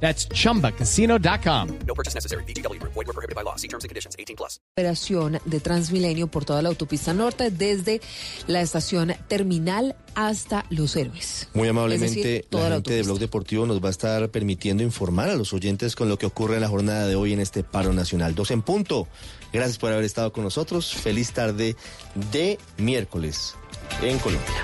That's chumbacasino.com. No purchase necessary. BGW. Void were prohibited by law. See terms and conditions. 18 plus. operación de Transmilenio por toda la autopista norte, desde la estación terminal hasta Los Héroes. Muy amablemente, decir, toda la la gente de. Blog Deportivo nos va a estar permitiendo informar a los oyentes con lo que ocurre en la jornada de hoy en este paro nacional. Dos en punto. Gracias por haber estado con nosotros. Feliz tarde de miércoles en Colombia.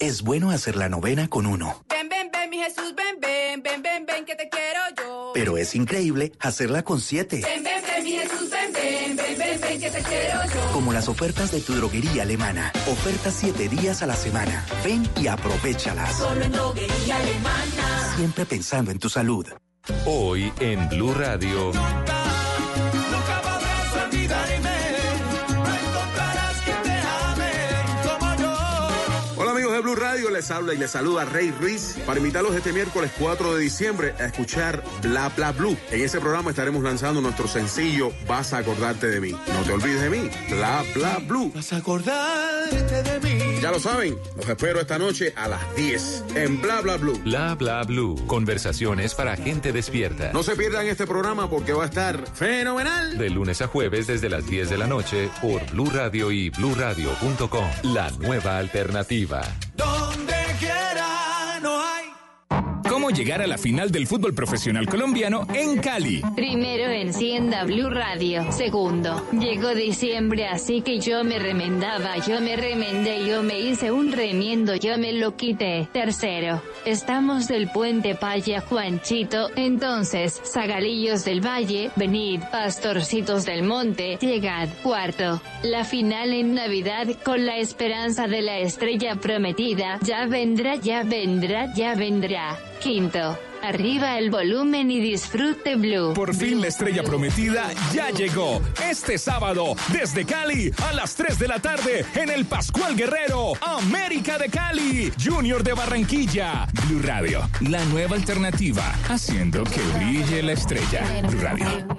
Es bueno hacer la novena con uno, Ven, ven, ven, mi Jesús, ven, ven, ven, ven, ven, que te quiero yo. pero es increíble hacerla con siete. Ven, ven, ven, mi Jesús, ven, ven, ven, ven, ven, que te quiero yo. Como las ofertas de tu droguería alemana. Ofertas siete días a la semana. Ven y aprovechalas. Solo en droguería alemana. Siempre pensando en tu salud. Hoy en Blue Radio. Blue Radio, les habla y les saluda Rey Ruiz para invitarlos este miércoles 4 de diciembre a escuchar Bla Bla Blue. En ese programa estaremos lanzando nuestro sencillo Vas a acordarte de mí. No te olvides de mí, Bla Bla Blue. Vas a acordarte de mí. Ya lo saben, los espero esta noche a las 10 en Bla Bla Blue. Bla bla blue. Conversaciones para gente despierta. No se pierdan este programa porque va a estar fenomenal. De lunes a jueves desde las 10 de la noche por Blue Radio y bluradio.com. La nueva alternativa. Donde quiera no hay ¿Cómo llegar a la final del fútbol profesional colombiano en Cali? Primero encienda Blue Radio. Segundo, llegó diciembre, así que yo me remendaba, yo me remendé, yo me hice un remiendo, yo me lo quité. Tercero, estamos del puente Paya Juanchito, entonces, Zagalillos del Valle, venid, pastorcitos del monte, llegad. Cuarto, la final en Navidad con la esperanza de la estrella prometida, ya vendrá, ya vendrá, ya vendrá. Quinto, arriba el volumen y disfrute Blue. Por fin la estrella prometida ya llegó. Este sábado, desde Cali, a las 3 de la tarde, en el Pascual Guerrero, América de Cali, Junior de Barranquilla. Blue Radio, la nueva alternativa, haciendo que brille la estrella. Blue Radio.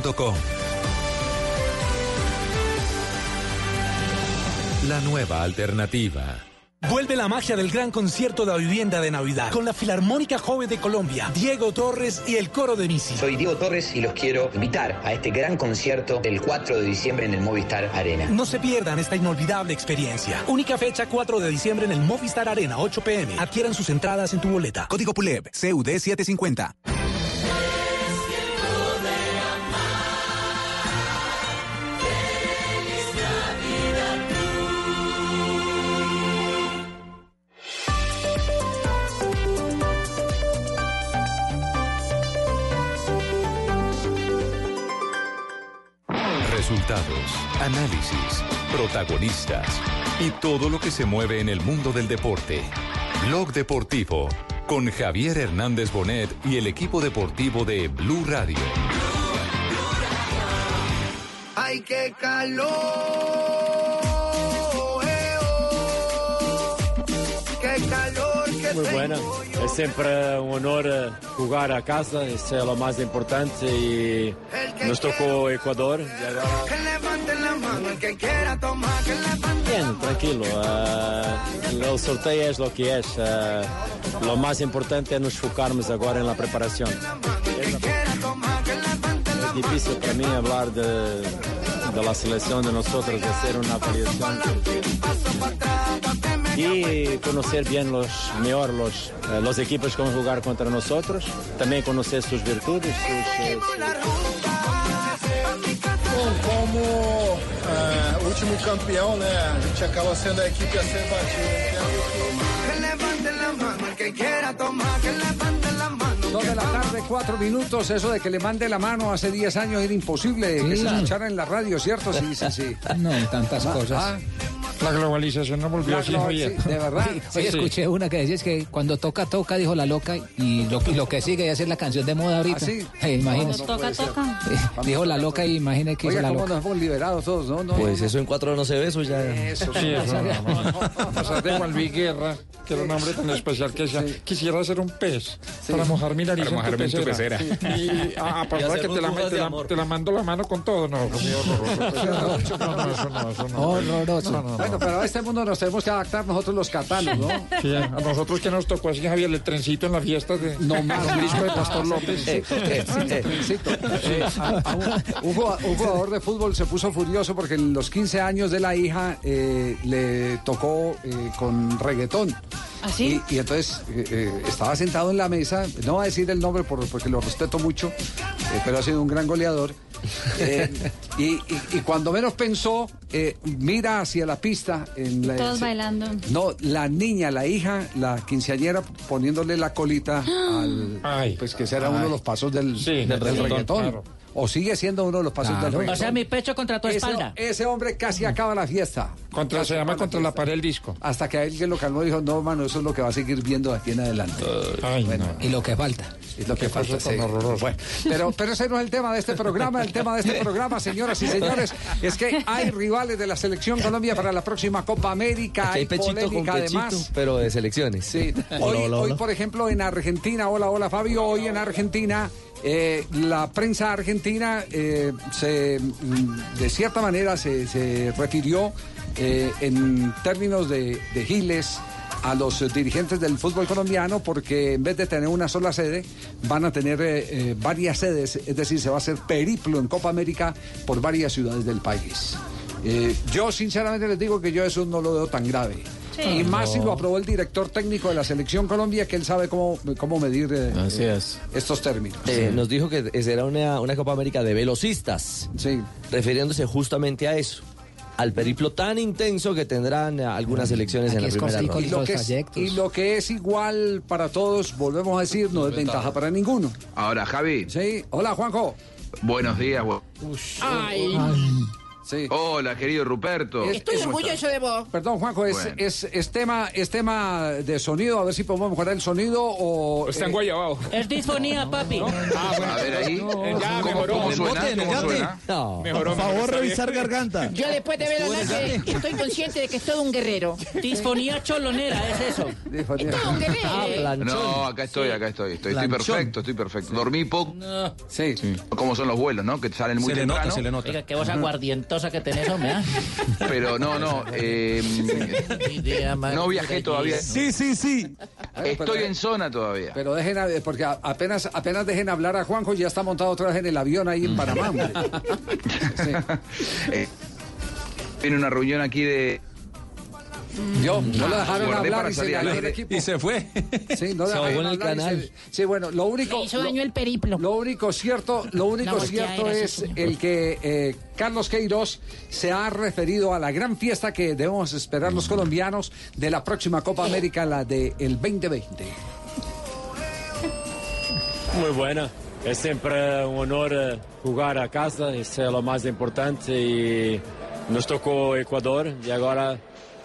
La nueva alternativa. Vuelve la magia del gran concierto de la vivienda de Navidad con la Filarmónica Joven de Colombia, Diego Torres y el coro de Misi. Soy Diego Torres y los quiero invitar a este gran concierto del 4 de diciembre en el Movistar Arena. No se pierdan esta inolvidable experiencia. Única fecha 4 de diciembre en el Movistar Arena, 8 pm. Adquieran sus entradas en tu boleta. Código PULEB, CUD 750. Análisis, protagonistas y todo lo que se mueve en el mundo del deporte. Blog Deportivo con Javier Hernández Bonet y el equipo deportivo de Blue Radio. ¡Ay, qué calor! eh, oh. ¡Qué calor que Muy buena. Es siempre un honor eh, jugar a casa, es eh, lo más importante y nos tocó Ecuador. llegar- Que levanten la mano el que quiera tomar, que levanten Bien, tranquilo. eh, el sorteo es lo que es. eh, lo más importante es nos enfocarnos ahora en la preparación. Es es difícil para mí hablar de, de la selección de nosotros, de ser una variación. Y conocer bien los mejor los, eh, los equipos que van a jugar contra nosotros, también conocer sus virtudes, sus, eh, como eh, último campeão, né? A gente acaba sendo a equipe a ser batida. Que levante la mano el que quiera tomar, que levante la mano. Dos de la tarde, cuatro minutos. Eso de que le mande la mano hace 10 años era imposible que se escuchara en la radio, ¿cierto? Sí, sí, sí. No, tantas Ah, cosas. ah. La globalización no volvió así, Javier. sí, de verdad. Hoy escuché una que decía es que cuando toca, toca, dijo la loca, y lo, y lo que sigue es la canción de moda ahorita. ¿Ah, sí? Eh, imagínese. No, no puede ser. Dijo la loca y imagine que hizo Oiga, la cómo loca. nos hemos liberado todos, ¿no? no Pues eso en cuatro no se ve, eso ya. Eso, Sí, eso, Juan Luis Guerra, que era un hombre tan especial que decía, quisiera ser un pez para mojar mi nariz Para mojarme en tu pecera. pecera. Y a, a pasar hacer que te la, te, la, amor. te la mando la mano con todo. No. No, no, eso no, eso no. Bueno, pero a este mundo nos tenemos que adaptar nosotros los catanos, ¿no? Sí, a nosotros que nos tocó así, Javier, el trencito en la fiesta de No más. el disco de Pastor López. Un, jugador, de fútbol se puso furioso porque en los 15 años de la hija eh, le tocó eh, con reggaetón. ¿Ah, Y, y entonces eh, estaba sentado en la mesa, no voy a decir el nombre por- porque lo respeto mucho, eh, pero ha sido un gran goleador. Eh, y, y- y cuando menos pensó, eh, mira hacia la pista. En la, Todos se- bailando. no, la niña, la hija, la quinceañera poniéndole la colita al. Pues que ese era uno de los pasos del, del, del reggaetón, reggaetón. claro. O sigue siendo uno de los pasos del reggaetón. O sea, mi pecho contra tu ese, espalda. Ese hombre casi acaba la fiesta. Contra, se llama contra la pared el disco. Hasta que alguien lo calmó y dijo, no, mano, eso es lo que va a seguir viendo de aquí en adelante. Bueno, no. Y lo que falta. Y lo que falta, sí. Bueno, pero, pero ese no es el tema de este programa. El tema de este programa, señoras y señores, es que hay rivales de la selección Colombia para la próxima Copa América. Aquí hay Hay pechito con polémica pechito, además. pero de selecciones. Sí. Hola, Hoy, hola, hoy, hola. por ejemplo, en Argentina, hola, hola Fabio, hoy en Argentina, eh, la prensa argentina eh, se, mm, de cierta manera se, se refirió eh, en términos de, giles a los dirigentes del fútbol colombiano porque en vez de tener una sola sede van a tener eh, varias sedes, es decir, se va a hacer periplo en Copa América por varias ciudades del país. Yo sinceramente les digo que yo eso no lo veo tan grave. Sí. Y más si lo aprobó el director técnico de la selección Colombia, que él sabe cómo, cómo medir eh, Así es. estos términos. Eh, Nos dijo que será una, una Copa América de velocistas. Sí. Refiriéndose justamente a eso. Al periplo tan intenso que tendrán algunas selecciones en la primera ronda. y, lo que es, y lo que es igual para todos, volvemos a decir, no es ventaja para ninguno. Ahora, Javi. Sí, hola Juanjo. Buenos días. bu- Ay. Sí. Hola, querido Ruperto. Estoy orgulloso de vos. Perdón, Juanjo, es, Bueno. es, es tema, es tema de sonido, a ver si podemos mejorar el sonido o... Está en eh, Guayabao. Es disfonía, papi. A ver ahí. Ya ¿Cómo- mejoró. ¿Cómo suena? ¿En el ¿Cómo suena? No. Mejoró, Por favor, revisar bien. garganta. Yo después de ver a Nace, estoy consciente de que es todo un guerrero. Disfonía cholonera, es eso. Es todo un guerrero. No, acá estoy, acá estoy. Estoy, estoy perfecto, estoy perfecto. Dormí poco. Sí. Como son los vuelos, ¿no? Que salen muy temprano. Oiga, qué voz que tenés, hombre. ¿ah? Pero no, no. eh, más no viajé todavía. Sí, sí, sí. Estoy en zona todavía. Pero dejen, a- porque a- apenas, apenas dejen hablar a Juanjo, ya está montado otra vez en el avión ahí en Panamá. hombre. Eh, Tiene una reunión aquí de. Yo, no lo dejaron Guardé hablar y se dañó el equipo. se fue. Sí, no dejaron en el canal. se- Sí, bueno, lo único... Le hizo lo- daño el periplo. Lo único cierto, lo único cierto es el que eh, Carlos Queiroz se ha referido a la gran fiesta que debemos esperar los colombianos de la próxima Copa América, la del 2020. Muy buena. Es siempre un honor eh, jugar a casa, es lo más importante y nos tocó Ecuador y ahora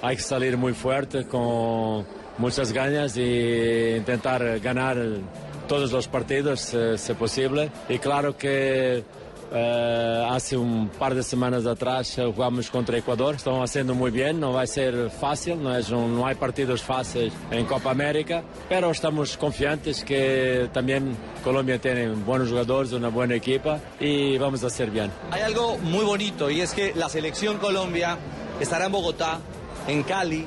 hay que salir muy fuerte con muchas ganas y intentar ganar todos los partidos eh, si posible. Y claro que eh, hace un par de semanas atrás eh, jugamos contra Ecuador, estamos haciendo muy bien, no va a ser fácil, no, es un- no hay partidos fáciles en Copa América, pero estamos confiantes que también Colombia tiene buenos jugadores, una buena equipa y vamos a hacer bien. Hay algo muy bonito y es que la selección Colombia estará en Bogotá, en Cali,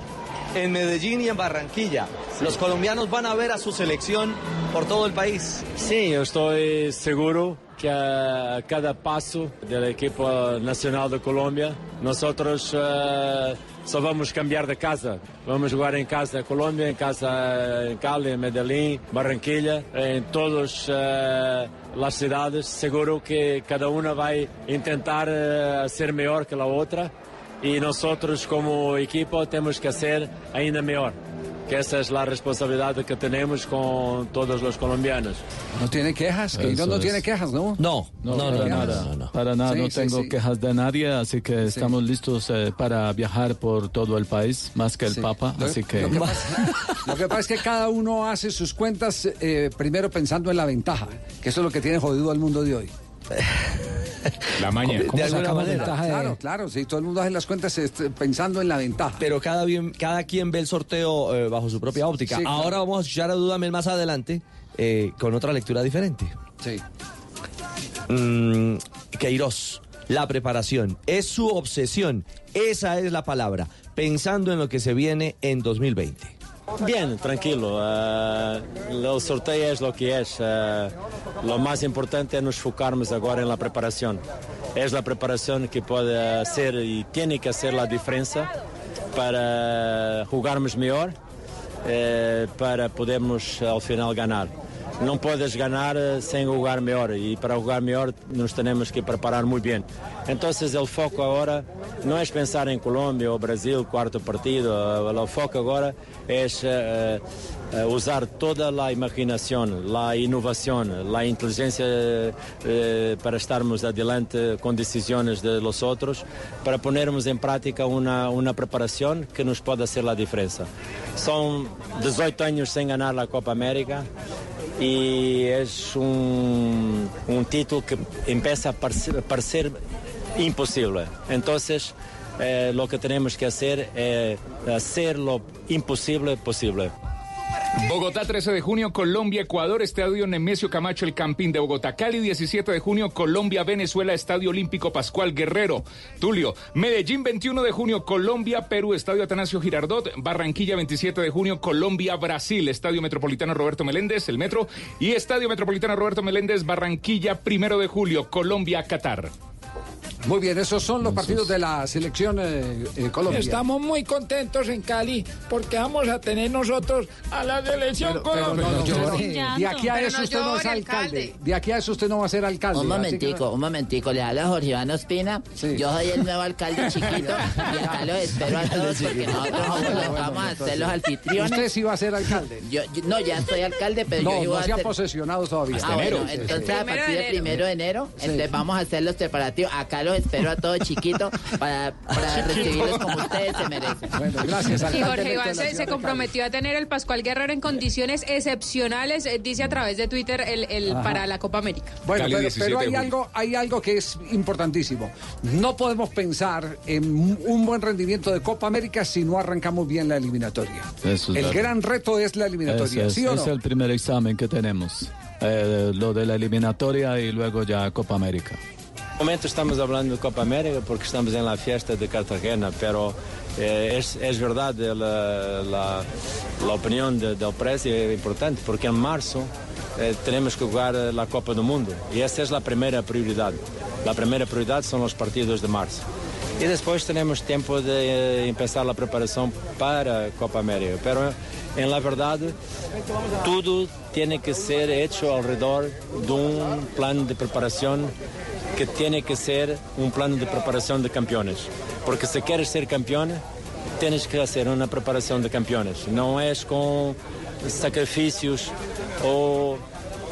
en Medellín y en Barranquilla. Los colombianos van a ver a su selección por todo el país. Sí, yo estoy seguro que a cada paso del equipo nacional de Colombia, nosotros eh, só vamos cambiar de casa. Vamos jugar en casa en Colombia, en casa en Cali, en Medellín, Barranquilla, en todas eh, las ciudades. Seguro que cada una va a intentar eh, ser mejor que la otra y nosotros como equipo tenemos que ser ainda mejor. Que esa es la responsabilidad que tenemos con todos los colombianos. No tiene quejas, que Eso no, no es. tiene quejas, ¿no? No, No, no, para para nada. nada. Para nada, Sí, no sí, tengo sí. quejas de nadie, así que estamos listos eh, para viajar por todo el país, más que el Sí. Papa, Lo- así que... Lo que, pasa, lo que pasa es que cada uno hace sus cuentas eh, primero pensando en la ventaja, que eso es lo que tiene jodido al mundo de hoy. La maña. De alguna manera. Claro, claro, sí, todo el mundo hace las cuentas este, pensando en la ventaja. Pero cada, bien, cada quien ve el sorteo eh, bajo su propia óptica. Sí, claro. Ahora vamos a escuchar a Dudamel más adelante eh, con otra lectura diferente. Sí. Mm, Queiroz, la preparación, es su obsesión, esa es la palabra, pensando en lo que se viene en 2020. Bien, tranquilo. eh, el sorteo es lo que es. eh, lo más importante es nos enfocarnos ahora en la preparación. Es la preparación que puede hacer y tiene que hacer la diferencia para jugarmos mejor, eh, para podermos al final ganar. No puedes ganar eh, sin jugar mejor y para jugar mejor nos tenemos que preparar muy bien. Entonces el foco ahora no es pensar en Colombia o Brasil, cuarto partido. El foco ahora es eh, eh, usar toda la imaginación, la innovación, la inteligencia eh, para estarmos adelante con decisiones de los otros, para ponermos en práctica una, una preparación que nos pueda hacer la diferencia. Son 18 años sin ganar la Copa América y es un, un título que empieza a parecer, a parecer imposible. Entonces, eh, lo que tenemos que hacer es hacer lo imposible posible. Bogotá, 13 de junio, Colombia, Ecuador, Estadio Nemesio Camacho, el Campín de Bogotá. Cali, 17 de junio, Colombia, Venezuela, Estadio Olímpico Pascual Guerrero. Tulio, Medellín, 21 de junio, Colombia, Perú, Estadio Atanasio Girardot. Barranquilla, 27 de junio, Colombia, Brasil, Estadio Metropolitano Roberto Meléndez, el Metro. Y Estadio Metropolitano Roberto Meléndez, Barranquilla, primero de julio, Colombia, Qatar. Muy bien, esos son los partidos de la selección eh, eh, Colombia. Estamos muy contentos en Cali porque vamos a tener nosotros a la selección Pero- pero Colombia. no, no, Pero- pero de aquí a eso no usted no es alcalde. De aquí a eso usted no va a ser alcalde. Un que- momentico, un momentico, le habla Jorge Iván Ospina. Yo soy el nuevo alcalde chiquito y acá los espero a todos porque nosotros vamos a ser los anfitriones. Usted sí va a ser alcalde. Yo, yo- no, ya soy alcalde, pero no, yo no iba a se ha ser... posesionado todavía. Ah, bueno, entonces a partir del primero de enero, entonces vamos a hacer los preparativos. Acá los espero a todos chiquitos para, para recibirlos como ustedes se merecen. Bueno, gracias, Y Jorge Iván se, se comprometió a tener el Pascual Guerrero en condiciones excepcionales, eh, dice a través de Twitter, el, el- para la Copa América. Bueno, Cali, pero, 17 pero hay algo, hay algo que es importantísimo. No podemos pensar en un buen rendimiento de Copa América si no arrancamos bien la eliminatoria. Eso es El verdad. gran reto es la eliminatoria, Ese es, ¿sí o es no? el primer examen que tenemos, eh, lo de la eliminatoria y luego ya Copa América. De momento estamos hablando de Copa América porque estamos en la fiesta de Cartagena, pero eh, es, es verdad eh, la, la- la opinión de- del precio es importante porque en marzo eh, tenemos que jugar eh, la Copa del Mundo y esa es la primera prioridad. La primera prioridad son los partidos de marzo. Y después tenemos tiempo de eh, empezar la preparación para Copa América, pero en la verdad todo tiene que ser hecho alrededor de un plan de preparación que tiene que ser un plan de preparación de campeones. Porque si quieres ser campeón, tienes que hacer una preparación de campeones. No es con sacrificios o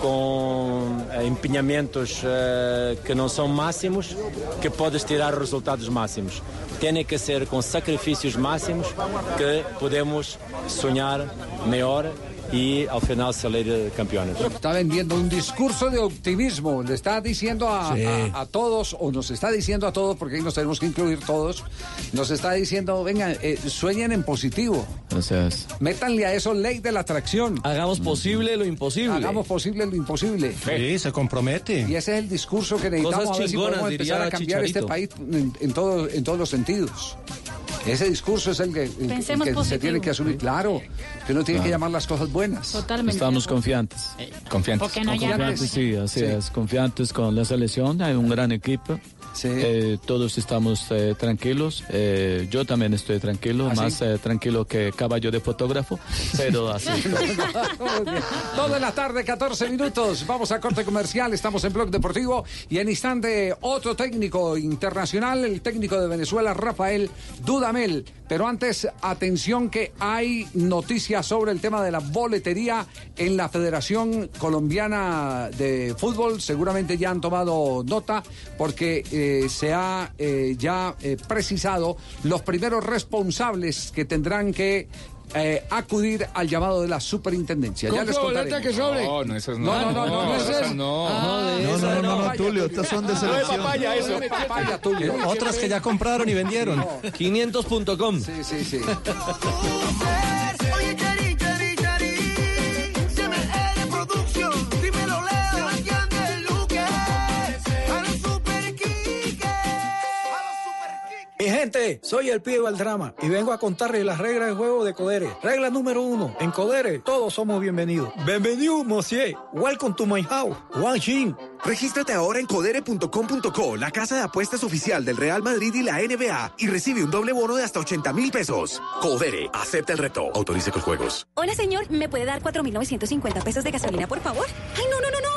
con eh, empeñamientos eh, que no son máximos que puedes tirar resultados máximos. Tiene que ser con sacrificios máximos que podemos soñar mejor y al final salir campeones. Está vendiendo un discurso de optimismo. Le está diciendo a, Sí. a- a todos, o nos está diciendo a todos, porque ahí nos tenemos que incluir todos, nos está diciendo, venga, eh, sueñen en positivo. Así es. Métanle a eso ley de la atracción. Hagamos posible lo imposible. Hagamos posible lo imposible. Sí, se compromete. Y ese es el discurso que necesitamos Cosas a ver si podemos empezar a cambiar este Chicharito. país en, en todo- en todos los sentidos. Ese discurso es el que, el- el Pensemos que se tiene que asumir. Claro, que uno tiene que llamar las cosas buenas. Totalmente. Estamos confiantes. Confiantes. Porque no hay Confiantes, sí, así Sí. es. Confiantes con la selección. Hay un gran equipo. Eh, todos estamos eh, tranquilos. Eh, yo también estoy tranquilo, ¿Ah, sí? más eh, tranquilo que caballo de fotógrafo, pero así. Dos de la tarde, 14 minutos. Vamos a corte comercial. Estamos en Blog Deportivo. Y en instante, otro técnico internacional, el técnico de Venezuela, Rafael Dudamel. Pero antes, atención que hay noticias sobre el tema de la boletería en la Federación Colombiana de Fútbol. Seguramente ya han tomado nota porque eh, se ha eh, ya eh, precisado los primeros responsables que tendrán que eh, acudir al llamado de la superintendencia. Ya ¿Con les contaré. que sobre? No, no, esas no. No, no, no, no, no, esas no. No, no, no, no, papaya, Tulio, estas son de No, selección. papaya, eso. Papaya, Tulio. Otras que ya compraron y vendieron. 500.com. Sí, sí, sí. gente, soy el pibe del drama y vengo a contarles las reglas de juego de Codere. Regla número uno, en Codere todos somos bienvenidos. Bienvenido, monsieur. Welcome to my house. Wang Xin. Regístrate ahora en codere.com.co, la casa de apuestas oficial del Real Madrid y la NBA, y recibe un doble bono de hasta 80 mil pesos. Codere, acepta el reto. Autorice con juegos. Hola, señor. ¿Me puede dar 4.950 pesos de gasolina, por favor? Ay, no, no, no, no.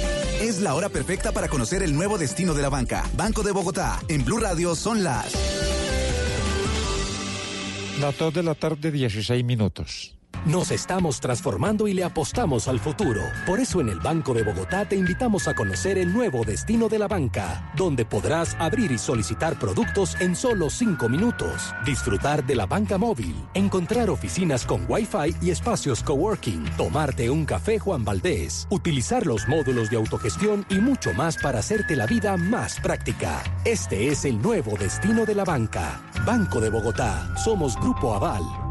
Es la hora perfecta para conocer el nuevo destino de la banca. Banco de Bogotá. En Blue Radio son las. Las 2 de la tarde, 16 minutos. Nos estamos transformando y le apostamos al futuro. Por eso en el Banco de Bogotá te invitamos a conocer el nuevo destino de la banca, donde podrás abrir y solicitar productos en solo 5 minutos, disfrutar de la banca móvil, encontrar oficinas con Wi-Fi y espacios coworking, tomarte un café Juan Valdés, utilizar los módulos de autogestión y mucho más para hacerte la vida más práctica. Este es el nuevo destino de la banca. Banco de Bogotá. Somos Grupo Aval.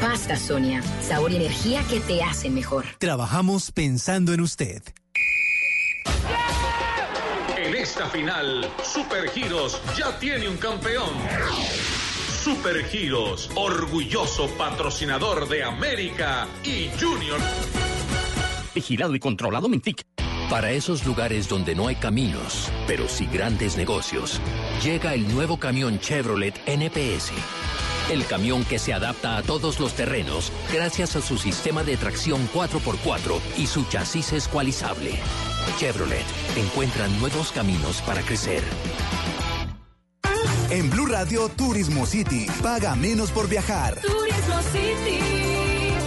Pasta Sonia, sabor y energía que te hacen mejor. Trabajamos pensando en usted. En esta final, Super Giros ya tiene un campeón. Super Giros, orgulloso patrocinador de América y Junior. Vigilado y controlado Mintic. Para esos lugares donde no hay caminos, pero sí grandes negocios, llega el nuevo camión Chevrolet NPS. El camión que se adapta a todos los terrenos gracias a su sistema de tracción 4x4 y su chasis escualizable. Chevrolet encuentra nuevos caminos para crecer. En Blue Radio Turismo City. Paga menos por viajar. Turismo City.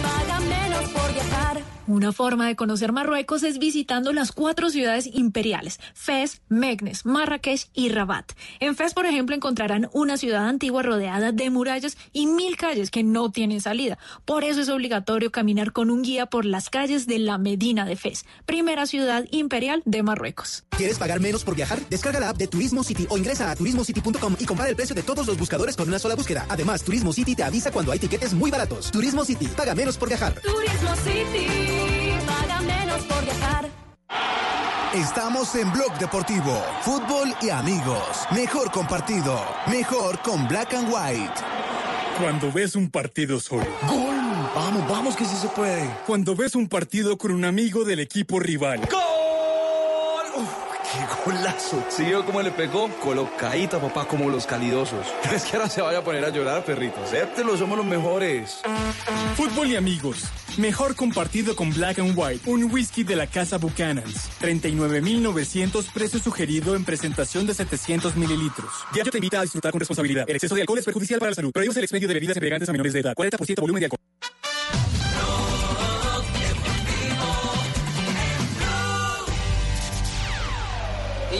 Paga menos por viajar. Una forma de conocer Marruecos es visitando las cuatro ciudades imperiales, Fez, Meknes, Marrakech y Rabat. En Fez, por ejemplo, encontrarán una ciudad antigua rodeada de murallas y mil calles que no tienen salida. Por eso es obligatorio caminar con un guía por las calles de la Medina de Fez, primera ciudad imperial de Marruecos. ¿Quieres pagar menos por viajar? Descarga la app de Turismo City o ingresa a turismocity.com y compara el precio de todos los buscadores con una sola búsqueda. Además, Turismo City te avisa cuando hay tiquetes muy baratos. Turismo City, paga menos por viajar. Turismo City. Menos por viajar. Estamos en Blog Deportivo, fútbol y amigos. Mejor compartido, mejor con Black and White. Cuando ves un partido solo. ¡Gol! Vamos, vamos que sí se puede. Cuando ves un partido con un amigo del equipo rival. ¡Gol! ¡Qué golazo! ¿Sí vio cómo le pegó? Colocadita, papá, como los calidosos. ¿Crees que ahora se vaya a poner a llorar, perrito? Acéptelo, somos los mejores. Fútbol y amigos. Mejor compartido con Black and White, un whisky de la casa Buchanan's. 39.900 precio sugerido en presentación de 700 mililitros. Diageo te invita a disfrutar con responsabilidad. El exceso de alcohol es perjudicial para la salud. Prohíbes el expendio de bebidas embriagantes a menores de edad. 40% volumen de alcohol.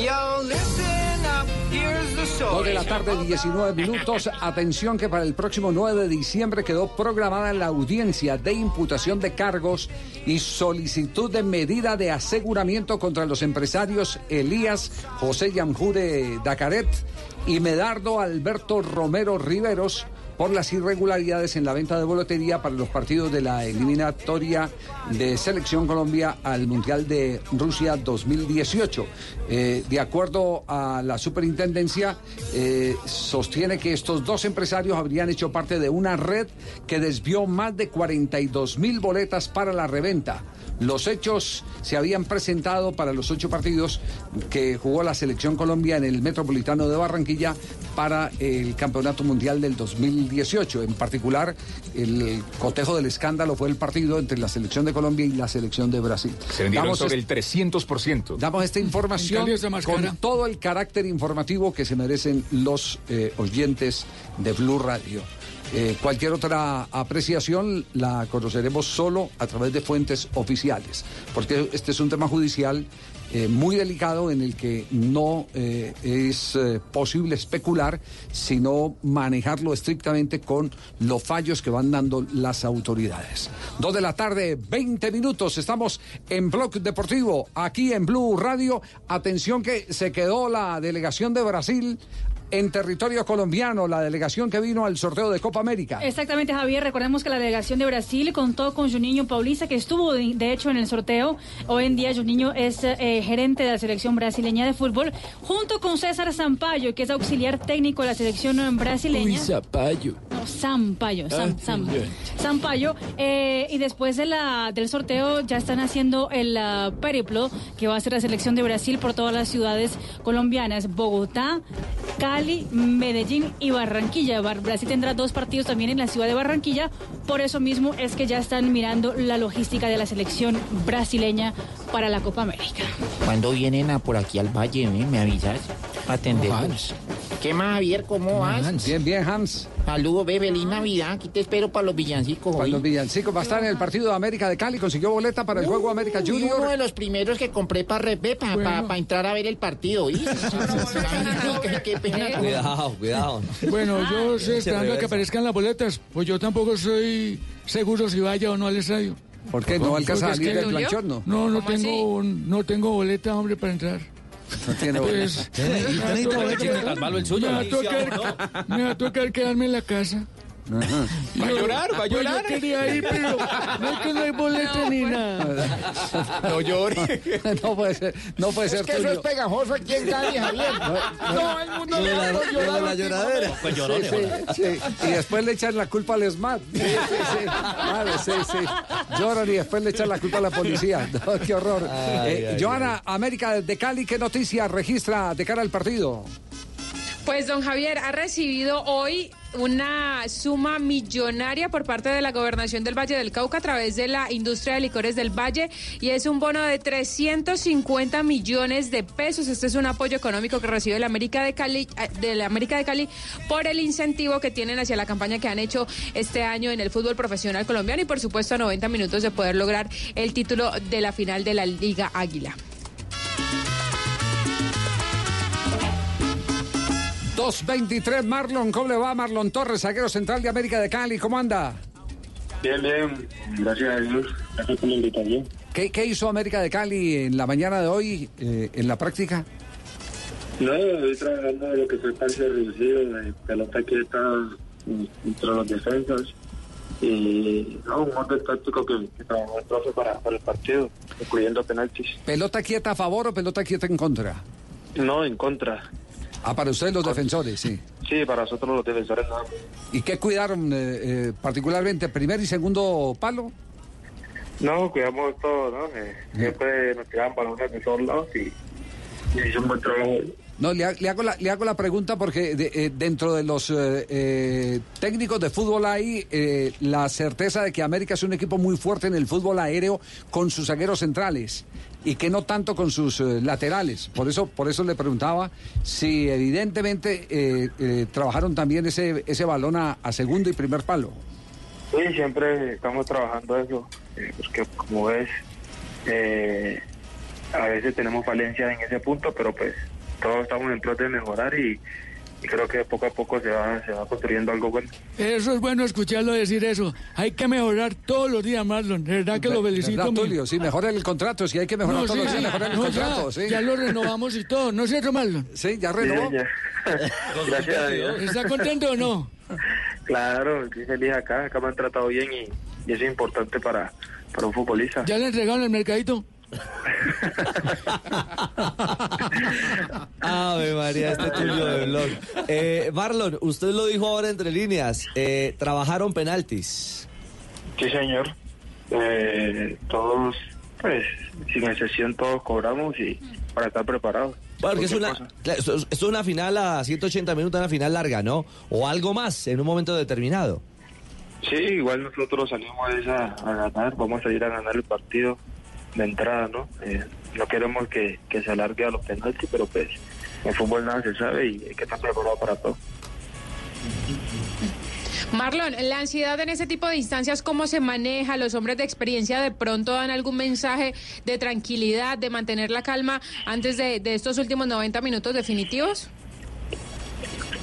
Yo, listen up, here's the story. Dos de la tarde, 19 minutos. Atención que para el próximo 9 de diciembre quedó programada la audiencia de imputación de cargos y solicitud de medida de aseguramiento contra los empresarios Elías José Yamjure Dacaret y Medardo Alberto Romero Riveros por las irregularidades en la venta de boletería para los partidos de la eliminatoria de Selección Colombia al Mundial de Rusia 2018. Eh, de acuerdo a la superintendencia, eh, sostiene que estos dos empresarios habrían hecho parte de una red que desvió más de 42 mil boletas para la reventa. Los hechos se habían presentado para los ocho partidos que jugó la selección Colombia en el Metropolitano de Barranquilla para el Campeonato Mundial del 2018. En particular, el cotejo del escándalo fue el partido entre la selección de Colombia y la selección de Brasil. Se vendieron Damos sobre el 300%. Damos esta información con todo el carácter informativo que se merecen los eh, oyentes de Blue Radio. Eh, cualquier otra apreciación la conoceremos solo a través de fuentes oficiales, porque este es un tema judicial eh, muy delicado en el que no eh, es eh, posible especular, sino manejarlo estrictamente con los fallos que van dando las autoridades. Dos de la tarde, 20 minutos, estamos en Blog Deportivo, aquí en Blue Radio. Atención que se quedó la delegación de Brasil en territorio colombiano, la delegación que vino al sorteo de Copa América. Exactamente, Javier. Recordemos que la delegación de Brasil contó con Juninho Paulista, que estuvo de, de hecho en el sorteo. Hoy en día Juninho es eh, gerente de la selección brasileña de fútbol, junto con César Sampaio, que es auxiliar técnico de la selección brasileña. No, Sampaio, Sam, Ah, Sam. bien. Sampaio. eh, y después de la, del sorteo ya están haciendo el ah, periplo que va a hacer la selección de Brasil por todas las ciudades colombianas, Bogotá, Cali, Medellín y Barranquilla. Bar- Brasil tendrá dos partidos también en la ciudad de Barranquilla, por eso mismo es que ya están mirando la logística de la selección brasileña para la Copa América. Cuando vienen a por aquí al valle, eh? me avisas para atenderlos. ¿Qué más, Javier? ¿Cómo vas? Bien, bien, Hans. Saludos, ve, feliz Navidad. Aquí te espero para los villancicos. Para hoy. los villancicos va a estar en el partido de América de Cali, consiguió boleta para el juego América Junior. Uno de los primeros que compré para para entrar a ver el partido. Cuidado, cuidado. Bueno, yo estoy Se esperando a que aparezcan las boletas, pues yo tampoco soy seguro si vaya o no al estadio. ¿Por qué? ¿No alcanza a salir del planchón, no? No, no ¿Cómo tengo, no tengo boleta, hombre, para entrar. No tiene Pues, el suyo? Me va a tocar, me va a tocar quedarme en la casa. Va a llorar, va a Pues llorar. Yo quería ir, pero no es que no hay boleta ni nada. No llore. no puede ser, no puede ser Es que eso es tuyo. pegajoso aquí en Cali, Javier. Todo el mundo me la- llorar la lloradera. Pues lloró, Sí, sí, sí. Y después le echan la culpa al ESMAD. Sí, sí, sí. Vale, sí, sí. Lloran y después le echan la culpa a la policía. No, qué horror. Ay, Eh, ay, Joana, América de Cali, ¿qué noticia registra de cara al partido? Pues don Javier ha recibido hoy una suma millonaria por parte de la gobernación del Valle del Cauca a través de la industria de licores del Valle y es un bono de 350 millones de pesos. Este es un apoyo económico que recibe la América de Cali, eh, de la América de Cali por el incentivo que tienen hacia la campaña que han hecho este año en el fútbol profesional colombiano y por supuesto a 90 minutos de poder lograr el título de la final de la Liga Águila. 223 Marlon, ¿cómo le va Marlon Torres, zaguero central de América de Cali? ¿Cómo anda? Bien, bien, gracias a Dios. Gracias por la invitación. ¿Qué, qué hizo América de Cali en la mañana de hoy eh, en la práctica? No, estoy trabajando de lo que fue espacio reducido, de pelota quieta entre los defensas y no, un orden táctico que, que trabajó el profe para, para el partido, incluyendo penaltis. ¿Pelota quieta a favor o pelota quieta en contra? No, en contra. Ah, para ustedes los defensores, sí. Sí, para nosotros los defensores no. ¿Y qué cuidaron eh, eh, particularmente, primer y segundo palo? No, cuidamos todo, ¿no? Eh, siempre nos tiraban balones de todos lados y, y un buen trabajo. No, le, ha- le hago la, le hago la pregunta porque de- eh, dentro de los eh, eh, técnicos de fútbol hay eh, la certeza de que América es un equipo muy fuerte en el fútbol aéreo con sus zagueros centrales y que no tanto con sus eh, laterales. Por eso, por eso le preguntaba si evidentemente eh, eh, trabajaron también ese, ese balón a, segundo y primer palo. Sí, siempre estamos trabajando eso, eh, porque como ves, a veces tenemos falencias en ese punto, pero pues todos estamos en pro de mejorar y, y creo que poco a poco se va, se va construyendo algo bueno. Eso es bueno escucharlo decir eso. Hay que mejorar todos los días, Marlon. De verdad que lo felicito. ¿Verdad, mi- Tulio? Sí, mejorar el contrato, si hay que mejorar No, todos sí, los días, sí. mejorar el No, contrato. ya, sí. ya lo renovamos y todo, ¿no es cierto, Marlon? Sí, ya renovó. Gracias a Dios. ¿Está contento o no? Claro, estoy feliz acá, acá me han tratado bien y, y eso es importante para, para un futbolista. ¿Ya le entregaron el mercadito? Ave María, este Tulio de blog. Eh, Marlon, usted lo dijo ahora entre líneas. eh, trabajaron penaltis. Sí, señor. Eh, todos, pues, sin excepción, todos cobramos y para estar preparados. Porque es una, es una final a 180 minutos, una final larga, ¿no? O algo más en un momento determinado. Sí, igual nosotros salimos de esa a ganar, vamos a ir a ganar el partido de entrada, ¿no? Eh, no queremos que, que se alargue a los penaltis, pero pues en fútbol nada se sabe y hay que estar preparado para todo. Marlon, la ansiedad en ese tipo de instancias, ¿cómo se maneja? ¿Los hombres de experiencia de pronto dan algún mensaje de tranquilidad, de mantener la calma antes de, de estos últimos 90 minutos definitivos?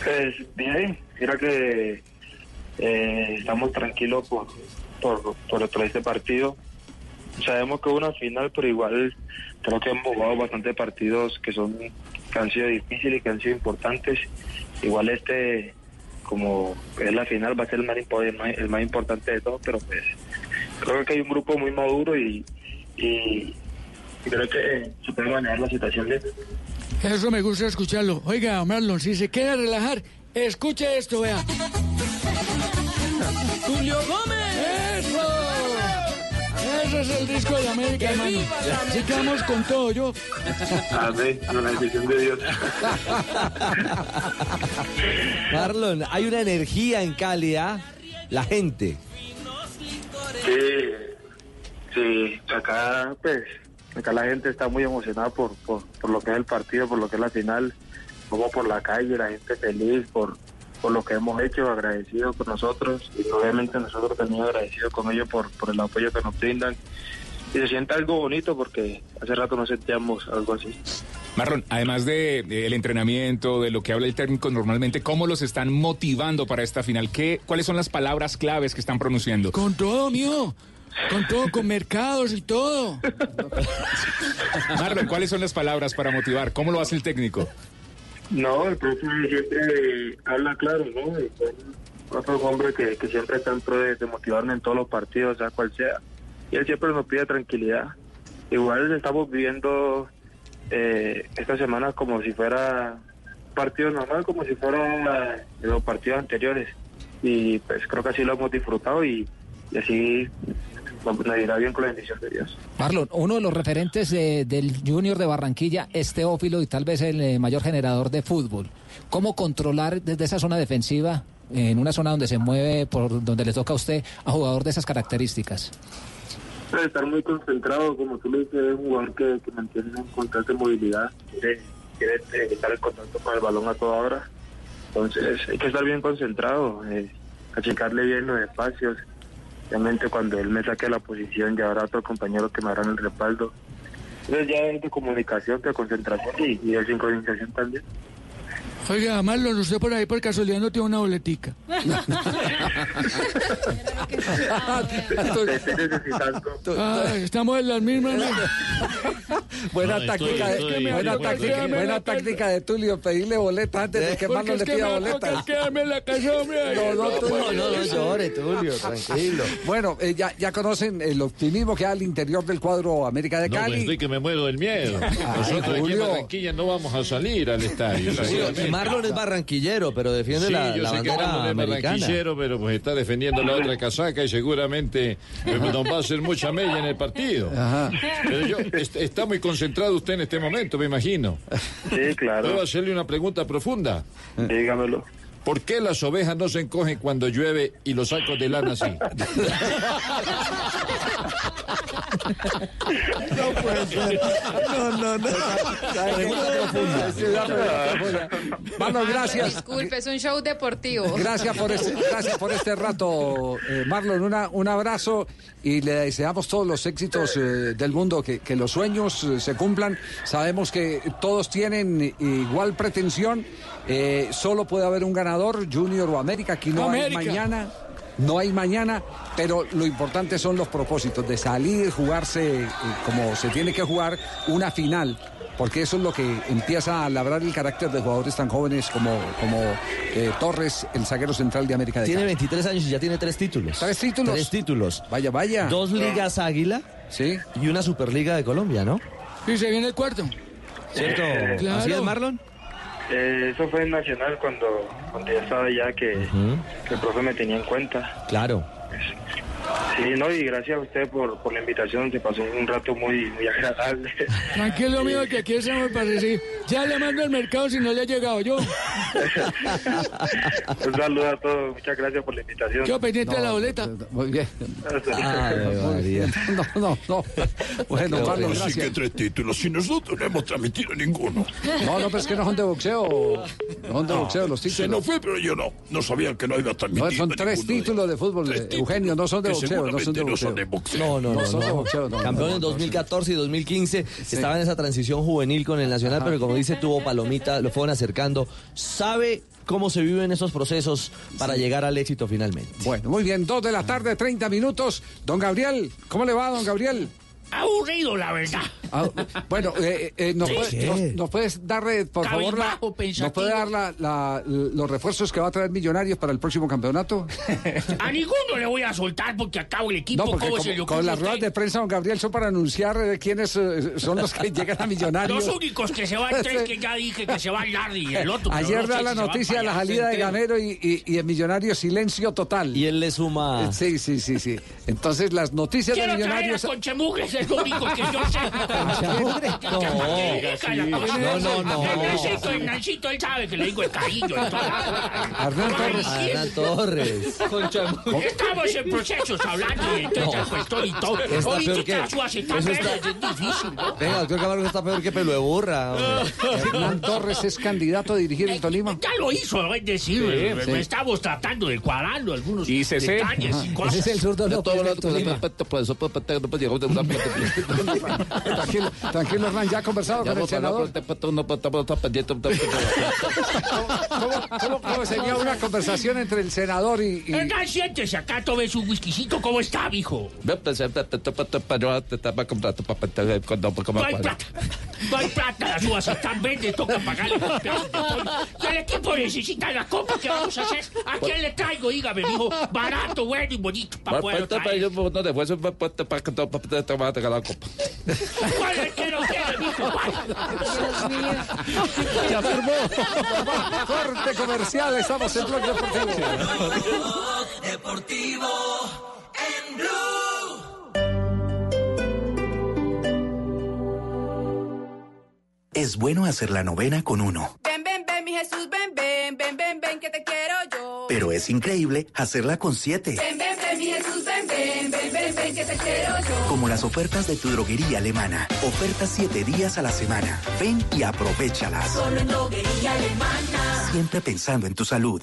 Pues bien, mira que eh, estamos tranquilos por, por, por, por este partido. Sabemos que es una final, pero igual creo que hemos jugado bastantes partidos que son que han sido difíciles y que han sido importantes. Igual este, como es la final, va a ser el más, impo- el más, el más importante de todos, pero pues creo que hay un grupo muy maduro y, y, y creo que se puede manejar la situación bien. Eso me gusta escucharlo. Oiga, Marlon, si se quiere relajar, escuche esto, vea. Julio Gómez. Ese es el disco de América, hermano. Así que vamos con todo, yo. Amén, con la bendición de Dios. Marlon, hay una energía en Cali, ¿ah? La gente. Sí, sí, acá pues, acá la gente está muy emocionada por, por, por lo que es el partido, por lo que es la final, como por la calle, la gente feliz por, por lo que hemos hecho, agradecido con nosotros y obviamente nosotros también agradecidos con ellos por, por el apoyo que nos brindan. Y se siente algo bonito porque hace rato no sentíamos algo así. Marlon, además de, de el entrenamiento, de lo que habla el técnico normalmente, ¿cómo los están motivando para esta final? ¿Qué, ¿Cuáles son las palabras claves que están pronunciando? Con todo, mío. Con todo, con mercados y todo. Marlon, ¿cuáles son las palabras para motivar? ¿Cómo lo hace el técnico? No, el profe siempre habla claro, ¿no? Otro hombre que, que siempre está en pro de, de motivarme en todos los partidos, sea cual sea. Y él siempre nos pide tranquilidad. Igual estamos viviendo eh, esta semana como si fuera partido normal, como si fuera los partidos anteriores. Y pues creo que así lo hemos disfrutado y así nos irá bien con la bendición de Dios. Marlon, uno de los referentes eh, del Junior de Barranquilla es Teófilo y tal vez el eh, mayor generador de fútbol. ¿Cómo controlar desde esa zona defensiva, eh, en una zona donde se mueve, por donde le toca a usted, a jugador de esas características? Debe estar muy concentrado, como tú le dices, es un jugador que, que mantiene en constante movilidad, quiere, quiere estar en contacto con el balón a toda hora. Entonces hay que estar bien concentrado, eh, achicarle bien los espacios. Obviamente cuando él me saque la posición ya habrá otro compañero que me hará el respaldo. Entonces ya es de comunicación, de concentración y, y de sincronización también. Oiga, Marlon, usted por ahí por casualidad no tiene una boletica. Ay, estamos en las mismas. ¿no? Buena No, táctica, de, buena, táctica, buena táctica de Tulio, pedirle boletas antes de que Marlon le pida boletas. quedarme en la casa, hombre. No, no, Tulio. No, no, no llore, Tulio, tranquilo. Bueno, eh, ya, ya conocen el optimismo que hay al interior del cuadro América de No, pues Cali. estoy que me muero del miedo. Ay, Nosotros aquí en. Barranquilla no vamos a salir al estadio. Marlon es barranquillero, pero defiende Sí, la, yo la sé que Marlon es americana. barranquillero, pero pues está defendiendo la otra casaca y seguramente eh, nos va a hacer mucha mella en el partido. Pero yo, est- está muy concentrado usted en este momento, me imagino. Sí, claro. ¿Puedo hacerle una pregunta profunda? Dígamelo. ¿Por qué las ovejas no se encogen cuando llueve y los sacos de lana sí? No puede ser. No, no, no. Marlon, gracias. Disculpe, es un show deportivo. Gracias por este, gracias por este rato, eh, Marlon. Una, un abrazo y le deseamos todos los éxitos eh, del mundo, que, que los sueños eh, se cumplan. Sabemos que todos tienen igual pretensión. eh, solo puede haber un ganador, Junior o América. Aquí no América. hay mañana. No hay mañana, pero lo importante son los propósitos de salir, jugarse eh, como se tiene que jugar una final. Porque eso es lo que empieza a labrar el carácter de jugadores tan jóvenes como, como eh, Torres, el zaguero central de América de Tiene Cali. 23 años y ya tiene tres títulos. ¿Tres títulos? Tres títulos. Vaya, vaya. Dos ligas Águila. Sí. Y una Superliga de Colombia, ¿no? Y se viene el cuarto. ¿Cierto? Claro. ¿Así es, Marlon? Eh, eso fue en Nacional cuando, cuando ya estaba ya que, que el profe me tenía en cuenta. Claro. Sí, no, y gracias a usted por, por la invitación, se pasó un rato muy, muy agradable. Tranquilo, mío, que aquí estamos para recibir. Ya le mando al mercado si no le ha llegado yo. Un saludo a todos, muchas gracias por la invitación. Quedo pendiente de la boleta. Muy bien. María. No, no, no. Bueno, Marlon, Así que gracias. tres títulos, si nosotros no hemos transmitido ninguno. No, no, pero es que no son de boxeo. No son de boxeo los Se títulos. nos fue, pero yo no. No sabía que no iba a No, transmitir. son tres títulos de fútbol, Eugenio, no son de que boxeo, no son de no boxeo. boxeo. No, no, no. son de no. boxeo, no, Campeón no, en no, 2014 y 2015. Estaba en esa transición juvenil con el Nacional, pero como dice, tuvo palomita, lo fueron acercando. ¿Sabe cómo se viven esos procesos para llegar al éxito finalmente? Bueno, muy bien, dos de la tarde, 30 minutos. Don Gabriel, ¿cómo le va, don Gabriel? Aburrido, la verdad. Ah, bueno, eh, eh, ¿nos, ¿De puede- qué? nos- nos puedes dar, eh, por favor, la. ¿nos puede dar la- la- los refuerzos que va a traer Millonarios para el próximo campeonato? A ninguno le voy a soltar porque acabo el equipo. No, porque ¿Cómo se le como- ocurre con las ruedas de prensa, don Gabriel, son para anunciar eh, quiénes eh, son los que llegan a Millonarios. Los únicos que se van tres que ya dije que se van Larry y el otro. Ayer da la noticia de la salida de Gamero y, y, y en Millonarios silencio total. Y él le suma... Sí, sí, sí, sí. Entonces las noticias de Quiero traer a Millonarios... es lo único que yo sé. No, no, no. Hernancito, Hernancito, él sabe que le digo el cariño. Hernán Torres. Hernán Torres. Estamos en procesos hablando de toda esa cuestión y todo. Peor ¿qué que- tal así tan difícil, ¿no? Venga, doctor Camargo está peor que pelo de burra. Hernán Torres es candidato a dirigir el Tolima. Ya lo hizo, es decir, eh, estamos tratando de cuadrarlo algunos detalles y cosas. Ese es el zurdo López del Tolima. Tranquilo, tranquilo, Hernán, ya ha conversado con el senador. ¿Cómo, cómo- cómo sería una conversación entre el senador y... y- Venga, siéntese acá, tome su whiskycito. ¿Cómo está, mijo? No hay plata. No hay plata. Las uvas están verdes, toca pagarle los pedazos de pollo. Y el equipo necesita la copa. ¿Qué vamos a hacer? ¿A quién le traigo? Dígame, mijo. Barato, bueno y bonito. Para poder traer. ¿Cuál es que no quiere, mijo? ¿Cuál? Ya firmó. Corte comercial, estamos en Blog Deportivo. Deportivo en Blue. Es bueno hacer la novena con uno, Ven, ven, ven, mi Jesús, ven, ven, ven, ven, ven, que te quiero yo. pero es increíble hacerla con siete. Ven, ven, ven, mi Jesús, ven, ven, ven, ven, que te quiero yo. Como las ofertas de tu droguería alemana. Ofertas siete días a la semana. Ven y aprovechalas. Solo en droguería alemana. Siempre pensando en tu salud.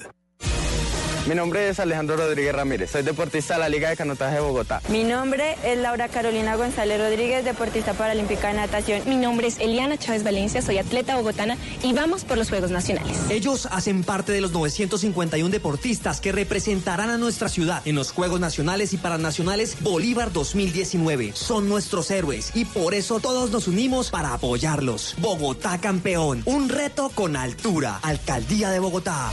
Mi nombre es Alejandro Rodríguez Ramírez, soy deportista de la Liga de Canotaje de Bogotá. Mi nombre es Laura Carolina González Rodríguez, deportista paralímpica de natación. Mi nombre es Eliana Chávez Valencia, soy atleta bogotana y vamos por los Juegos Nacionales. Ellos hacen parte de los 951 deportistas que representarán a nuestra ciudad en los Juegos Nacionales y Paranacionales Bolívar 2019. Son nuestros héroes y por eso todos nos unimos para apoyarlos. Bogotá campeón, un reto con altura. Alcaldía de Bogotá.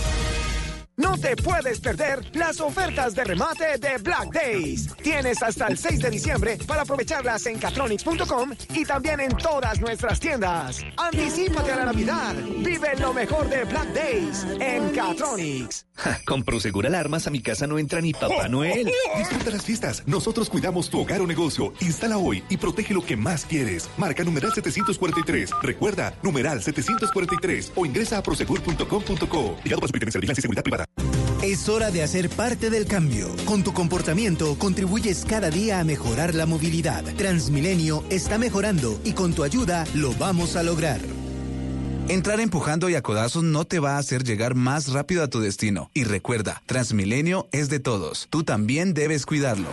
No te puedes perder las ofertas de remate de Black Days. Tienes hasta el 6 de diciembre para aprovecharlas en catronics.com y también en todas nuestras tiendas. Anticípate a la Navidad. Vive lo mejor de Black Days en Catronics. Ja, con Prosegur Alarmas a mi casa no entra ni Papá Noel. Disfruta las fiestas. Nosotros cuidamos tu hogar o negocio. Instala hoy y protege lo que más quieres. Marca numeral 743. Recuerda, numeral 743 o ingresa a prosegur.com.co. Ligado para Superintendencia de Vigilancia y Seguridad Privada. Es hora de hacer parte del cambio. Con tu comportamiento contribuyes cada día a mejorar la movilidad. Transmilenio está mejorando y con tu ayuda lo vamos a lograr. Entrar empujando y a codazos no te va a hacer llegar más rápido a tu destino. Y recuerda, Transmilenio es de todos. Tú también debes cuidarlo.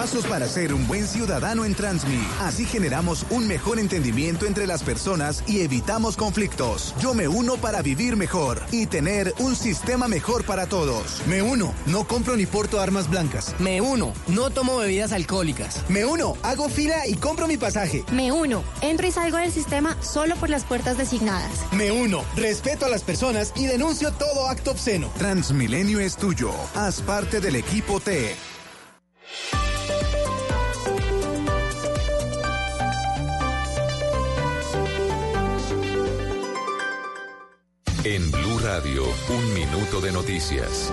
Pasos para ser un buen ciudadano en Transmi. Así generamos un mejor entendimiento entre las personas y evitamos conflictos. Yo me uno para vivir mejor y tener un sistema mejor para todos. Me uno, no compro ni porto armas blancas. Me uno, no tomo bebidas alcohólicas. Me uno, hago fila y compro mi pasaje. Me uno, entro y salgo del sistema solo por las puertas designadas. Me uno, respeto a las personas y denuncio todo acto obsceno. Transmilenio es tuyo. Haz parte del equipo T. En Blue Radio, un minuto de noticias.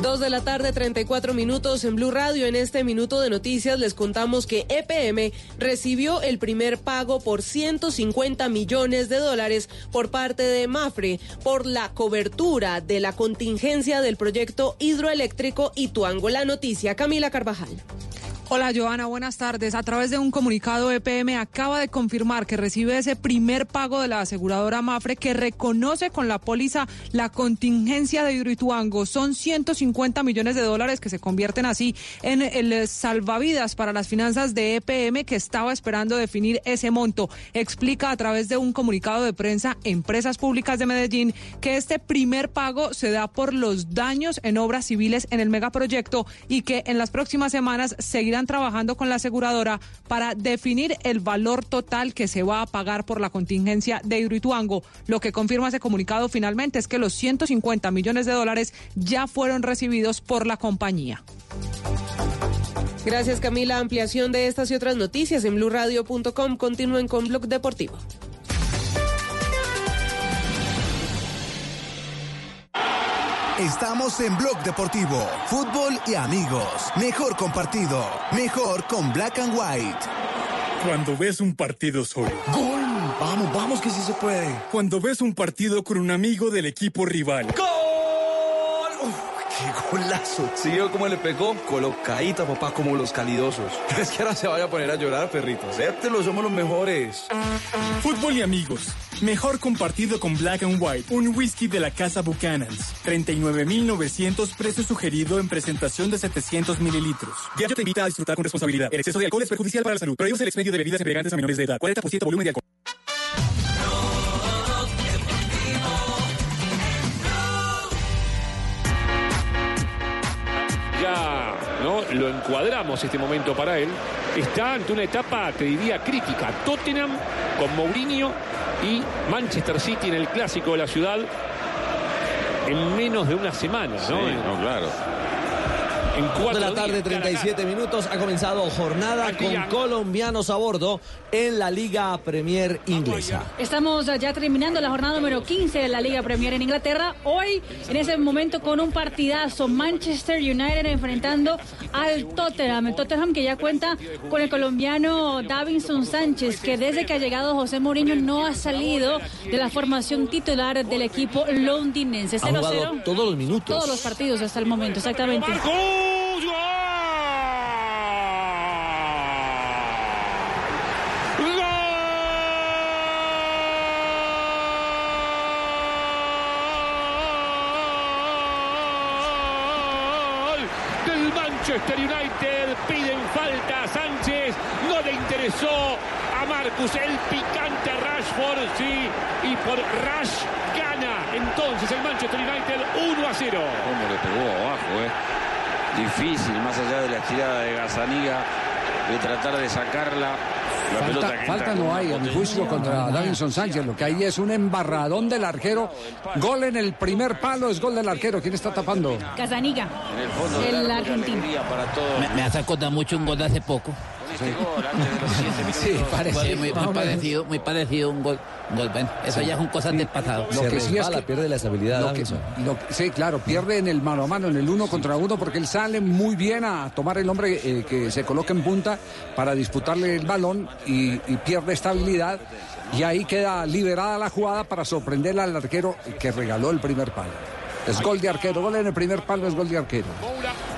Dos de la tarde, 34 minutos en Blue Radio. En este minuto de noticias les contamos que EPM recibió el primer pago por 150 millones de dólares por parte de Mafre por la cobertura de la contingencia del proyecto hidroeléctrico Ituango. La noticia, Camila Carvajal. Hola Joana, buenas tardes. A través de un comunicado, EPM acaba de confirmar que recibe ese primer pago de la aseguradora Mafre que reconoce con la póliza la contingencia de Hidroituango. Son 150 millones de dólares que se convierten así en el salvavidas para las finanzas de EPM que estaba esperando definir ese monto. Explica a través de un comunicado de prensa Empresas Públicas de Medellín que este primer pago se da por los daños en obras civiles en el megaproyecto y que en las próximas semanas seguirán trabajando con la aseguradora para definir el valor total que se va a pagar por la contingencia de Hidroituango. Lo que confirma ese comunicado finalmente es que los 150 millones de dólares ya fueron recibidos por la compañía. Gracias Camila. Ampliación de estas y otras noticias en blurradio.com. Continúen con Blog Deportivo. Estamos en Blog Deportivo, fútbol y amigos. Mejor compartido, mejor con Black and White. Cuando ves un partido solo. ¡Gol! Vamos, vamos que sí se puede. Cuando ves un partido con un amigo del equipo rival. ¡Gol! Uf, ¡Qué golazo! ¿Sí vio cómo le pegó? Colocadita, papá, como los calidosos. Es que ahora se vaya a poner a llorar, perrito. Acéptelo, somos los mejores. Fútbol y amigos. Mejor compartido con Black and White, un whisky de la casa Buchanan's. 39.900 precio sugerido en presentación de 700 mililitros. Diario te invita a disfrutar con responsabilidad. El exceso de alcohol es perjudicial para la salud. Prohíbes el expendio de bebidas embriagantes a menores de edad. 40% volumen de alcohol. Ya no lo encuadramos este momento para él. Está ante una etapa, te diría, crítica. Tottenham con Mourinho y Manchester City en el clásico de la ciudad en menos de una semana. Sí, no, claro. En cuatro de la tarde, 37 minutos. Ha comenzado jornada con colombianos a bordo en la Liga Premier inglesa. Estamos ya terminando la jornada número 15 de la Liga Premier en Inglaterra. Hoy, en ese momento, con un partidazo, Manchester United enfrentando al Tottenham. El Tottenham que ya cuenta con el colombiano Davinson Sánchez, que desde que ha llegado José Mourinho no ha salido de la formación titular del equipo londinense. Ha jugado 0-0 todos los minutos. todos los partidos hasta el momento, exactamente. Gol del Manchester United. Piden falta a Sánchez. No le interesó a Marcus el picante Rashford. Sí, y por Rash gana entonces el Manchester United 1 a 0. Cómo le pegó abajo, eh. Difícil, más allá de la estirada de Gazaniga, de tratar de sacarla. Falta, falta no hay, a mi juicio, contra Davinson Sánchez. Lo que hay es un embarradón del arquero. Gol en el primer palo, es gol del arquero. ¿Quién está tapando? Casaniga, el argentino. Me, me hace acordar mucho un gol de hace poco. Sí, parece. muy, muy parecido, muy parecido un gol. un gol. Bueno, eso ya son cosas del pasado. Lo que sí es que pierde la estabilidad. Lo que- Davinson. lo que- sí, claro, pierde en el mano a mano, en el uno contra uno, porque él sale muy bien a tomar el hombre eh, que se coloca en punta para disputarle el balón y, y pierde estabilidad. Y ahí queda liberada la jugada para sorprender al arquero que regaló el primer palo. Es gol de arquero, gol en el primer palo es gol de arquero.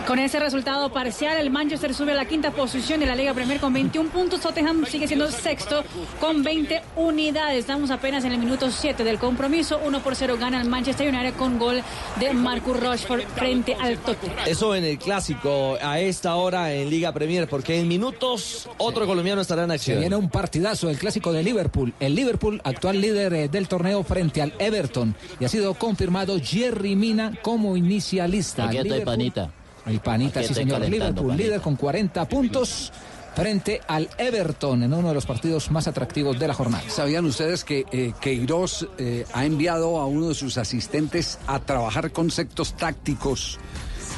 Con ese resultado parcial, el Manchester sube a la quinta posición de la Liga Premier con 21 puntos. Tottenham sigue siendo sexto con 20 unidades. Estamos apenas en el minuto 7 del compromiso. 1 por 0 gana el Manchester United con gol de Marcus Rashford frente al Tottenham. Eso en el clásico, a esta hora en Liga Premier, porque en minutos otro colombiano estará en Se acción. viene un partidazo, el clásico de Liverpool. El Liverpool, actual líder eh, del torneo frente al Everton. Y ha sido confirmado Jerry Mina como inicialista. Aquí estoy, panita. El panita, sí señor. Liverpool, panita. líder con 40 puntos frente al Everton en uno de los partidos más atractivos de la jornada. ¿Sabían ustedes que eh, Queiroz eh, ha enviado a uno de sus asistentes a trabajar conceptos tácticos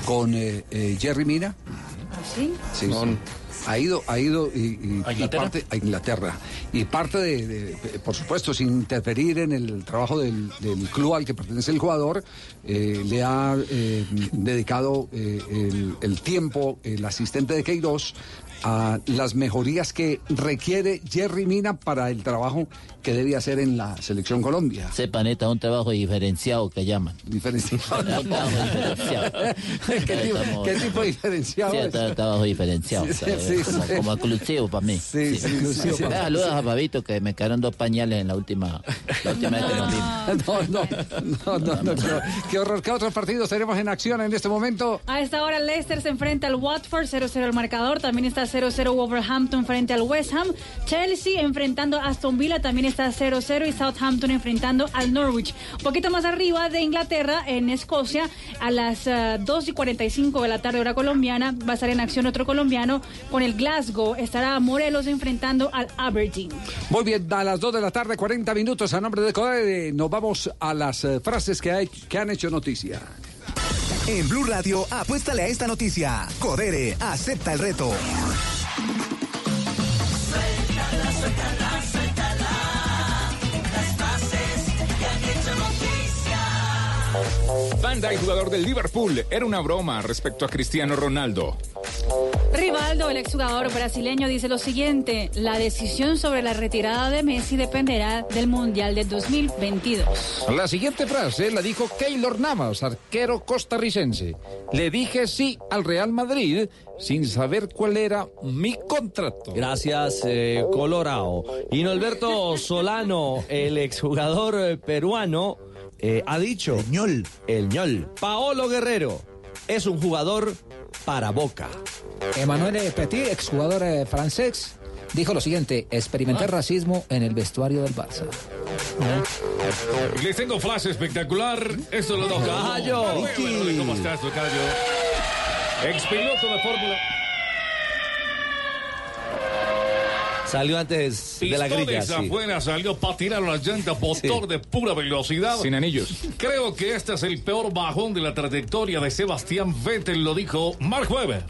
con eh, eh, Jerry Mina? ¿Sí? Sí, sí. Ha ido, ha ido y, y- ¿A y Inglaterra? parte a Inglaterra. Y parte de, de- por supuesto, sin interferir en el trabajo del, del club al que pertenece el jugador, eh, le ha eh, dedicado eh, el, el tiempo el asistente de Queiroz a las mejorías que requiere Jerry Mina para el trabajo que debe hacer en la selección Colombia. Ese paneta es un trabajo diferenciado que llaman. Diferenciado. Un trabajo diferenciado. ¿Qué, tipo, Estamos- qué tipo de diferenciado Sí, es? tra- trabajo diferenciado. Sí, sí, como, sí. como exclusivo para mí. Sí, sí, exclusivo para- Saludos a Fabito que me quedaron dos pañales en la última, la última vez que nos vimos. No, no, no, no, no, qué, qué horror. ¿Qué otros partidos tenemos en acción en este momento? A esta hora Leicester se enfrenta al Watford, 0-0 el marcador. También está 0-0 Wolverhampton frente al West Ham. Chelsea enfrentando a Aston Villa, también está 0-0 y Southampton enfrentando al Norwich. Un poquito más arriba de Inglaterra, en Escocia, a las eh, 2 y 45 de la tarde hora colombiana, va a estar en acción otro colombiano con el Glasgow. Estará Morelos enfrentando al Aberdeen. Muy bien, a las 2 de la tarde, 40 minutos a nombre de Codere. Nos vamos a las eh, frases que, hay, que han hecho noticia. En Blue Radio, apuéstale a esta noticia. Codere, acepta el reto. Banda, el jugador del Liverpool, era una broma respecto a Cristiano Ronaldo. Rivaldo, el exjugador brasileño, dice lo siguiente: la decisión sobre la retirada de Messi dependerá del Mundial de 2022. La siguiente frase la dijo Keylor Navas, arquero costarricense. Le dije sí al Real Madrid sin saber cuál era mi contrato. Gracias, eh, Colorado. Y Norberto Solano, el exjugador eh, peruano, eh, ha dicho... El ñol. El ñol. Paolo Guerrero es un jugador para Boca. Emmanuel Petit, exjugador eh, francés, dijo lo siguiente: experimenté racismo en el vestuario del Barça. Les tengo flash espectacular. Esto lo toca. Bueno, ¿Cómo estás, Tocayo? Expiloto de Fórmula. Salió antes de la grilla. Sí. afuera salió para tirar la llanta, motor de pura velocidad. Sin anillos. Creo que este es el peor bajón de la trayectoria de Sebastián Vettel, lo dijo Mark Webber.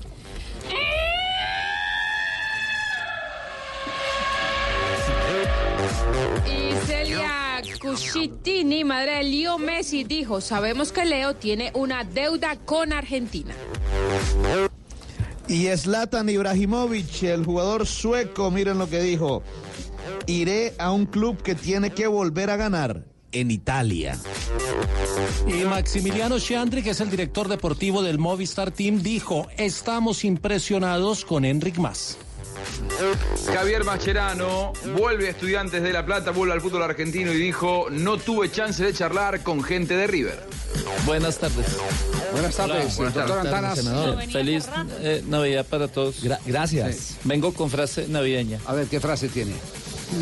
Y Celia Cuscitini, madre de Leo Messi, dijo, sabemos que Leo tiene una deuda con Argentina. Y Zlatan Ibrahimovic, el jugador sueco, miren lo que dijo. Iré a un club que tiene que volver a ganar en Italia. Y Maximiliano Chiandri, que es el director deportivo del Movistar Team, dijo, estamos impresionados con Enric Mas. Javier Mascherano vuelve a Estudiantes de La Plata, vuelve al fútbol argentino y dijo, no tuve chance de charlar con gente de River. Buenas tardes. Buenas tardes, Buenas doctor tardes, senador. Feliz eh, Navidad para todos. gracias. Vengo con frase navideña. A ver, ¿qué frase tiene?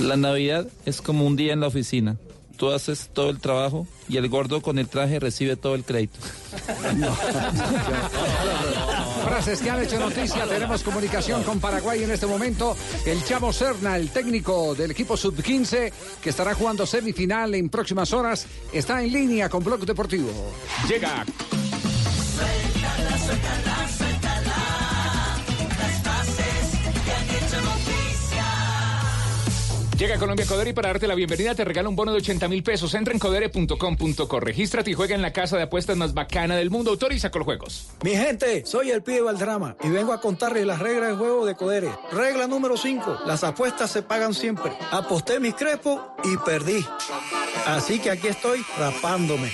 La Navidad es como un día en la oficina. Tú haces todo el trabajo y el gordo con el traje recibe todo el crédito. Frases que han hecho noticia. Tenemos comunicación con Paraguay en este momento. El Chavo Serna, el técnico del equipo sub-15, que estará jugando semifinal en próximas horas, está en línea con Blog Deportivo. Llega. Suéltala, suéltala, suéltala. Llega Colombia Codere y para darte la bienvenida te regala un bono de 80 mil pesos. Entra en codere.com.co. Regístrate y juega en la casa de apuestas más bacana del mundo. Autoriza con los juegos. Mi gente, soy el pibe Valdrama y vengo a contarles las reglas de juego de Codere. Regla número 5, las apuestas se pagan siempre. Aposté mis crepos y perdí. Así que aquí estoy rapándome.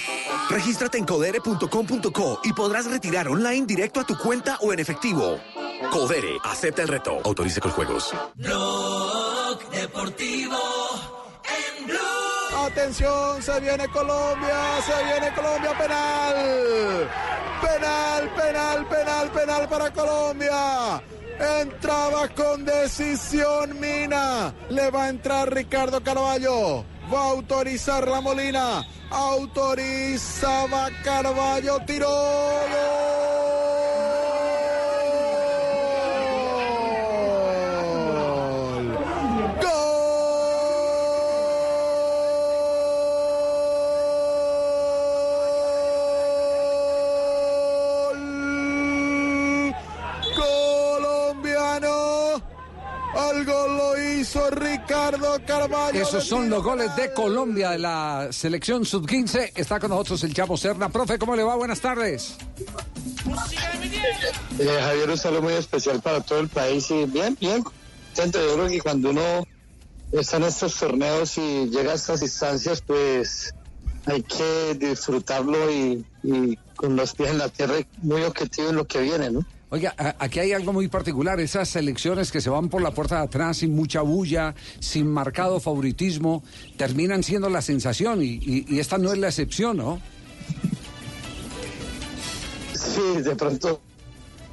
Regístrate en codere.com.co y podrás retirar online directo a tu cuenta o en efectivo. Codere, acepta el reto. Autorice con juegos. Deportivo en Blue. Atención, se viene Colombia, se viene Colombia penal. Penal, penal, penal, penal para Colombia. Entraba con decisión Mina. Le va a entrar Ricardo Carballo. Va a autorizar la Molina. Autorizaba Carballo. Tiró. Gol. Gol colombiano. El gol lo hizo Ricardo Carvalho. Esos son los goles de Colombia de la selección sub-15. Está con nosotros el Chavo Serna. Profe, ¿cómo le va? Buenas tardes. Eh, Javier, un saludo muy especial para todo el país y bien, bien. Yo creo que cuando uno está en estos torneos y llega a estas instancias, pues hay que disfrutarlo y, y con los pies en la tierra y muy objetivo en lo que viene, ¿no? Oiga, aquí hay algo muy particular. Esas selecciones que se van por la puerta de atrás sin mucha bulla, sin marcado favoritismo, terminan siendo la sensación y, y- y esta no es la excepción, ¿no? Sí, de pronto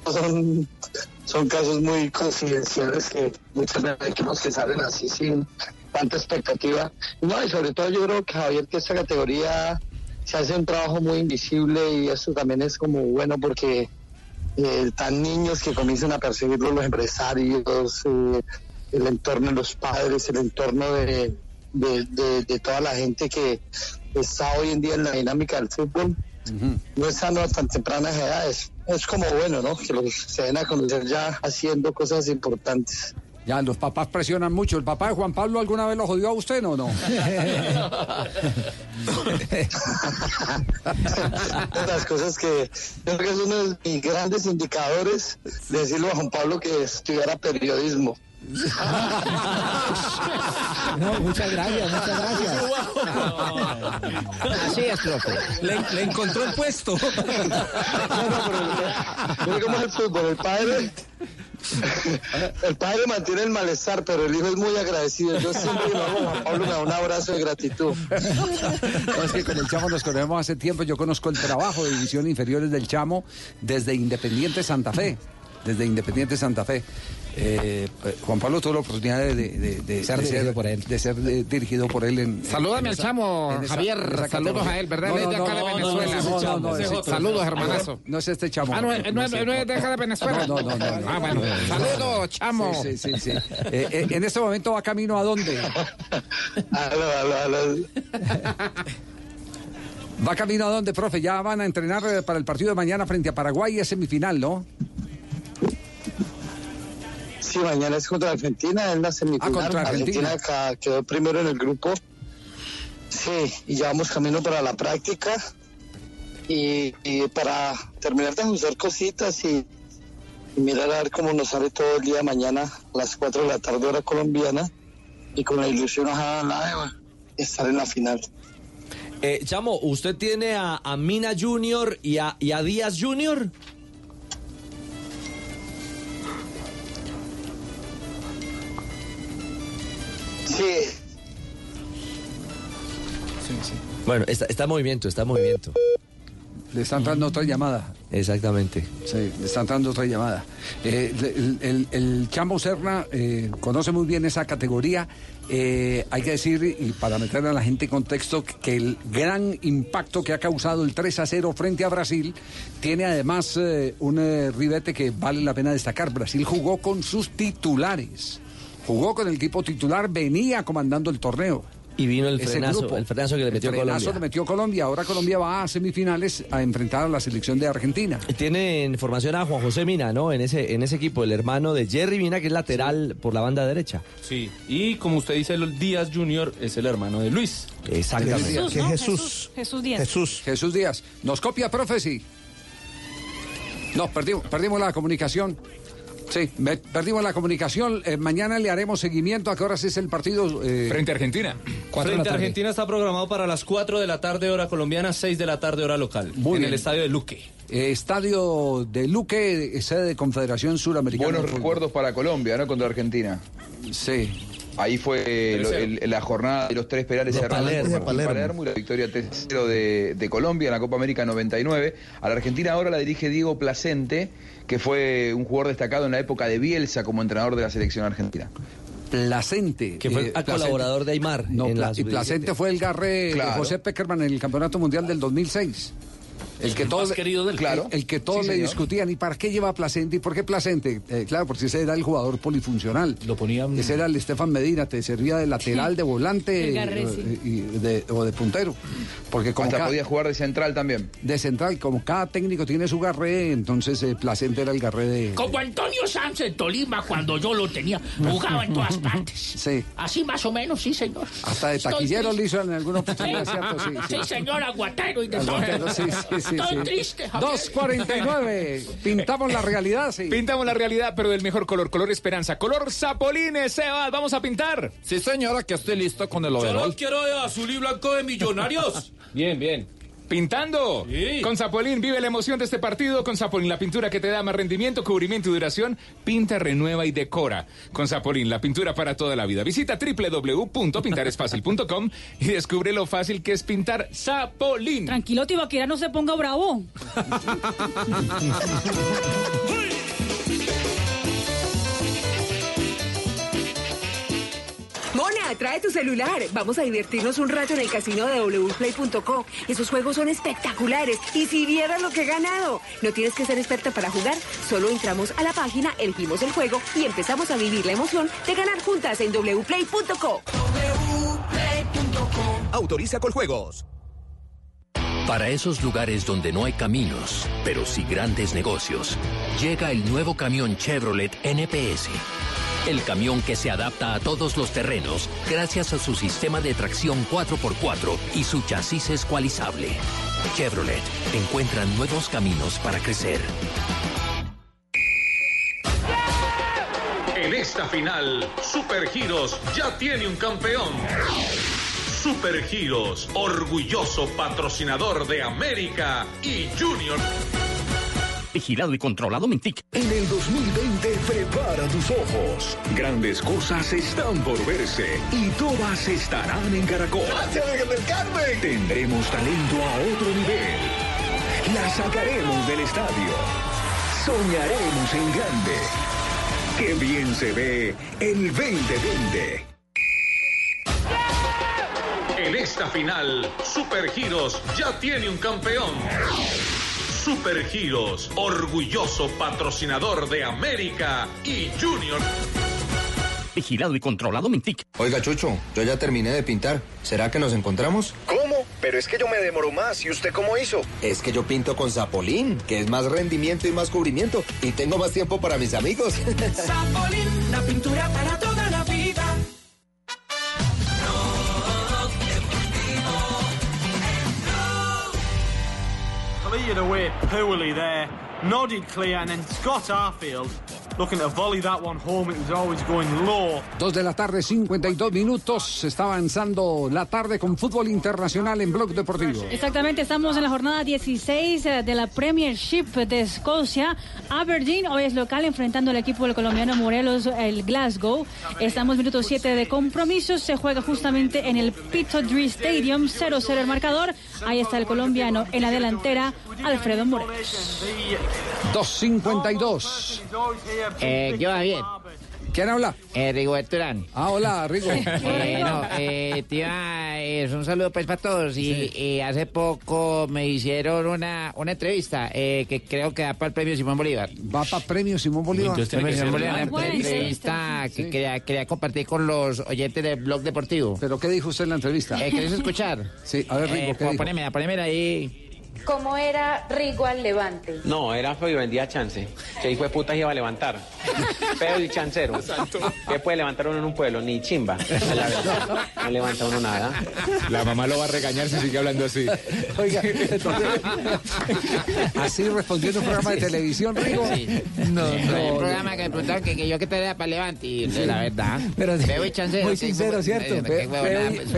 son, casos muy coincidenciales que muchas veces que salen así sin tanta expectativa. Y sobre todo yo creo que Javier, que esta categoría se hace un trabajo muy invisible y eso también es como bueno porque eh, tan niños que comienzan a percibirlo los empresarios, eh, el entorno de los padres, el entorno de, de- de- de toda la gente que está hoy en día en la dinámica del fútbol no estando a tan tempranas edades. Es como bueno, ¿no? Que los se den a conocer ya haciendo cosas importantes. Ya, los papás presionan mucho. ¿El papá de Juan Pablo alguna vez lo jodió a usted o no? Las cosas que yo creo que es uno de mis grandes indicadores de decirle a Juan Pablo que estudiara periodismo. No, muchas gracias, muchas gracias. Así es, profe. Le, le encontró el puesto. Mira cómo es el fútbol, el padre. El padre mantiene el malestar, pero el hijo es muy agradecido. Yo siempre lo hago, Juan Pablo un abrazo de gratitud. Es que con el Chamo nos conocemos hace tiempo. Yo conozco el trabajo de división inferiores del Chamo desde Independiente Santa Fe. Desde Independiente Santa Fe. Eh, eh, Juan Pablo tuvo la oportunidad de, de- de- de- Ser de dirigido por él. De ser eh, dirigido por él en. Salúdame en al chamo, en esa- Javier. esa Saludos categoría. a él, ¿verdad? No, Él es no, de acá no, de Venezuela. Saludos, hermanazo. No es este chamo. Ah, no, no, no, no es de acá de Venezuela. No, no, no, no. Ah, bueno. Saludos, chamo. Sí, sí, sí. Eh, eh, en este momento va camino a dónde? Va camino a dónde, profe. Ya van a entrenar para el partido de mañana frente a Paraguay, es semifinal, ¿no? Sí, mañana es contra Argentina, es la semifinal. Ah, contra Argentina. quedó primero en el grupo. Sí, y ya vamos camino para la práctica. Y, y para terminar de ajustar cositas y, y mirar a ver cómo nos sale todo el día mañana a las 4 de la tarde hora colombiana. Y con la ilusión ojalá de estar en la final. Eh, Chamo, ¿usted tiene a, a Mina Junior y a, y a Díaz Junior? Sí, Bueno, está, está en movimiento, está en movimiento. Le está entrando otra llamada. Exactamente. Sí, le está entrando otra llamada. Eh, el, el, el Chamo Serna eh, conoce muy bien esa categoría. Eh, hay que decir, y para meter a la gente en contexto, que el gran impacto que ha causado el 3 a 0 frente a Brasil tiene además eh, un eh, ribete que vale la pena destacar. Brasil jugó con sus titulares. Jugó con el equipo titular, venía comandando el torneo. Y vino el Ese frenazo, grupo. el frenazo que le metió El frenazo Colombia. le metió Colombia. Ahora Colombia va a semifinales a enfrentar a la selección de Argentina. Tienen formación a Juan José Mina, ¿no? En ese, en ese equipo, el hermano de Jerry Mina, que es lateral por la banda derecha. Sí, y como usted dice, el Díaz Junior es el hermano de Luis. Exactamente. Jesús, ¿no? Jesús. Jesús Díaz. Jesús. Jesús Díaz. Nos copia Prophecy. No, perdimos, perdimos la comunicación. Sí, me- perdimos la comunicación. Eh, mañana le haremos seguimiento. ¿A qué horas es el partido? eh? Frente a Argentina. Frente a Argentina está programado para las 4 de la tarde hora colombiana, 6 de la tarde hora local, Muy en bien. el estadio de Luque. Eh, estadio de Luque, sede de Confederación Suramericana. Buenos recuerdos para Colombia, ¿no? Contra Argentina. Sí. Ahí fue lo- el- la jornada de los tres penales De cerrados Palermo. por Martín Palermo. y la victoria 3-0 de, de Colombia en la Copa América 99. A la Argentina ahora la dirige Diego Placente, que fue un jugador destacado en la época de Bielsa como entrenador de la selección argentina. Placente. Que fue eh, Placente. colaborador de Aymar. No, en la Pla- y sub-17. Placente fue el garre Claro. de José Peckerman en el Campeonato Mundial del 2006. El que El todos, más querido del Claro. el, el que todos Sí, le señor. discutían, ¿y para qué lleva Placente? ¿Y por qué Placente? Eh, claro, porque ese era el jugador polifuncional. Lo ponían... Ese era el Estefan Medina, te servía de lateral, de volante garre, sí. y de- o de puntero. Porque como Hasta cada- podía jugar de central también. de central, como cada técnico tiene su garré, entonces eh, Placente era el garré de... Como Antonio Sanz en Tolima cuando yo lo tenía, jugaba en todas partes. Sí. Así más o menos, sí, señor. Hasta de taquillero le hizo en alguna oportunidad, Sí. ¿cierto? Sí, sí. Sí, señor, aguatero y de todo. Sí, sí, sí, Estoy sí. triste, Javier. 2.49. Pintamos la realidad, sí. Pintamos la realidad, pero del mejor color, color esperanza. Color Zapolines, Sebas, vamos a pintar. Sí, señora, que estoy listo con el Yo overol. no quiero azul y blanco de millonarios. Bien, bien. Pintando. Sí. Con Zapolín vive la emoción de este partido. Con Zapolín, la pintura que te da más rendimiento, cubrimiento y duración. Pinta, renueva y decora. Con Zapolín, la pintura para toda la vida. Visita www.pintaresfacil.com y descubre lo fácil que es pintar Zapolín. Tranquilo, Tibaquira, no se ponga bravo. Mona, trae tu celular. Vamos a divertirnos un rato en el casino de wplay.co. Esos juegos son espectaculares. Y si vieras lo que he ganado. No tienes que ser experta para jugar. Solo entramos a la página, elegimos el juego y empezamos a vivir la emoción de ganar juntas en wplay.co. Autoriza con juegos. Para esos lugares donde no hay caminos, pero sí grandes negocios, llega el nuevo camión Chevrolet NPS. El camión que se adapta a todos los terrenos gracias a su sistema de tracción 4x4 y su chasis escualizable. Chevrolet encuentra nuevos caminos para crecer. En esta final, Supergiros ya tiene un campeón. Supergiros, orgulloso patrocinador de América y Junior. Vigilado y controlado Mintic. En el 2020 prepara tus ojos. Grandes cosas están por verse y todas estarán en Caracol. ¡Gracias, Virgen del Carmen! Tendremos talento a otro nivel. La sacaremos del estadio. Soñaremos en grande. Qué bien se ve el 2020. En esta final, Supergiros ya tiene un campeón. Supergiros, orgulloso patrocinador de América y Junior. Vigilado y controlado Mintic. Oiga, Chucho, yo ya terminé de pintar. ¿Será que nos encontramos? ¿Cómo? Pero es que yo me demoro más. ¿Y usted cómo hizo? Es que yo pinto con Zapolín, que es más rendimiento y más cubrimiento. Y tengo más tiempo para mis amigos. Zapolín, la pintura para Cleared away poorly there. Nodded clear, and then Scott Arfield looking to volley that one home. It was always going low. Dos de la tarde, 52 minutos. Se está avanzando la tarde con fútbol internacional en Blog Deportivo. Exactamente, estamos en la jornada 16 eh, de la Premiership de Escocia. Aberdeen hoy es local enfrentando al equipo del colombiano Morelos, el Glasgow. Estamos minuto 7 de compromiso. Se juega justamente en el Pittodrie Stadium, 0-0 el marcador. Ahí está el colombiano en la delantera. Alfredo Morelos. 252. Eh, yo, Javier. ¿Quién habla? Eh, Rigoberto Urán. Ah, hola, Rigo. Eh, no, eh, tía, es un saludo pues para todos. Y, y hace poco me hicieron una, una entrevista eh, que creo que va para el premio Simón Bolívar. ¿Va para premio Simón Bolívar? Premio Simón Bolívar, una buena entrevista que Sí. quería, quería compartir con los oyentes del blog deportivo. ¿Pero qué dijo usted en la entrevista? Eh, ¿Querés escuchar? Sí, a ver, Rigo, Eh, ¿qué dijo? Ponémela, ponémela ahí. ¿Cómo era Rigo al levante? No, era feo y vendía chance. Que hijo de puta iba a levantar. Feo y chancero. ¿Qué puede levantar uno en un pueblo? Ni chimba. La verdad. No levanta uno nada. La mamá lo va a regañar si sigue hablando así. Oiga, entonces, así respondiendo un programa de televisión, Rigo. No, no, un programa que me preguntaron que, que yo qué tarea para Levante y Sí. la verdad. Pero sí, feo y chancero. muy sí, sincero, ¿cierto? eh, Fe- qué huevona, feo y- pues,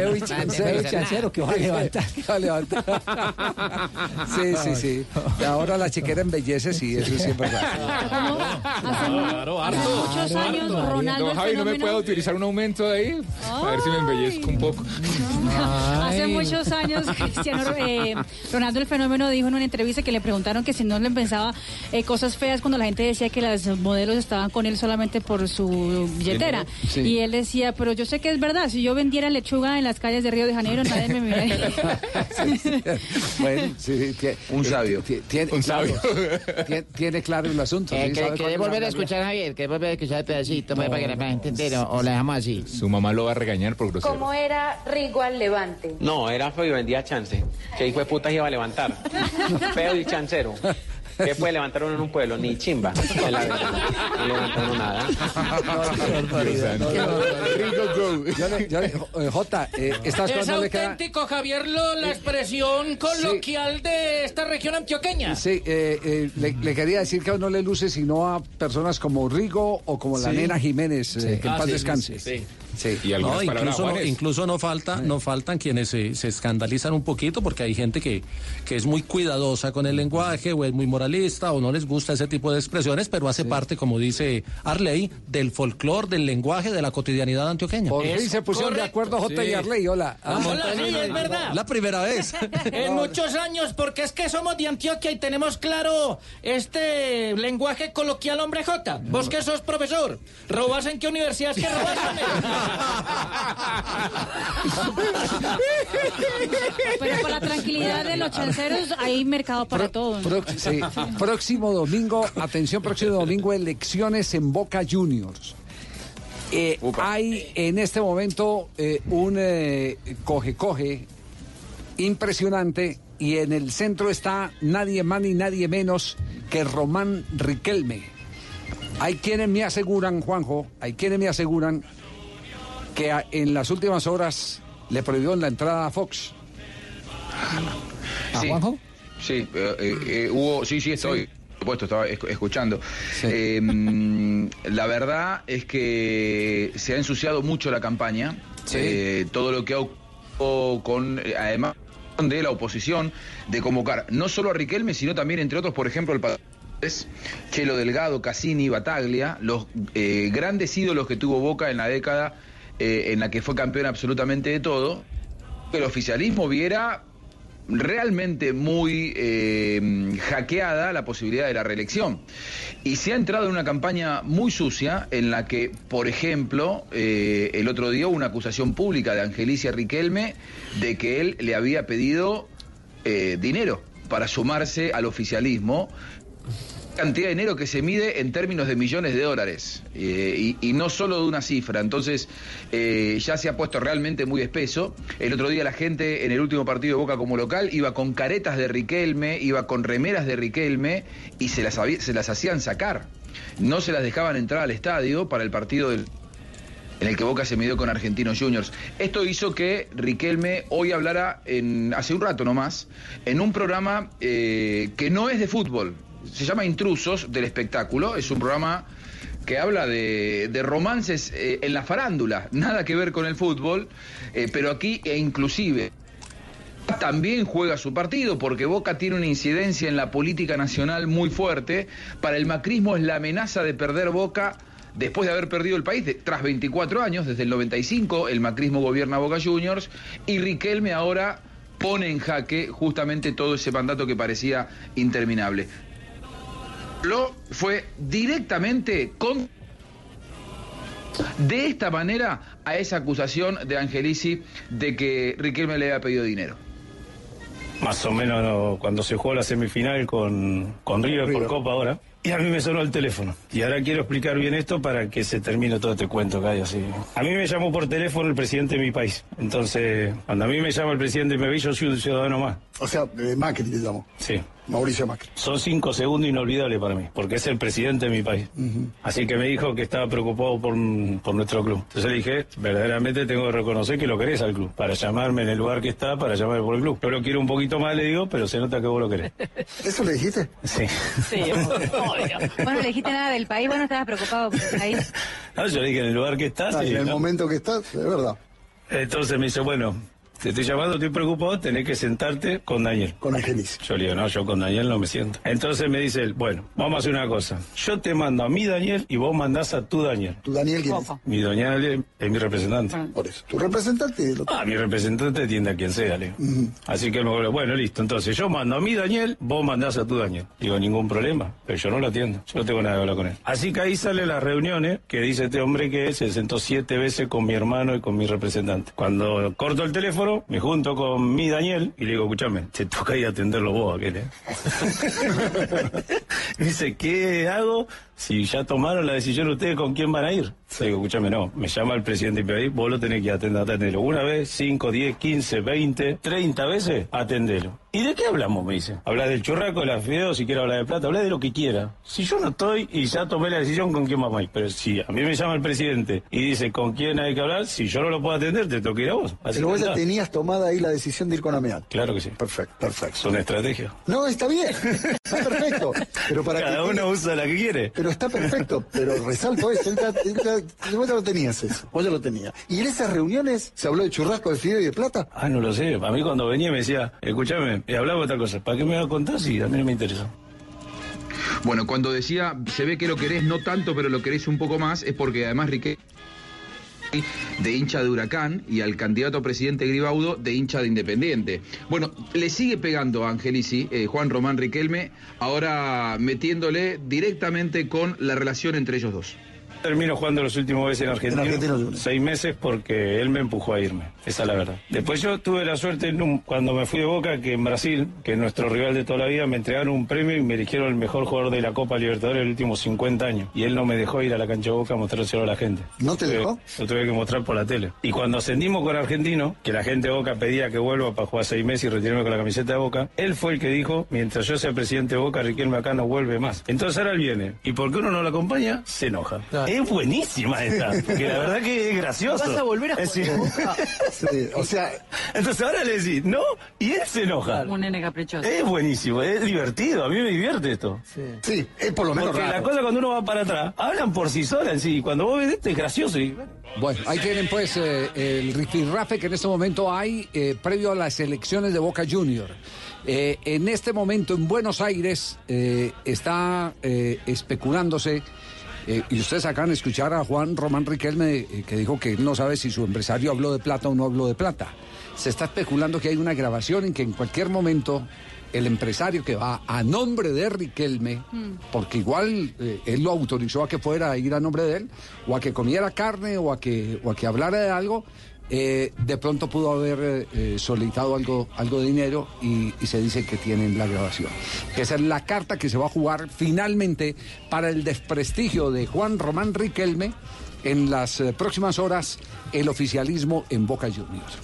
feo y chancero, que va a levantar. Va a levantar. Sí, sí, sí. Y ahora la chiquera embellece, sí, eso sí es verdad. Claro, hace harto. muchos años Ronaldo Don el Javi, ¿no me fenómeno- puedo utilizar un aumento de ahí? A ver si me embellezco un poco. Hace muchos años, Cristiano eh, Ronaldo el fenómeno dijo en una entrevista que le preguntaron que si no le pensaba eh, cosas feas cuando la gente decía que las modelos estaban con él solamente por su billetera. Sí. Y él decía, pero yo sé que es verdad, si yo vendiera lechuga en las calles de Río de Janeiro, nadie me miraría. Bueno, sí, tie- Un sabio. tie- Tiene, Un sabio. tiene claro el asunto. Eh, sí, ¿querés- sabe cuál ¿Querés es la volver a escuchar, Javier? ¿Querés volver a escuchar el pedacito pues, para que la gente? ¿O la dejamos así? Su mamá lo va a regañar por grosero. ¿Cómo era Rigo al levante? No, era feo y vendía chance. Que hijo de puta iba a levantar. Feo y chancero. ¿Qué puede levantar uno en un pueblo? Ni chimba. No levanta uno nada. Jota, estas Es auténtico, Javier, lo- la expresión coloquial de esta región antioqueña. Sí, eh, eh, le, le quería decir que no le luce sino a personas como Rigo o como la nena Jiménez, eh, que en Ah, paz sí, descanse. sí, Sí. Y algunas No, incluso, no, incluso no falta, no faltan quienes se, se escandalizan un poquito porque hay gente que, que es muy cuidadosa con el lenguaje o es muy moralista o no les gusta ese tipo de expresiones, pero hace parte, como dice Arley, del folclore, del lenguaje, de la cotidianidad antioqueña. Por se pusieron de acuerdo Jota y. Arley. Hola. Ah, Hola, sí, es verdad. La primera vez. En muchos años, porque es que somos de Antioquia y tenemos claro este lenguaje coloquial, hombre J. Vos que sos profesor, ¿robas en qué universidad es que robas? Pero por la tranquilidad de los chanceros hay mercado para todo. Pro- sí. Próximo domingo, atención, próximo domingo, elecciones en Boca Juniors. Eh, hay en este momento eh, un eh, coge-coge impresionante y en el centro está nadie más ni nadie menos que Román Riquelme. Hay quienes me aseguran, Juanjo, hay quienes me aseguran que en las últimas horas le prohibió la entrada a Fox. ¿A Sí. Juanjo? Sí, eh, eh, eh, hubo, sí, sí, estoy. Por supuesto, estaba esc- escuchando. Eh, mm, la verdad es que se ha ensuciado mucho la campaña. Eh, todo lo que ha ocurrido con, eh, además de la oposición, de convocar no solo a Riquelme, sino también, entre otros, por ejemplo, el es Chelo Delgado, Cassini, Bataglia, los eh, grandes ídolos que tuvo Boca en la década eh, en la que fue campeón absolutamente de todo, que el oficialismo viera realmente muy eh, hackeada la posibilidad de la reelección. Y se ha entrado en una campaña muy sucia en la que, por ejemplo, eh, el otro día hubo una acusación pública de Angelicia Riquelme de que él le había pedido eh, dinero para sumarse al oficialismo cantidad de dinero que se mide en términos de millones de dólares eh, y, no solo de una cifra. Entonces eh, ya se ha puesto realmente muy espeso. El otro día la gente en el último partido de Boca como local iba con caretas de Riquelme, iba con remeras de Riquelme y se las, se las hacían sacar. No se las dejaban entrar al estadio para el partido del en el que Boca se midió con Argentinos Juniors. Esto hizo que Riquelme hoy hablara en, hace un rato nomás en un programa eh, que no es de fútbol, se llama Intrusos del espectáculo, es un programa que habla de, romances eh, en la farándula, nada que ver con el fútbol, eh, pero aquí e inclusive también juega su partido porque Boca tiene una incidencia en la política nacional muy fuerte. Para el macrismo es la amenaza de perder Boca después de haber perdido el país tras 24 años, desde el 95 el macrismo gobierna Boca Juniors y Riquelme ahora pone en jaque justamente todo ese mandato que parecía interminable. Lo fue directamente con de esta manera a esa acusación de Angelici de que Riquelme le había pedido dinero. Más o menos no, cuando se jugó la semifinal con, con River, por Copa ahora. Y a mí me sonó el teléfono. Y ahora quiero explicar bien esto para que se termine todo este cuento que hay así. A mí me llamó por teléfono el presidente de mi país. Entonces, cuando a mí me llama el presidente de mi país, yo soy un ciudadano más. O sea, eh, Macri te llamó. Sí. Mauricio Macri. Son cinco segundos inolvidables para mí, porque es el presidente de mi país. Así que me dijo que estaba preocupado por, por nuestro club. Entonces le dije, verdaderamente tengo que reconocer que lo querés al club, para llamarme en el lugar que está, para llamarme por el club. Yo lo quiero un poquito más, le digo, pero se nota que vos lo querés. ¿Eso le dijiste? Sí. Sí, Bueno, le dijiste nada del país, bueno, estabas preocupado por el país. No, yo le dije, en el lugar que está, Ah, sí, en el ¿no? momento que estás, es verdad. Entonces me dice, bueno, te estoy llamando, estoy preocupado, tenés que sentarte con Daniel. Con Angelici. Yo le digo, no, yo con Daniel no me siento. Entonces me dice él, bueno, vamos a hacer una cosa. Yo te mando a mi Daniel y vos mandás a tu Daniel. ¿Tu Daniel quién es? Mi Daniel es mi representante. Por eso. ¿Tu representante? Lo... Ah, mi representante atiende a quien sea, le digo. Así que él me dijo, bueno, listo. Entonces yo mando a mi Daniel, vos mandás a tu Daniel. Digo, ningún problema, pero yo no lo atiendo. Yo no tengo nada que hablar con él. Así que ahí salen las reuniones que dice este hombre que se sentó siete veces con mi hermano y con mi representante. Cuando corto el teléfono, me junto con mi Daniel y le digo, escúchame, te toca ir a atenderlo vos, aquel, ¿eh? Dice, ¿qué hago si ya tomaron la decisión ustedes con quién van a ir? Le digo, escúchame, no, me llama el presidente del país, vos lo tenés que atender, atenderlo. Una vez, cinco, diez, quince, veinte, treinta veces, atendelo. ¿Y de qué hablamos? Me dice. Habla del churraco, de las fideos, si quiero hablar de plata, habla de lo que quiera. Si yo no estoy y ya tomé la decisión con quién vamos a ir. Pero si a mí me llama el presidente y dice con quién hay que hablar, si yo no lo puedo atender, te toca ir a vos. Así Pero vos ya tenías tomada ahí la decisión de ir con Ameal. Claro que sí. Perfecto, perfecto. Es una estrategia. No, está bien. Está perfecto. Pero para Cada que uno usa la que quiere. Pero está perfecto. Pero resalto eso. Él él vos ya lo tenías eso. Vos ya lo tenías. ¿Y en esas reuniones se habló de churrasco, de fideo y de plata? Ah, no lo sé. A mí cuando venía me decía, escúchame, eh, hablaba de otra cosa. ¿Para qué me va a contar si a mí no me interesa? Bueno, cuando decía, se ve que lo querés no tanto, pero lo querés un poco más, es porque además Riquelme de hincha de Huracán y al candidato a presidente Gribaudo de hincha de Independiente. Bueno, le sigue pegando a Angelici, eh, Juan Román Riquelme, ahora metiéndole directamente con la relación entre ellos dos. Termino jugando los últimos veces en Argentina. En Argentina, seis meses porque él me empujó a irme. Esa es la verdad. Después yo tuve la suerte en un- cuando me fui de Boca que en Brasil, que es nuestro rival de toda la vida, me entregaron un premio y me eligieron el mejor jugador de la Copa Libertadores de los últimos 50 años. Y él no me dejó ir a la cancha de Boca a mostrárselo a la gente. ¿No te Tuve- dejó? Lo tuve que mostrar por la tele. Y cuando ascendimos con Argentino, que la gente de Boca pedía que vuelva para jugar seis meses y retirarme con la camiseta de Boca, él fue el que dijo, mientras yo sea presidente de Boca, Riquelme acá no vuelve más. Entonces ahora él viene. Y porque uno no lo acompaña, se enoja. Es buenísima esta. Porque la verdad que es gracioso. ¿Vas a volver a jugar Sí, o sea, Entonces ahora le decís, no, y él se enoja. Un nene caprichoso. Es buenísimo, es divertido, a mí me divierte esto. sí, es por lo menos Porque la cosa cuando uno va para atrás, hablan por sí solas en sí. Cuando vos ves esto es gracioso. Y, Bueno, ahí tienen pues eh, el rifirrafe que en este momento hay eh, previo a las elecciones de Boca Junior. Eh, en este momento en Buenos Aires eh, está eh, especulándose, eh, y ustedes acaban de escuchar a Juan Román Riquelme eh, que dijo que él no sabe si su empresario habló de plata o no habló de plata. Se está especulando que hay una grabación en que en cualquier momento el empresario que va a nombre de Riquelme, porque igual eh, él lo autorizó a que fuera a ir a nombre de él, o a que comiera carne, o a que, o a que hablara de algo, eh, de pronto pudo haber eh, eh, solicitado algo, algo de dinero y, se dice que tienen la grabación. Esa es la carta que se va a jugar finalmente para el desprestigio de Juan Román Riquelme en las próximas horas, el oficialismo en Boca Juniors.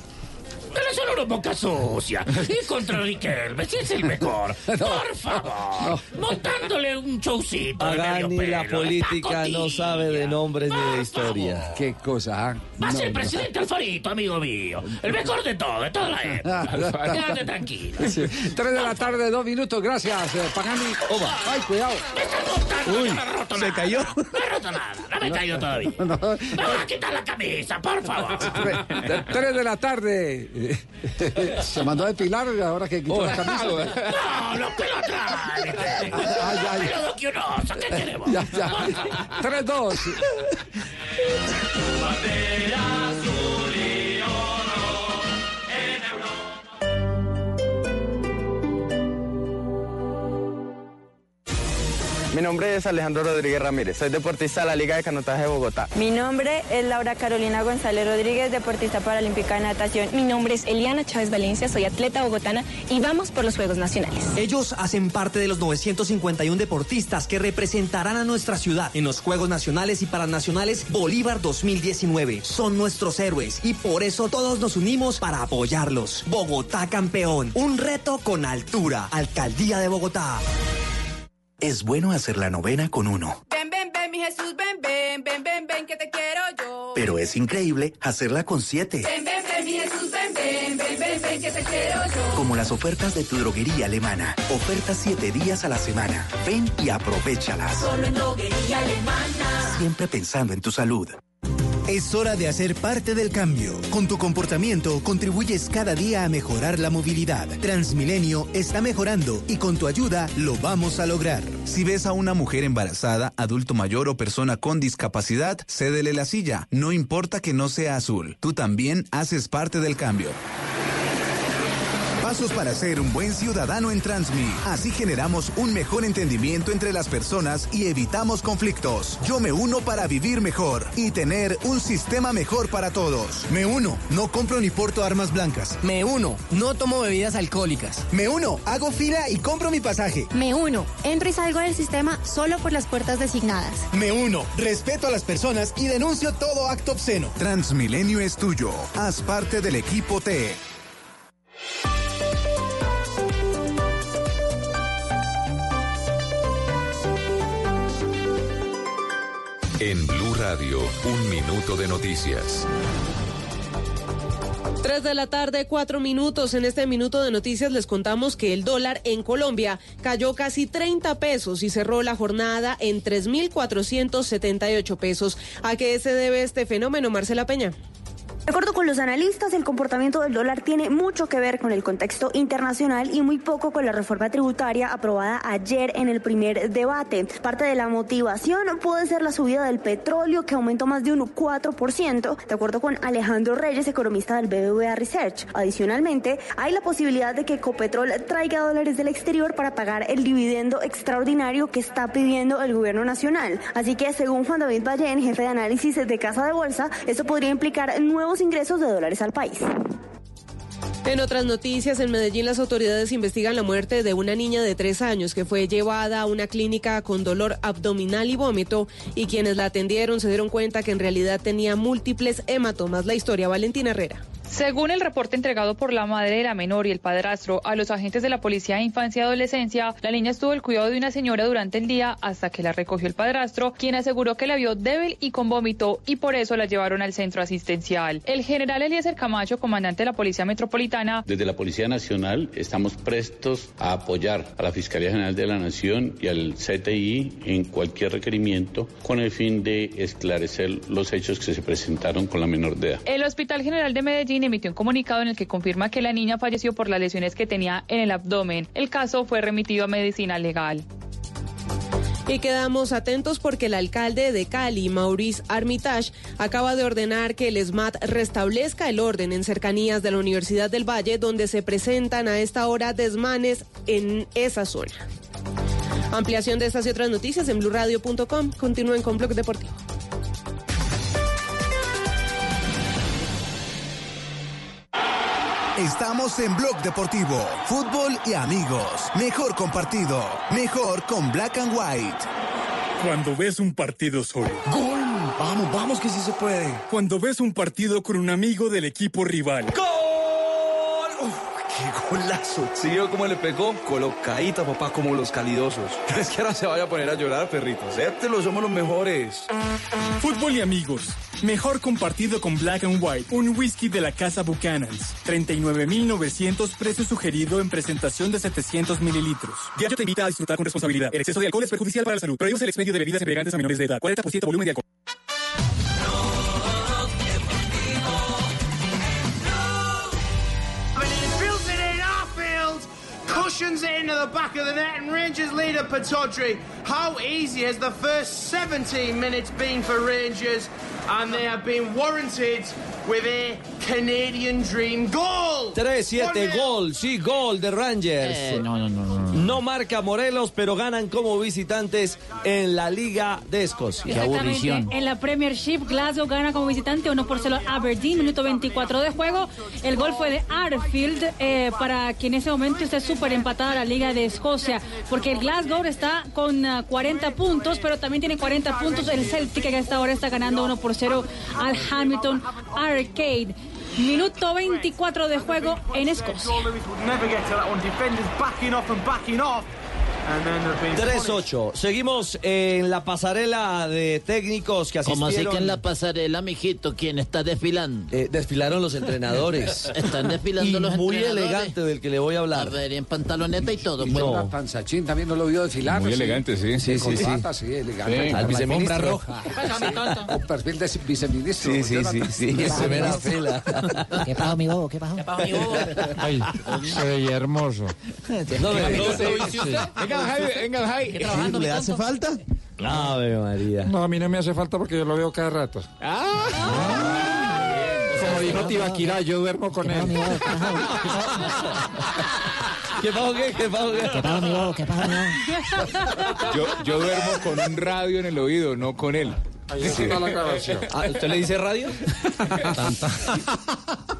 Pero solo una boca sucia. Y contra Riquelme, si es el mejor. Por favor. Montándole un showcito. de medio Agani, la pelo, de política no sabe de nombres ni de historia. Qué cosa, ¿ah? Va a No, ser no. presidente Alfarito, amigo mío. El mejor de todo, de toda la época. Quédate tranquilo. Sí. Tres de la tarde, dos minutos. Gracias, eh, Pagani. Oba. Ay, cuidado. Uy, se cayó. No he roto nada, no me he caído todavía. Me vas a quitar la camisa, por favor. Tres, tres de la tarde. Se mandó a depilar ahora que quitó la camisa. No, los pelos atrás. Ay, ay. Pelo doquionoso, ¿qué queremos? Ya, ya. Tres, dos. Mi nombre es Alejandro Rodríguez Ramírez, soy deportista de la Liga de Canotaje de Bogotá. Mi nombre es Laura Carolina González Rodríguez, deportista paralímpica de natación. Mi nombre es Eliana Chávez Valencia, soy atleta bogotana y vamos por los Juegos Nacionales. Ellos hacen parte de los 951 deportistas que representarán a nuestra ciudad en los Juegos Nacionales y Paranacionales Bolívar 2019. Son nuestros héroes y por eso todos nos unimos para apoyarlos. Bogotá campeón, un reto con altura. Alcaldía de Bogotá. Es bueno hacer la novena con uno, Ven, ven, ven, mi Jesús, ven, ven, ven, ven, ven, que te quiero yo. pero es increíble hacerla con siete. Ven, ven, ven, mi Jesús, ven, ven, ven, ven, ven, que te quiero yo. Como las ofertas de tu droguería alemana. Ofertas siete días a la semana. Ven y aprovechalas. Solo en droguería alemana. Siempre pensando en tu salud. Es hora de hacer parte del cambio. Con tu comportamiento contribuyes cada día a mejorar la movilidad. Transmilenio está mejorando y con tu ayuda lo vamos a lograr. Si ves a una mujer embarazada, adulto mayor o persona con discapacidad, cédele la silla. No importa que no sea azul. Tú también haces parte del cambio. Pasos para ser un buen ciudadano en Transmi. Así generamos un mejor entendimiento entre las personas y evitamos conflictos. Yo me uno para vivir mejor y tener un sistema mejor para todos. Me uno, no compro ni porto armas blancas. Me uno, no tomo bebidas alcohólicas. Me uno, hago fila y compro mi pasaje. Me uno, entro y salgo del sistema solo por las puertas designadas. Me uno, respeto a las personas y denuncio todo acto obsceno. Transmilenio es tuyo. Haz parte del equipo T. En Blue Radio, un minuto de noticias. 3 de la tarde, cuatro minutos. En este minuto de noticias les contamos que el dólar en Colombia cayó casi 30 pesos y cerró la jornada en 3.478 pesos. ¿A qué se debe este fenómeno, Marcela Peña? De acuerdo con los analistas, el comportamiento del dólar tiene mucho que ver con el contexto internacional y muy poco con la reforma tributaria aprobada ayer en el primer debate. Parte de la motivación puede ser la subida del petróleo que aumentó más de un 4%, de acuerdo con Alejandro Reyes, economista del BBVA Research. Adicionalmente, hay la posibilidad de que Ecopetrol traiga dólares del exterior para pagar el dividendo extraordinario que está pidiendo el gobierno nacional. Así que, según Juan David Ballén, jefe de análisis de Casa de Bolsa, esto podría implicar nuevos ingresos de dólares al país. En otras noticias, en Medellín las autoridades investigan la muerte de una niña de tres años que fue llevada a una clínica con dolor abdominal y vómito y quienes la atendieron se dieron cuenta que en realidad tenía múltiples hematomas. La historia, Valentina Herrera. Según el reporte entregado por la madre de la menor y el padrastro a los agentes de la Policía de Infancia y Adolescencia, la niña estuvo al cuidado de una señora durante el día hasta que la recogió el padrastro, quien aseguró que la vio débil y con vómito y por eso la llevaron al centro asistencial. El general Eliezer Camacho, comandante de la Policía Metropolitana, Desde la Policía Nacional estamos prestos a apoyar a la Fiscalía General de la Nación y al CTI en cualquier requerimiento con el fin de esclarecer los hechos que se presentaron con la menor de edad. el Hospital General de Medellín emitió un comunicado en el que confirma que la niña falleció por las lesiones que tenía en el abdomen. El caso fue remitido a medicina legal. Y quedamos atentos porque el alcalde de Cali, Maurice Armitage, acaba de ordenar que el SMAT restablezca el orden en cercanías de la Universidad del Valle, donde se presentan a esta hora desmanes en esa zona. Ampliación de estas y otras noticias en blurradio.com. Continúen con Blog Deportivo. Estamos en Blog Deportivo, fútbol y amigos. Mejor compartido, mejor con Black and White. Cuando ves un partido solo. ¡Gol! Vamos, vamos, que sí se puede. Cuando ves un partido con un amigo del equipo rival. ¡Gol! ¡Qué golazo! ¿Sí vio cómo le pegó? Colocadita, papá, como los calidosos. ¿Crees que ahora se vaya a poner a llorar, perrito? Acéptelo, somos los mejores. Fútbol y amigos. Mejor compartido con Black and White, un whisky de la casa Buchanan's. 39.900 precio sugerido en presentación de 700 mililitros. Diario te invita a disfrutar con responsabilidad. El exceso de alcohol es perjudicial para la salud. Prohíbes el expendio de bebidas embriagantes a menores de edad. 40% volumen de alcohol. Cushions it into the back of the net, and Rangers leader Patodri. How easy has the first 17 minutes been for Rangers? And they have been warranted with a Canadian Dream goal. 3-7 gol, sí, gol de Rangers. Eh, no, no, no, no. No marca Morelos, pero ganan como visitantes en la Liga de Escocia. Exactamente. En la Premiership, Glasgow gana como visitante 1 por 0 Aberdeen, minuto 24 de juego. El gol fue de Arfield, eh, para que en ese momento esté súper empatada la Liga de Escocia, porque el Glasgow está con ah, 40 puntos, pero también tiene 40 puntos el Celtic, que hasta ahora está ganando 1 por 0 al Hamilton Arcade. Minuto 24 de juego en Escocia. Never get to that one. Defenders backing off and backing off. And then there've been 3-8. Seguimos en la pasarela de técnicos que ¿Cómo asistieron. así que en la pasarela, mijito? ¿Quién está desfilando? Eh, desfilaron los entrenadores. Están desfilando y los muy entrenadores. elegante del que le voy a hablar. A ver, en pantaloneta y todo. Y pues. no. Panzachín también no lo vio desfilar. Muy ¿sí? elegante, sí. Sí, Sí, sí, corbata, sí, elegante. Sí. Al viceministro. Con perfil de viceministro. Sí, sí, sí, sí. Primera fila. ¿Qué pasó, mi bobo? ¿Qué pasó? ¿Qué pasó, mi bobo? Ay, se veía hermoso. No me Venga. ¿Le hace falta? Ave María. No, a mí no me hace falta porque yo lo veo cada rato. Como dijo Tibaquira, yo duermo con él. ¿Qué pasó qué? ¿Qué pasó qué? ¿Qué pasó, mi bobo? ¿Qué pasó, mi bobo? Yo, yo duermo con un radio en el oído, no con él. Ahí está la grabación. Ah, ¿Usted le dice radio?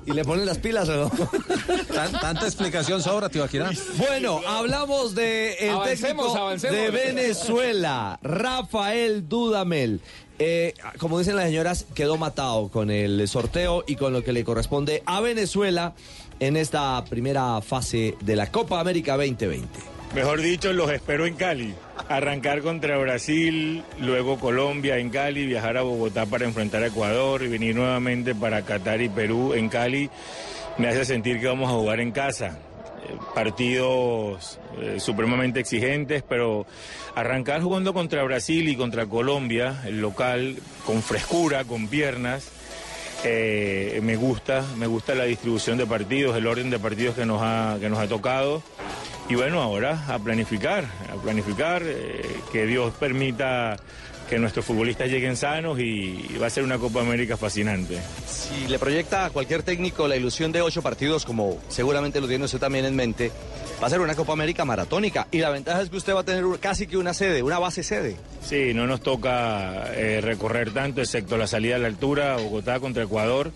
¿Y le ponen las pilas o no? tanta explicación sobra, tío Akira. Bueno, hablamos de el Avancemos, técnico avancemos. de Venezuela, Rafael Dudamel. Eh, como dicen las señoras, quedó matado con el sorteo y con lo que le corresponde a Venezuela en esta primera fase de la Copa América 2020. Mejor dicho, los espero en Cali. Arrancar contra Brasil, luego Colombia en Cali, viajar a Bogotá para enfrentar a Ecuador y venir nuevamente para Qatar y Perú en Cali me hace sentir que vamos a jugar en casa. Eh, Partidos eh, supremamente exigentes, pero arrancar jugando contra Brasil y contra Colombia, el local, con frescura, con piernas, eh, me gusta, me gusta la distribución de partidos, el orden de partidos que nos ha, que nos ha tocado. Y bueno, ahora a planificar, a planificar, eh, que Dios permita que nuestros futbolistas lleguen sanos y, va a ser una Copa América fascinante. Si le proyecta a cualquier técnico la ilusión de ocho partidos, como seguramente lo tiene usted también en mente, va a ser una Copa América maratónica. Y la ventaja es que usted va a tener casi que una sede, una base sede. Sí, no nos toca eh, recorrer tanto, excepto la salida a la altura, Bogotá contra Ecuador,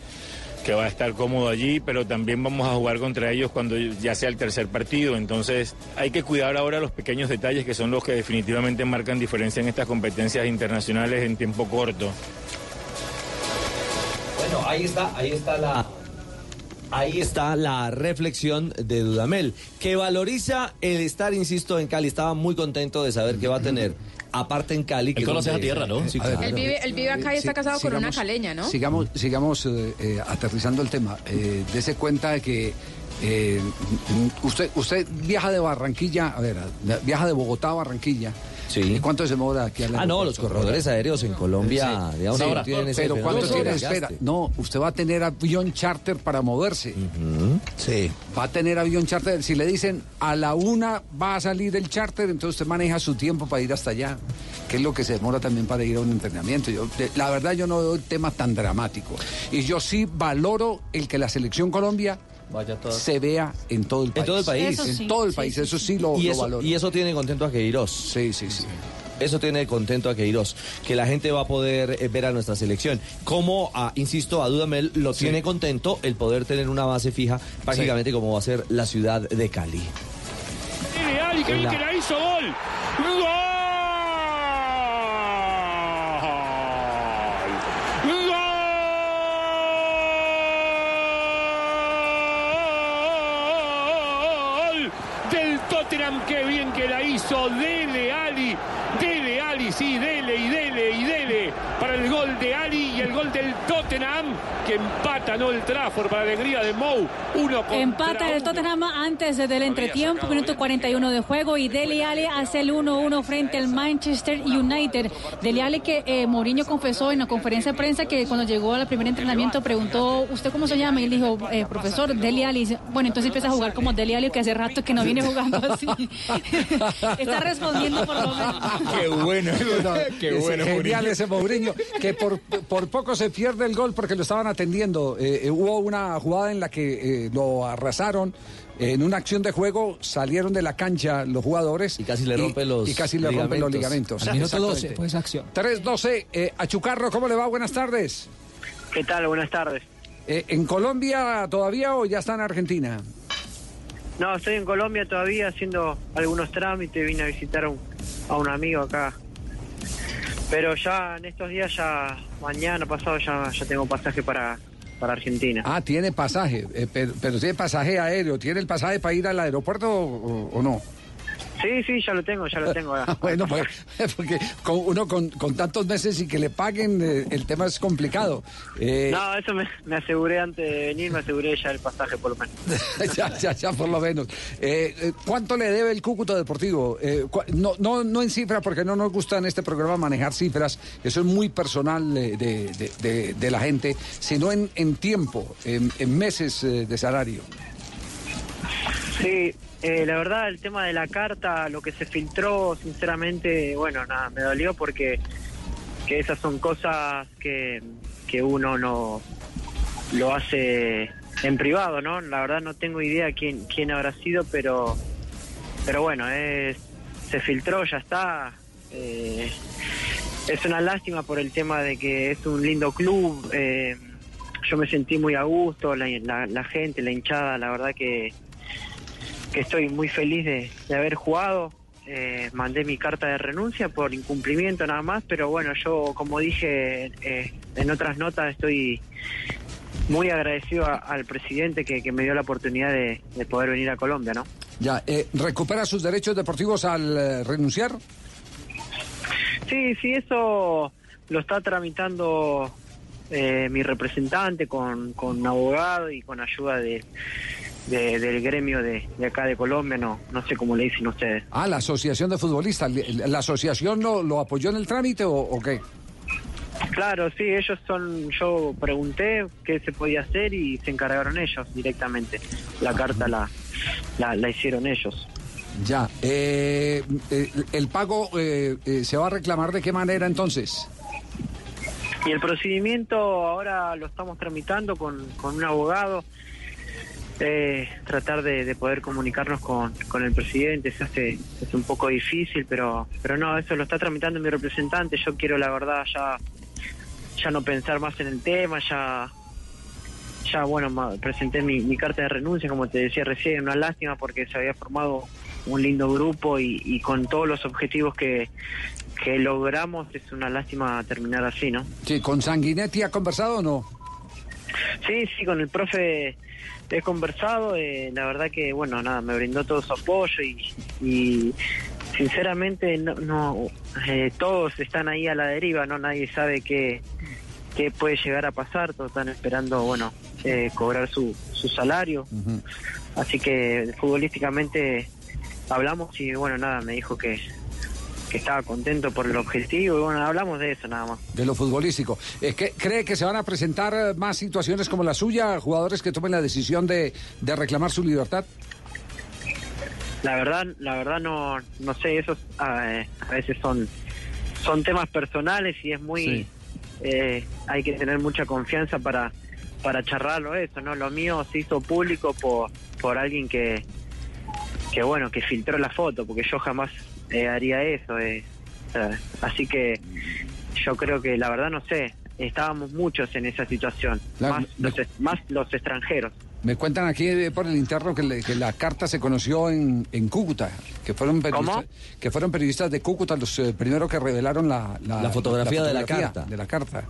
que va a estar cómodo allí, pero también vamos a jugar contra ellos cuando ya sea el tercer partido. Entonces hay que cuidar ahora los pequeños detalles que son los que definitivamente marcan diferencia en estas competencias internacionales en tiempo corto. Bueno, ahí está, ahí está la. Ahí está la reflexión de Dudamel, que valoriza el estar, insisto, en Cali. Estaba muy contento de saber que va a tener, aparte en Cali. Él conoce esa tierra, ¿no? Sí, claro. Él vive, él vive acá y está casado con una caleña, ¿no? Sigamos, sigamos eh, eh, aterrizando el tema. Eh, dese cuenta de que eh, usted, usted viaja de Barranquilla, a ver, viaja de Bogotá a Barranquilla. Sí. ¿Y cuánto se demora aquí al Ah, no, los corredores aéreos en Colombia, Sí, digamos, sí, no tienen ese pero ¿cuánto de tiene? Espera, no, usted va a tener avión charter para moverse. Sí. Va a tener avión charter. Si le dicen a la una va a salir el charter, entonces usted maneja su tiempo para ir hasta allá, que es lo que se demora también para ir a un entrenamiento. Yo, de- la verdad, yo no veo el tema tan dramático. Y yo sí valoro el que la selección Colombia se vea en todo el país. En todo el país. En Eso todo el sí, país, sí, eso sí. sí lo, y lo eso, valoro. Y eso tiene contento a Queiroz. Sí, sí, sí. Eso tiene contento a Queiroz, que la gente va a poder eh, ver a nuestra selección. Como, a, insisto, a Dudamel lo tiene contento el poder tener una base fija, prácticamente como va a ser la ciudad de Cali. Real y que En bien la- que la hizo gol. ¡Gol! Qué bien que la hizo. Dele Ali, dele Ali, sí, dele y dele y dele para el gol de Ali y el gol del Tottenham que empata no el Trafford para la alegría de Mou. Uno contra Empata el. Tottenham antes del entretiempo, minuto 41 de juego y Dele Alli hace el 1-1 frente al Manchester United. Dele Alli que eh, Mourinho confesó en la conferencia de prensa que cuando llegó al primer entrenamiento preguntó, ¿usted cómo se llama? Y él dijo, eh, profesor, Dele. Dice, Bueno, entonces empieza a jugar como Dele Alli que hace rato que no viene jugando así. Está respondiendo por lo menos. Qué bueno, qué Es bueno. Genial Mourinho. ese Mourinho, que por, por poco se pierde el gol porque lo estaban atendiendo. Eh, eh, hubo una jugada en la que eh, lo arrasaron. En una acción de juego salieron de la cancha los jugadores. Y casi le rompe los Y casi le rompen los ligamentos. Al minuto 12 Exactamente. fue esa acción. 3-12. Eh, a Chucarro, ¿cómo le va? Buenas tardes. ¿Qué tal? Buenas tardes. Eh, ¿En Colombia todavía o ya está en Argentina? No, estoy en Colombia todavía haciendo algunos trámites, vine a visitar a un, a un amigo acá. Pero ya en estos días, ya mañana pasado, ya, ya tengo pasaje para, para Argentina. Ah, tiene pasaje, eh, pero, pero tiene pasaje aéreo. ¿Tiene el pasaje para ir al aeropuerto o, o no? Sí, sí, ya lo tengo, ya lo tengo. Ah, bueno, pues, porque con uno con, con tantos meses y que le paguen, eh, el tema es complicado. Eh, No, eso me, me aseguré antes de venir, me aseguré ya el pasaje por lo menos. ya, ya, ya, por lo menos. Eh, eh, ¿Cuánto le debe el Cúcuta Deportivo? No, no, no en cifras, porque no nos gusta en este programa manejar cifras, eso es muy personal de, de- de- de la gente, sino en, en tiempo, en, en meses de salario. Sí, eh, la verdad el tema de la carta, lo que se filtró, sinceramente, bueno, nada, me dolió porque que esas son cosas que, que uno no lo hace en privado, ¿no? La verdad no tengo idea quién quién habrá sido, pero pero bueno, es, se filtró, ya está. eh, es una lástima por el tema de que es un lindo club. eh, yo me sentí muy a gusto, la, la- la gente, la hinchada, la verdad que, que estoy muy feliz de, de haber jugado. Eh, mandé mi carta de renuncia por incumplimiento nada más, pero bueno, yo como dije eh, en otras notas estoy muy agradecido a- al presidente que, que me dio la oportunidad de, de poder venir a Colombia, ¿no? Ya, eh, ¿recupera sus derechos deportivos al eh, renunciar? Sí, sí, eso lo está tramitando eh, mi representante con, con un abogado y con ayuda de, de- del gremio de, de acá de Colombia, no, no sé cómo le dicen ustedes. Ah, la Asociación de Futbolistas. ¿La asociación lo, lo apoyó en el trámite o, o qué? Claro, sí, ellos son, yo pregunté qué se podía hacer y se encargaron ellos directamente. La carta la, la, la hicieron ellos. Ya. Eh, eh, ¿El pago eh, eh, se va a reclamar de qué manera entonces? Y el procedimiento ahora lo estamos tramitando con, con un abogado. Eh, tratar de, de poder comunicarnos con, con el presidente se hace, es un poco difícil, pero pero no, eso lo está tramitando mi representante. Yo quiero, la verdad, ya ya no pensar más en el tema, ya ya bueno, presenté mi, mi carta de renuncia, como te decía recién, una lástima porque se había formado un lindo grupo y, y con todos los objetivos que, que logramos es una lástima terminar así, ¿no? Sí, ¿con Sanguinetti ha conversado o no? Sí, sí, con el profe he conversado, eh, la verdad que, bueno, nada, me brindó todo su apoyo y, y sinceramente no, no eh, todos están ahí a la deriva, no nadie sabe qué, qué puede llegar a pasar, todos están esperando, bueno, eh, cobrar su, su salario, así que futbolísticamente hablamos y, bueno, nada, me dijo que, que estaba contento por el objetivo y, bueno, hablamos de eso nada más. De lo futbolístico. Eh, ¿qué- ¿Cree que se van a presentar eh, más situaciones como la suya? Jugadores que tomen la decisión de, de reclamar su libertad. La verdad, la verdad no, no sé, esos eh, a veces son, son temas personales y es muy, eh, hay que tener mucha confianza para, para charlarlo eso, ¿no? Lo mío se hizo público por, por alguien que, que bueno, que filtró la foto, porque yo jamás eh, haría eso, eh. Así que yo creo que la verdad no sé, estábamos muchos en esa situación, La- más, los, más los extranjeros. Me cuentan aquí por el interno que, le- que la carta se conoció en, en Cúcuta, que fueron periodistas, que fueron periodistas de Cúcuta los eh, primeros que revelaron la, La fotografía de la fotografía carta. De la carta.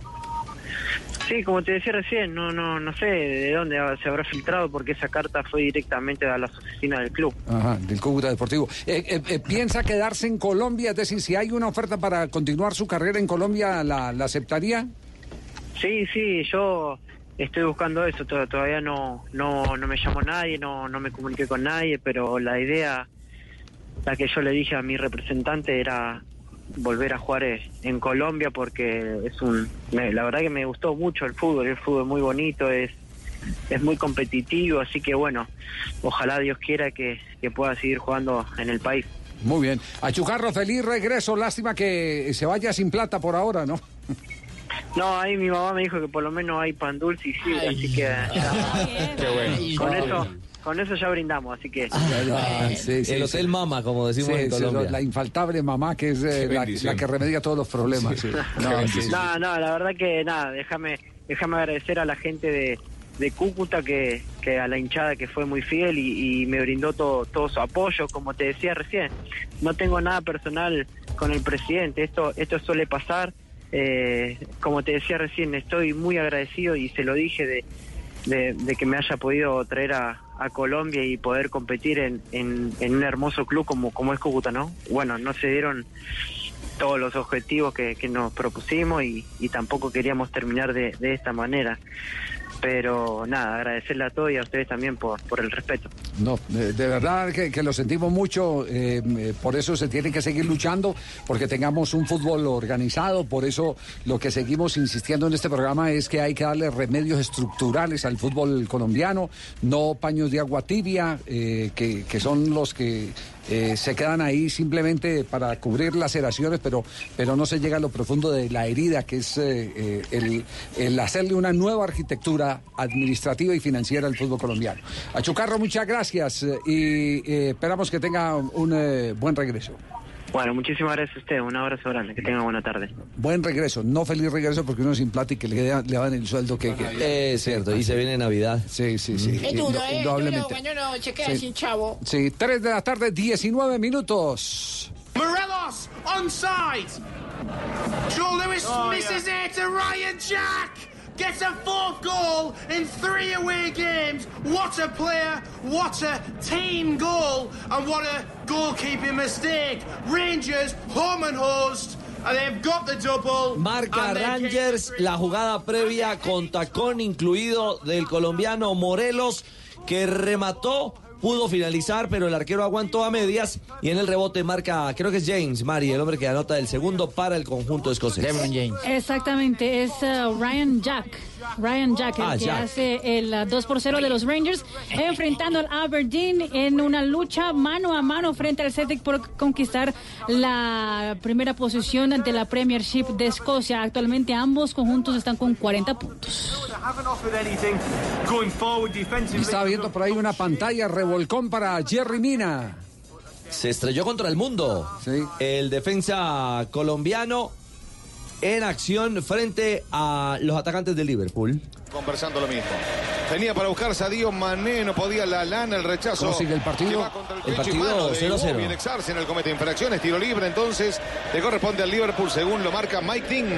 Sí, como te decía recién, no, no, no sé de dónde se habrá filtrado porque esa carta fue directamente a las oficinas del club. Ajá, del Cúcuta Deportivo. Eh, eh, eh, ¿Piensa quedarse en Colombia? Es decir, si hay una oferta para continuar su carrera en Colombia, ¿la, la aceptaría? Sí, sí, yo estoy buscando eso, to- todavía no, no, no me llamó nadie, no, no me comuniqué con nadie, pero la idea, la que yo le dije a mi representante era volver a jugar eh, en Colombia porque es un, me- la verdad que me gustó mucho el fútbol, el fútbol es muy bonito, es, es muy competitivo, así que bueno, ojalá Dios quiera que, que pueda seguir jugando en el país. Muy bien. A Chucarro, feliz regreso. Lástima que se vaya sin plata por ahora, ¿no? No, ahí mi mamá me dijo que por lo menos hay pan dulce y sí, así que. Qué bueno. con eso, con eso ya brindamos, así que Ah, sí, sí, el sí. Hotel Mama, como decimos Sí, en sí, Colombia. la infaltable mamá que es eh, la, que remedia todos los problemas. sí. No, sí, sí. No, no, la verdad que nada, déjame, déjame agradecer a la gente de, de Cúcuta que, que a la hinchada que fue muy fiel y, y me brindó todo, todo su apoyo, como te decía recién. No tengo nada personal con el presidente, esto, esto suele pasar. eh, como te decía recién, estoy muy agradecido y se lo dije de, de, de que me haya podido traer a, a Colombia y poder competir en, en, un hermoso club como, como es Cúcuta, ¿no? Bueno, no se dieron todos los objetivos que, que nos propusimos y, y tampoco queríamos terminar de, de esta manera. Pero nada, agradecerle a todos y a ustedes también por, por el respeto. No, de, verdad que, que lo sentimos mucho, eh, eh, por eso se tiene que seguir luchando, porque tengamos un fútbol organizado, por eso lo que seguimos insistiendo en este programa es que hay que darle remedios estructurales al fútbol colombiano, no paños de agua tibia, eh, que, que son los que eh, se quedan ahí simplemente para cubrir laceraciones, pero, pero no se llega a lo profundo de la herida, que es eh, eh, el, el hacerle una nueva arquitectura administrativa y financiera al fútbol colombiano. A Chucarro, muchas gracias eh, y esperamos que tenga un buen regreso. Bueno, muchísimas gracias a ustedes, un abrazo grande, que tengan buena tarde. Buen regreso, no feliz regreso porque uno sin plata y que le, le dan el sueldo que... que- Es cierto, y se viene Navidad. Sí, sí, sí. Es duro, ¿eh? Es duro indudablemente. cuando uno se queda Sí. sin chavo. Sí, 3 de la tarde, 19 minutos. Morelos onside. Joe Lewis Oh, misses it to Ryan Jack. Gets a fourth goal in three away games. What a player, what a team goal, and what a goalkeeping mistake. Rangers, home and host, and they've got the double. Marca and Rangers la jugada previa con tacón incluido del colombiano Morelos que remató. Pudo finalizar, pero el arquero aguantó a medias y en el rebote marca, creo que es James Mari, el hombre que anota el segundo para el conjunto escocés. James. Exactamente, es uh, Ryan Jack. Ryan Jack, el Ah, que Jack. hace el uh, 2 por 0 de los Rangers, enfrentando al Aberdeen en una lucha mano a mano frente al Celtic por conquistar la primera posición ante la Premiership de Escocia. Actualmente ambos conjuntos están con 40 puntos. estaba viendo por ahí una pantalla revolcón para Jerry Mina. Se estrelló contra el mundo. Sí. El defensa colombiano en acción frente a los atacantes de Liverpool. Conversando lo mismo. Venía para buscar Sadio Mané, no podía la lana, el rechazo. ¿Cómo sigue el partido? El, El partido mano de 0-0. Iwobi en el comete infracciones, tiro libre, entonces le corresponde al Liverpool según lo marca Mike Dean.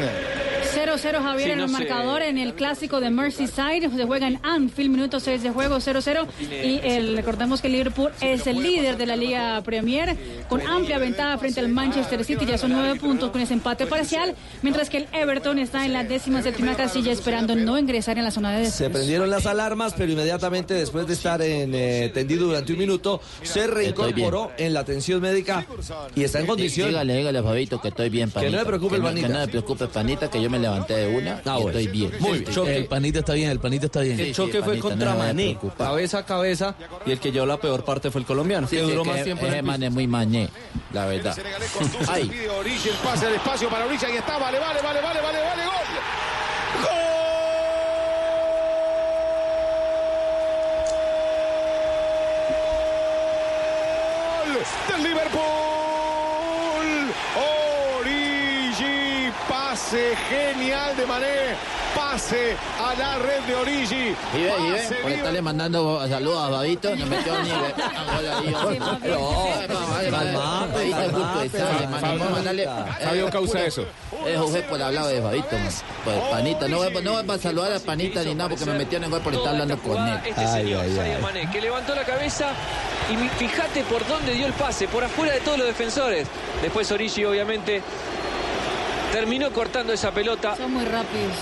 0-0 Javier Sí, en el sé. marcador en el clásico de Merseyside. Se juega en Anfield, minuto 6 de juego, 0-0. Y el, recordemos que Liverpool es el líder de la Liga Premier con amplia ventaja frente al Manchester City. Ya son nueve puntos con ese empate parcial. Mientras que el Everton está en la décima séptima casilla esperando no ingresar en la zona de Se prendieron las alarmas, pero inmediatamente después de estar en, eh, tendido durante un minuto, se reincorporó en la atención médica y está en condición. Dígale, dígale, Fabito, que estoy bien, panita. no le preocupe el no- panita. Que no le preocupe, panita, que yo me levanté de una Ah, y bueno. estoy bien. Muy bien. El panita está bien, el panita está bien. El choque fue contra Mané, cabeza a cabeza, y el que llevó la peor parte fue el colombiano, que duró más tiempo en Ese el man es muy mañé, la verdad. Ay. pase al espacio para Origi, ahí está, vale, vale, vale, vale, vale, vale, gol. ¡Gol! Del Liverpool. Origi, pase genial de Mané, pase a la red de Origi. Y ve, y ve, por estarle mandando saludos a Fabito, no metió ni a mandarle- Fabio eh, causa eso. Es José por hablado de Fabito, man. Pues, panita, no voy, no voy para saludar a panita ni nada porque me metieron en gol por estar hablando con él. Este Ay, señor, ay, Sadio ay. Mané, que levantó la cabeza y fíjate por dónde dio el pase, por afuera de todos los defensores. Después Origi, obviamente, terminó cortando esa pelota, Son muy rápidos.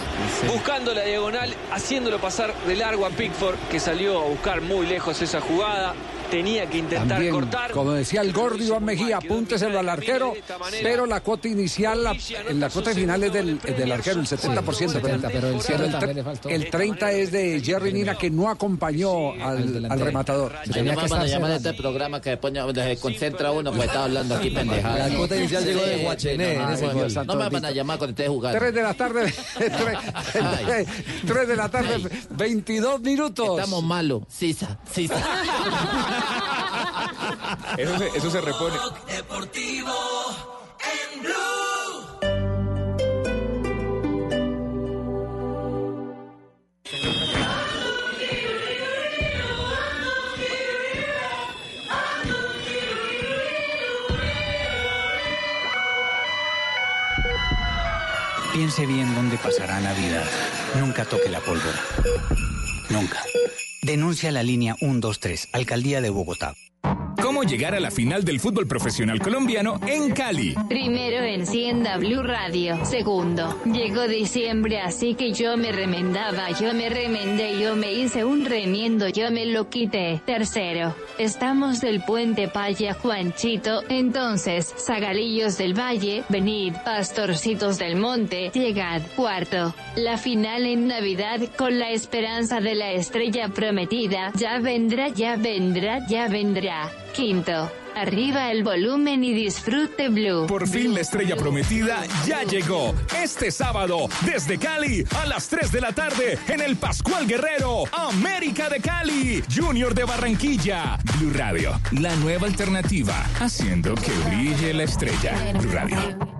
buscando la diagonal, haciéndolo pasar de largo a Pickford, que salió a buscar muy lejos esa jugada. Tenía que intentar También, cortar. como decía el gordo Iván Mejía, apúnteselo al arquero, pero la cuota inicial, la, en la cuota final es del, es del arquero, el 70%, pero, pero el cierre el, también tre- le faltó. el 30 es de Jerry Mina, que no acompañó al, al rematador. Ay, no me van a llamar a este programa que se concentra uno porque está hablando aquí pendejada. La cuota inicial llegó de Guachené. No me van a llamar cuando esté jugando. 3 de la tarde, 3, de la tarde, 22 minutos. Estamos malos. Sisa, sisa. Eso se, eso se repone. Deportivo en Blue. Piense bien dónde pasará Navidad. Nunca toque la pólvora. Nunca. Denuncia la línea 123, Alcaldía de Bogotá. ¿Cómo llegar a la final del fútbol profesional colombiano en Cali? Primero encienda Blue Radio. Segundo, llegó diciembre, así que yo me remendaba, yo me remendé, yo me hice un remiendo, yo me lo quité. Tercero, estamos del puente Paya Juanchito, entonces, Zagalillos del Valle, venid, pastorcitos del monte, llegad. Cuarto, la final en Navidad con la esperanza de la estrella prometida, ya vendrá, ya vendrá, ya vendrá. Quinto, arriba el volumen y disfrute Blue. Por fin la estrella prometida ya llegó. Este sábado, desde Cali, a las 3 de la tarde, en el Pascual Guerrero, América de Cali, Junior de Barranquilla. Blue Radio, la nueva alternativa, haciendo que brille la estrella. Blue Radio.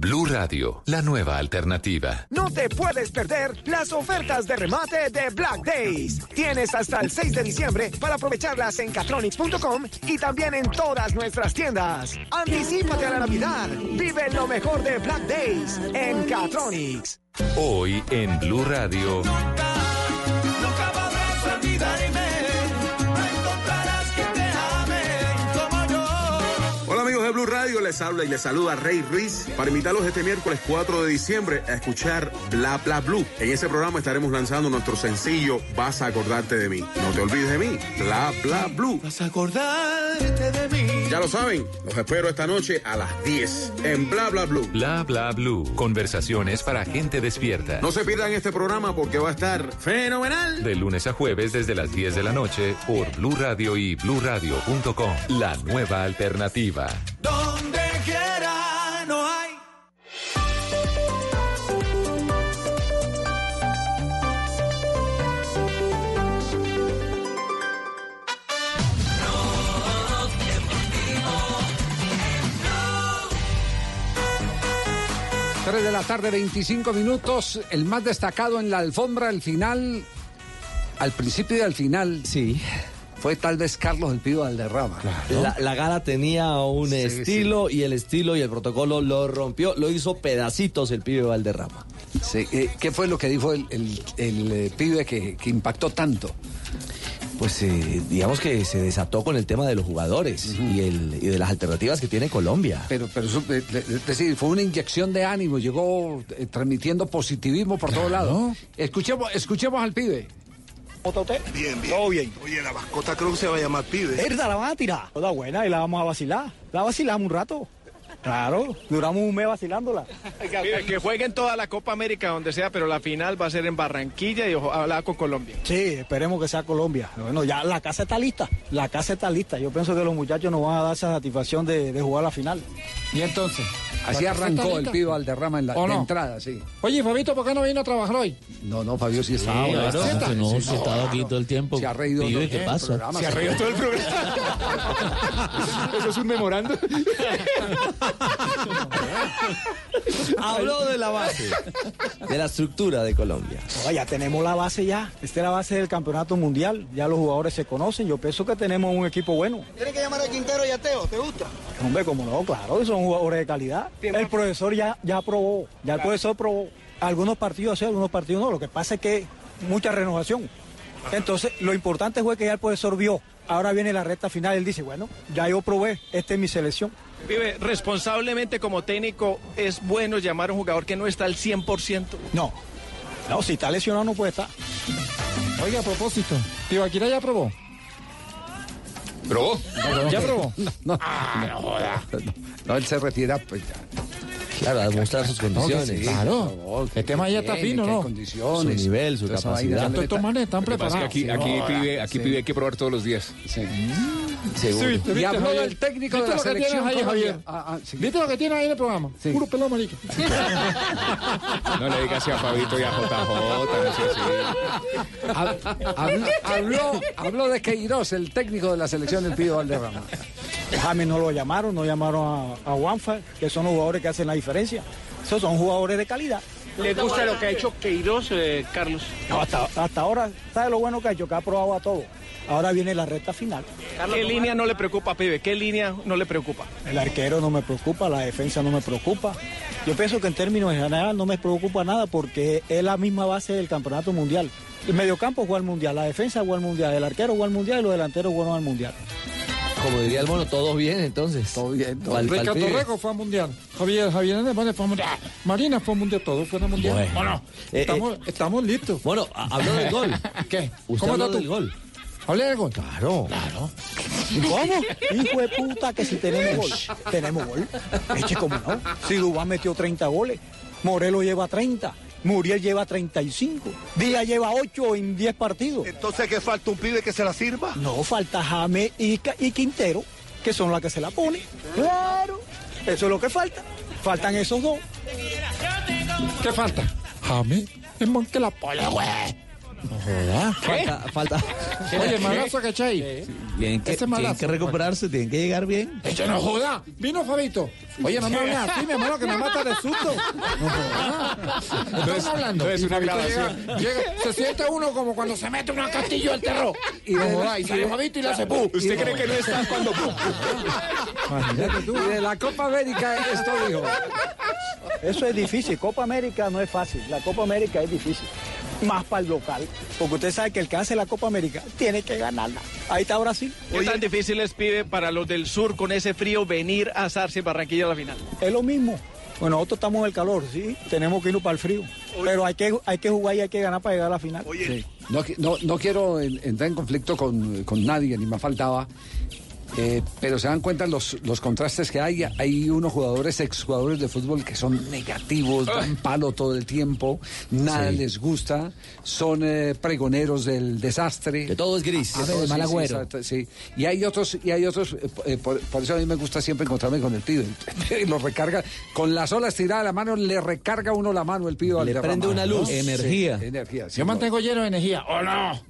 Blue Radio, la nueva alternativa. No te puedes perder las ofertas de remate de Black Days. Tienes hasta el 6 de diciembre para aprovecharlas en catronics.com y también en todas nuestras tiendas. Anticípate a la Navidad. Vive lo mejor de Black Days en Catronics. Hoy en Blue Radio. Amigos de Blue Radio, les habla y les saluda Rey Ruiz para invitarlos este miércoles 4 de diciembre a escuchar Bla Bla Blue. En ese programa estaremos lanzando nuestro sencillo Vas a acordarte de mí. No te olvides de mí, Bla Bla Blue. Vas a acordarte de mí. Ya lo saben, los espero esta noche a las 10 en Bla Bla Blue. Bla Bla Blue. Conversaciones para gente despierta. No se pierdan este programa porque va a estar fenomenal. De lunes a jueves desde las 10 de la noche por Blue Radio y bluradio.com. La nueva alternativa. Donde quiera no hay. Tres de la tarde, 25 minutos. El más destacado en la alfombra, al final, al principio y al final. Sí. Fue tal vez Carlos el Pío Valderrama. La, la gala tenía un Sí, estilo y el estilo y el protocolo lo rompió, lo hizo pedacitos el pibe Valderrama. Sí, eh, ¿Qué fue lo que dijo el, el- el, eh, pibe que, que impactó tanto? Pues eh, digamos que se desató con el tema de los jugadores y, el, y de las alternativas que tiene Colombia. Pero, pero eso, es decir, fue una inyección de ánimo, llegó eh, transmitiendo positivismo por todos lados. Escuchemos, escuchemos al pibe. ¿Cómo está usted? Bien, bien. Todo bien. Oye, la mascota creo que se va a llamar pibe. ¿Verdad? ¿La van a tirar? Toda buena y la vamos a vacilar. La vacilamos un rato. Claro, duramos un mes vacilándola. Mire, que jueguen toda la Copa América donde sea, pero la final va a ser en Barranquilla y ojalá con Colombia. Sí, esperemos que sea Colombia. Bueno, ya la casa está lista. La casa está lista. Yo pienso que los muchachos nos van a dar esa satisfacción de, de jugar la final. ¿Y entonces? Así ¿La casa está arrancó el pibe Valderrama en la ¿O de no? entrada, sí. Oye, Fabito, ¿por qué no vino a trabajar hoy? No, no, Fabio sí estaba. Sí, claro, Sí, no, sí, se ha estado aquí todo el tiempo. Se ha reído Pibe, todo ¿qué el pasa? programa, Se ha reído todo el programa. Eso es un memorando. Habló de la base, de la estructura de Colombia. No, ya tenemos la base ya. Esta es la base del campeonato mundial. Ya los jugadores se conocen. Yo pienso que tenemos un equipo bueno. Tienes que llamar a Quintero y a Teo, ¿te gusta? Hombre, como no, claro, son jugadores de calidad. El profesor ya, ya aprobó, ya el profesor probó. Algunos partidos sí, algunos partidos no. Lo que pasa es que mucha renovación. Entonces, lo importante fue que ya el profesor vio. Ahora viene la recta final. Él dice, bueno, ya yo probé, esta es mi selección. Vive, responsablemente como técnico, ¿es bueno llamar a un jugador que no está al 100%? No, no, si está lesionado no puede estar. Oiga, a propósito, Tibaquira ya aprobó. ¿Probó? ¿Ya probó? No, no, no, joda. No, él se refiere pues ya. Claro, a demostrar sus condiciones. sí, Claro. El tema ya está fino, ¿no? condiciones, Su nivel, su capacidad. estos manes están preparados. aquí, aquí, Sí, pibe, aquí sí. pibe hay que probar todos los días. Sí. Seguro. Sí, ¿viste, Y habló Javier? del técnico de ¿Viste la lo que tienes selección ahí? Javier? Ah, ah, sí. ¿Viste lo que tiene ahí en el programa? Sí. Puro pelado marica. No le digas así a Fabito y a JJ, no sé si. Hab- habló, habló, habló de Queiroz, el técnico de la selección del Pío Valderrama. James no lo llamaron, no llamaron a, a que son los jugadores que hacen la diferencia. Esos son jugadores de calidad. ¿Les gusta lo que ha hecho Queiroz, eh, Carlos? No, hasta, hasta ahora, ¿sabe lo bueno que ha hecho? Que ha probado a todo. Ahora viene la recta final. ¿Qué línea no le preocupa, pibe? ¿Qué línea no le preocupa? El arquero no me preocupa, la defensa no me preocupa. Yo pienso que en términos general no me preocupa nada porque es la misma base del campeonato mundial. El mediocampo juega al mundial, la defensa juega al mundial, el arquero juega al mundial y los delanteros juegan al mundial. Como diría el mono, todos bien entonces. Todo bien, todo pa'l Ricardo. Rego fue al mundial. Javier, Javier Hernández fue al mundial. Marina fue al mundial, todo fue al mundial. Bueno. Bueno, Eh, estamos, estamos listos. Bueno, habló del gol. ¿Qué? Usted ¿Cómo habló tú? del gol. ¿Hablé del gol? Claro. Claro. ¿Cómo? Hijo de puta, que si tenemos gol. Tenemos gol. Eche como no. Si Dubán metió 30 goles, Morelos lleva 30, Muriel lleva 35, Díaz lleva 8 en 10 partidos. Entonces, ¿qué falta? ¿Un pibe que se la sirva? No, falta James y, Quintero, que son las que se la ponen. Claro. Eso es lo que falta. Faltan esos dos. ¿Qué falta? Jame, es más que la polla, güey. No jodas. Falta, falta. Oye, malazo que eché ahí. Tienen que, tienen que recuperarse, tienen que llegar bien. Eche no joda. Vino Fabito. Oye, no me hables así, mi hermano, que me mata de susto. No joda. ¿Qué estamos hablando? no es una grabación. llega- llega- se siente uno como cuando se mete en un castillo del terror. Y no joda, y sale Fabito y le hace pu. ¿Usted cree que no está cuando Imagínate tú. Y de la Copa América esto dijo. Eso es difícil. Copa América no es fácil. La Copa América es difícil. Más para el local. Porque usted sabe que el que hace la Copa América tiene que ganarla. Ahí está Brasil. ¿Qué tan difícil es, pibe, para los del sur con ese frío venir a asarse en Barranquilla a la final? Es lo mismo. Bueno, nosotros estamos en el calor, sí. Tenemos que irnos para el frío. Pero hay que, hay que jugar y hay que ganar para llegar a la final. Sí. No, no, no quiero en- entrar en conflicto con, con nadie, ni me faltaba. Eh, pero se dan cuenta los, los contrastes que hay. Hay unos jugadores, exjugadores de fútbol que son negativos, dan palo todo el tiempo, nada Sí. les gusta, son eh, pregoneros del desastre. Que todo es gris. Ah, todo es sí, mal agüero. sí. Y hay otros, y hay otros, eh, por, por eso a mí me gusta siempre encontrarme con el pibe. Lo recarga, con la sola estirada de la mano, le recarga uno la mano el pibe. Le prende una luz. Energía. energía. sí, Yo no. mantengo lleno de energía. ¿O no?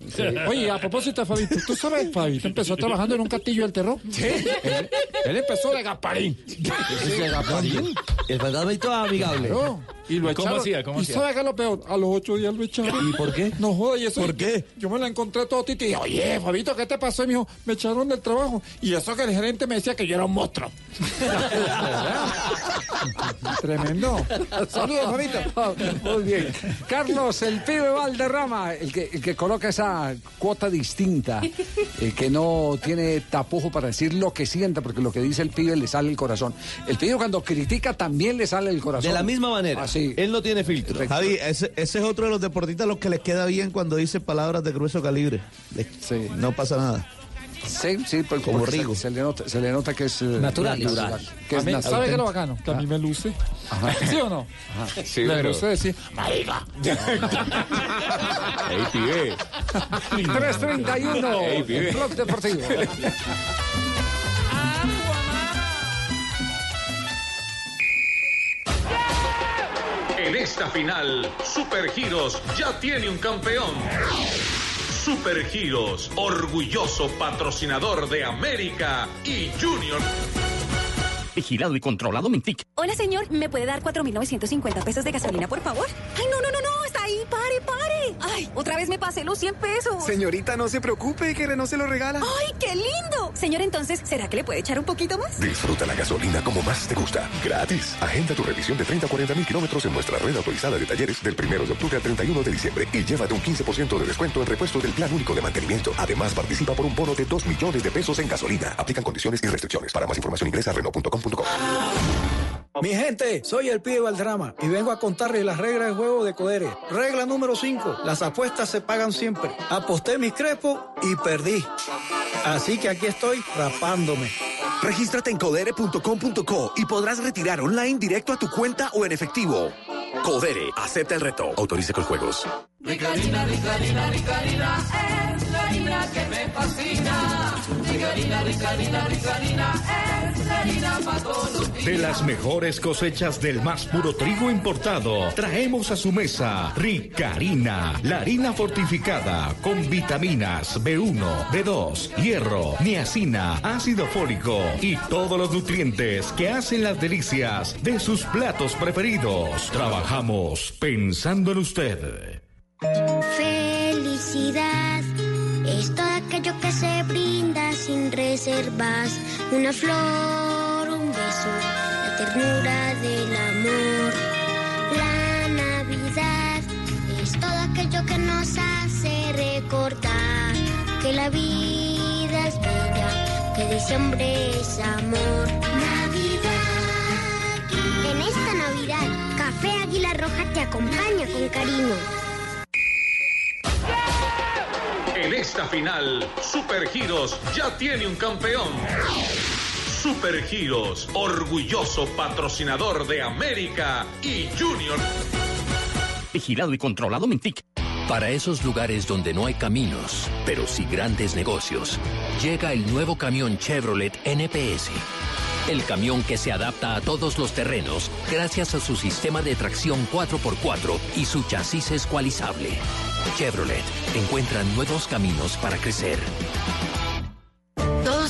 Oye, a propósito de Fabito, ¿tú sabes, Fabito empezó trabajando en un castillo del Sí. Él, él empezó de Gasparín. ¿De Gasparín? El fantasmito amigable. Claro. Y lo ¿Cómo echaron. hacía? ¿Cómo ¿Y hacía? sabe qué es lo peor? A los ocho días lo echaron. ¿Y por qué? No jodas, y eso. ¿Por qué? Yo me la encontré todo titi y dije, oye, Fabito, ¿qué te pasó? Y me dijo, me echaron del trabajo. Y eso que el gerente me decía que yo era un monstruo. Tremendo. Saludos, Fabito. Muy bien. Carlos, el pibe Valderrama, el que, el que coloca esa cuota distinta, el que no tiene tapujo para decir lo que sienta, porque lo que dice el pibe le sale el corazón. El pibe cuando critica también le sale el corazón. De la misma manera. Así. Él no tiene filtro. Javi, ese, ese es otro de los deportistas a los que les queda bien cuando dice palabras de grueso calibre. Sí. No pasa nada. Sí, sí, pues, Como se, Rigo. se le nota, se le nota que es eh, Natural. Que A es mí, natural. ¿Sabe qué es lo bacano? Que a mí me luce. ¿Sí o no? Sí, me pero. luce decir, marica. Ey, pibe. 331, Ey, pibe. el Blog Deportivo. En esta final, Supergiros ya tiene un campeón. Supergiros, orgulloso patrocinador de América y Junior. Vigilado y controlado Mintic. Hola, señor. ¿Me puede dar 4.950 pesos de gasolina, por favor? Ay, no, no, no, no. Ay, otra vez me pasé los 100 pesos. Señorita, no se preocupe, que Renault se lo regala. Ay, qué lindo. Señor, entonces, ¿será que le puede echar un poquito más? Disfruta la gasolina como más te gusta. Gratis. Agenda tu revisión de 30 a 40 mil kilómetros en nuestra red autorizada de talleres del 1 de octubre al 31 de diciembre y llévate un 15% de descuento en repuesto del plan único de mantenimiento. Además, participa por un bono de 2 millones de pesos en gasolina. Aplican condiciones y restricciones. Para más información ingresa a Renault.com.com. Mi gente, soy el pibe Valdrama y vengo a contarles las reglas de juego de Codere. Regla número 5. Las apuestas se pagan siempre. Aposté mis crepos y perdí. Así que aquí estoy rapándome. Regístrate en codere.com.co y podrás retirar online directo a tu cuenta o en efectivo. Codere, acepta el reto. Autorice con juegos. Ricarina, Ricarina, Ricarina, es la harina que me fascina. Ricarina, Ricarina, Ricarina, es la harina para todos los días. De las mejores cosechas del más puro trigo importado, traemos a su mesa Ricarina, la harina fortificada con vitaminas B1, B2, hierro, niacina, ácido fólico y todos los nutrientes que hacen las delicias de sus platos preferidos. Trabajamos pensando en usted. Felicidad es todo aquello que se brinda sin reservas. Una flor, un beso, la ternura del amor. La Navidad es todo aquello que nos hace recordar que la vida diciembre es amor. Navidad. En esta Navidad, Café Águila Roja te acompaña con cariño. En esta final, Supergiros ya tiene un campeón. Supergiros, orgulloso patrocinador de América y Junior. Vigilado y controlado Mintic. Para esos lugares donde no hay caminos, pero sí grandes negocios, llega el nuevo camión Chevrolet NPS. El camión que se adapta a todos los terrenos gracias a su sistema de tracción 4x4 y su chasis escualizable. Chevrolet encuentra nuevos caminos para crecer.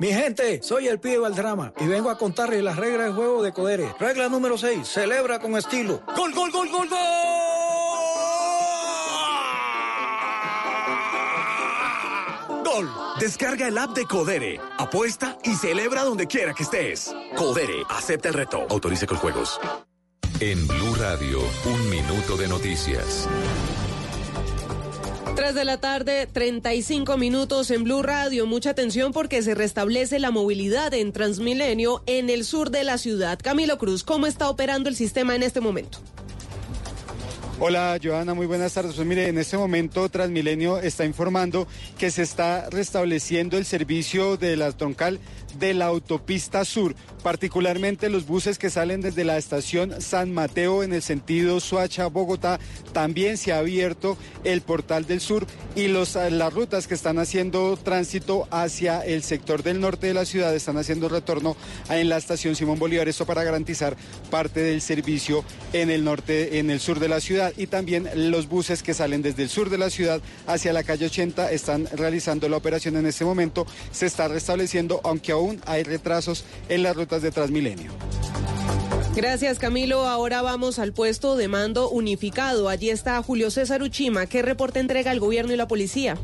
Mi gente, soy el pibe Valdrama y vengo a contarles las reglas del juego de Codere. Regla número 6, celebra con estilo. ¡Gol, gol, gol, gol, gol! ¡Gol! Descarga el app de Codere, apuesta y celebra donde quiera que estés. Codere, acepta el reto. Autorice con juegos. En Blue Radio, un minuto de noticias. 3 de la tarde, 35 minutos en Blue Radio. Mucha atención porque se restablece la movilidad en Transmilenio en el sur de la ciudad. Camilo Cruz, ¿cómo está operando el sistema en este momento? Hola, Joana, muy buenas tardes. Pues mire, en este momento Transmilenio está informando que se está restableciendo el servicio de la troncal de la autopista sur, particularmente los buses que salen desde la estación San Mateo en el sentido Suacha-Bogotá. También se ha abierto el portal del sur y los, las rutas que están haciendo tránsito hacia el sector del norte de la ciudad están haciendo retorno en la estación Simón Bolívar. Esto para garantizar parte del servicio en el norte, en el sur de la ciudad. Y también los buses que salen desde el sur de la ciudad hacia la calle 80 están realizando la operación en este momento. Se está restableciendo, aunque aún hay retrasos en las rutas de Transmilenio. Gracias, Camilo. Ahora vamos al puesto de mando unificado. Allí está Julio César Uchima. ¿Qué reporte entrega el gobierno y la policía?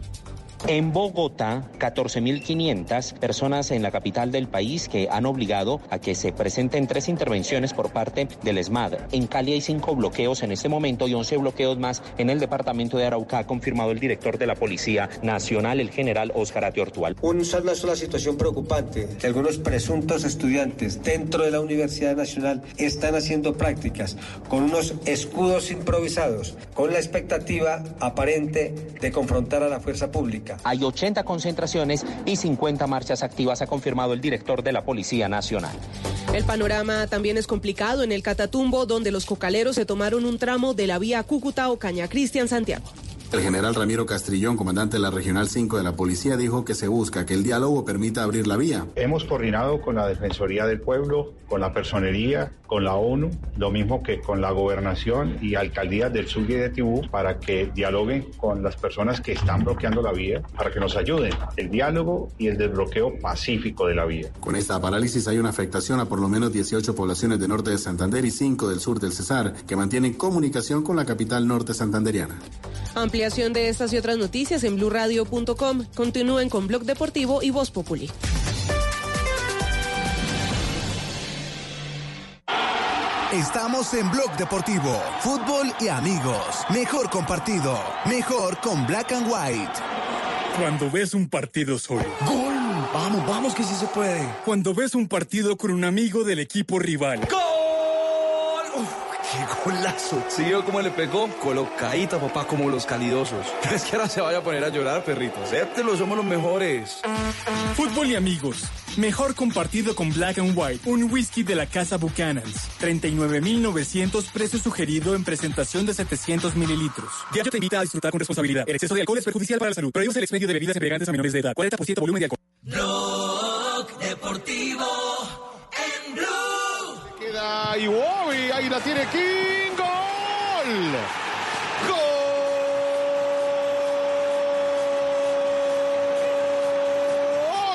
En Bogotá, 14.500 personas en la capital del país que han obligado a que se presenten tres intervenciones por parte del ESMAD. En Cali hay cinco bloqueos en este momento y 11 bloqueos más en el departamento de Arauca, ha confirmado el director de la Policía Nacional, el general Óscar Atiortual. Una sola situación preocupante, que algunos presuntos estudiantes dentro de la Universidad Nacional están haciendo prácticas con unos escudos improvisados, con la expectativa aparente de confrontar a la fuerza pública. Hay 80 concentraciones y 50 marchas activas, ha confirmado el director de la Policía Nacional. El panorama también es complicado en el Catatumbo, donde los cocaleros se tomaron un tramo de la vía Cúcuta-Ocaña. Cristian Santiago. El general Ramiro Castrillón, comandante de la Regional 5 de la Policía, dijo que se busca que el diálogo permita abrir la vía. Hemos coordinado con la Defensoría del Pueblo, con la Personería, con la ONU, lo mismo que con la Gobernación y alcaldías del sur y de Tibú, para que dialoguen con las personas que están bloqueando la vía, para que nos ayuden el diálogo y el desbloqueo pacífico de la vía. Con esta parálisis hay una afectación a por lo menos 18 poblaciones del norte de Santander y 5 del sur del Cesar, que mantienen comunicación con la capital norte santanderiana. Ampliación de estas y otras noticias en blurradio.com. Continúen con Blog Deportivo y Voz Populi. Estamos en Blog Deportivo, fútbol y amigos. Mejor compartido, mejor con Black and White. Cuando ves un partido solo. ¡Gol! Vamos, vamos que sí se puede. Cuando ves un partido con un amigo del equipo rival. ¡Gol! ¡Qué golazo! ¿Sí vio cómo le pegó? Colocadita, papá, como los calidosos. No es que ahora se vaya a poner a llorar, perrito. Acéptelo, somos los mejores. Fútbol y amigos. Mejor compartido con Black and White, un whisky de la casa Buchanan's. 39.900 precio sugerido en presentación de 700 mililitros. Diario te invita a disfrutar con responsabilidad. El exceso de alcohol es perjudicial para la salud. Prohíbes el expendio de bebidas embriagantes a menores de edad. 40% volumen de alcohol. Blog Deportivo en Blue. Queda Iwobi, ahí la tiene King. ¡Gol!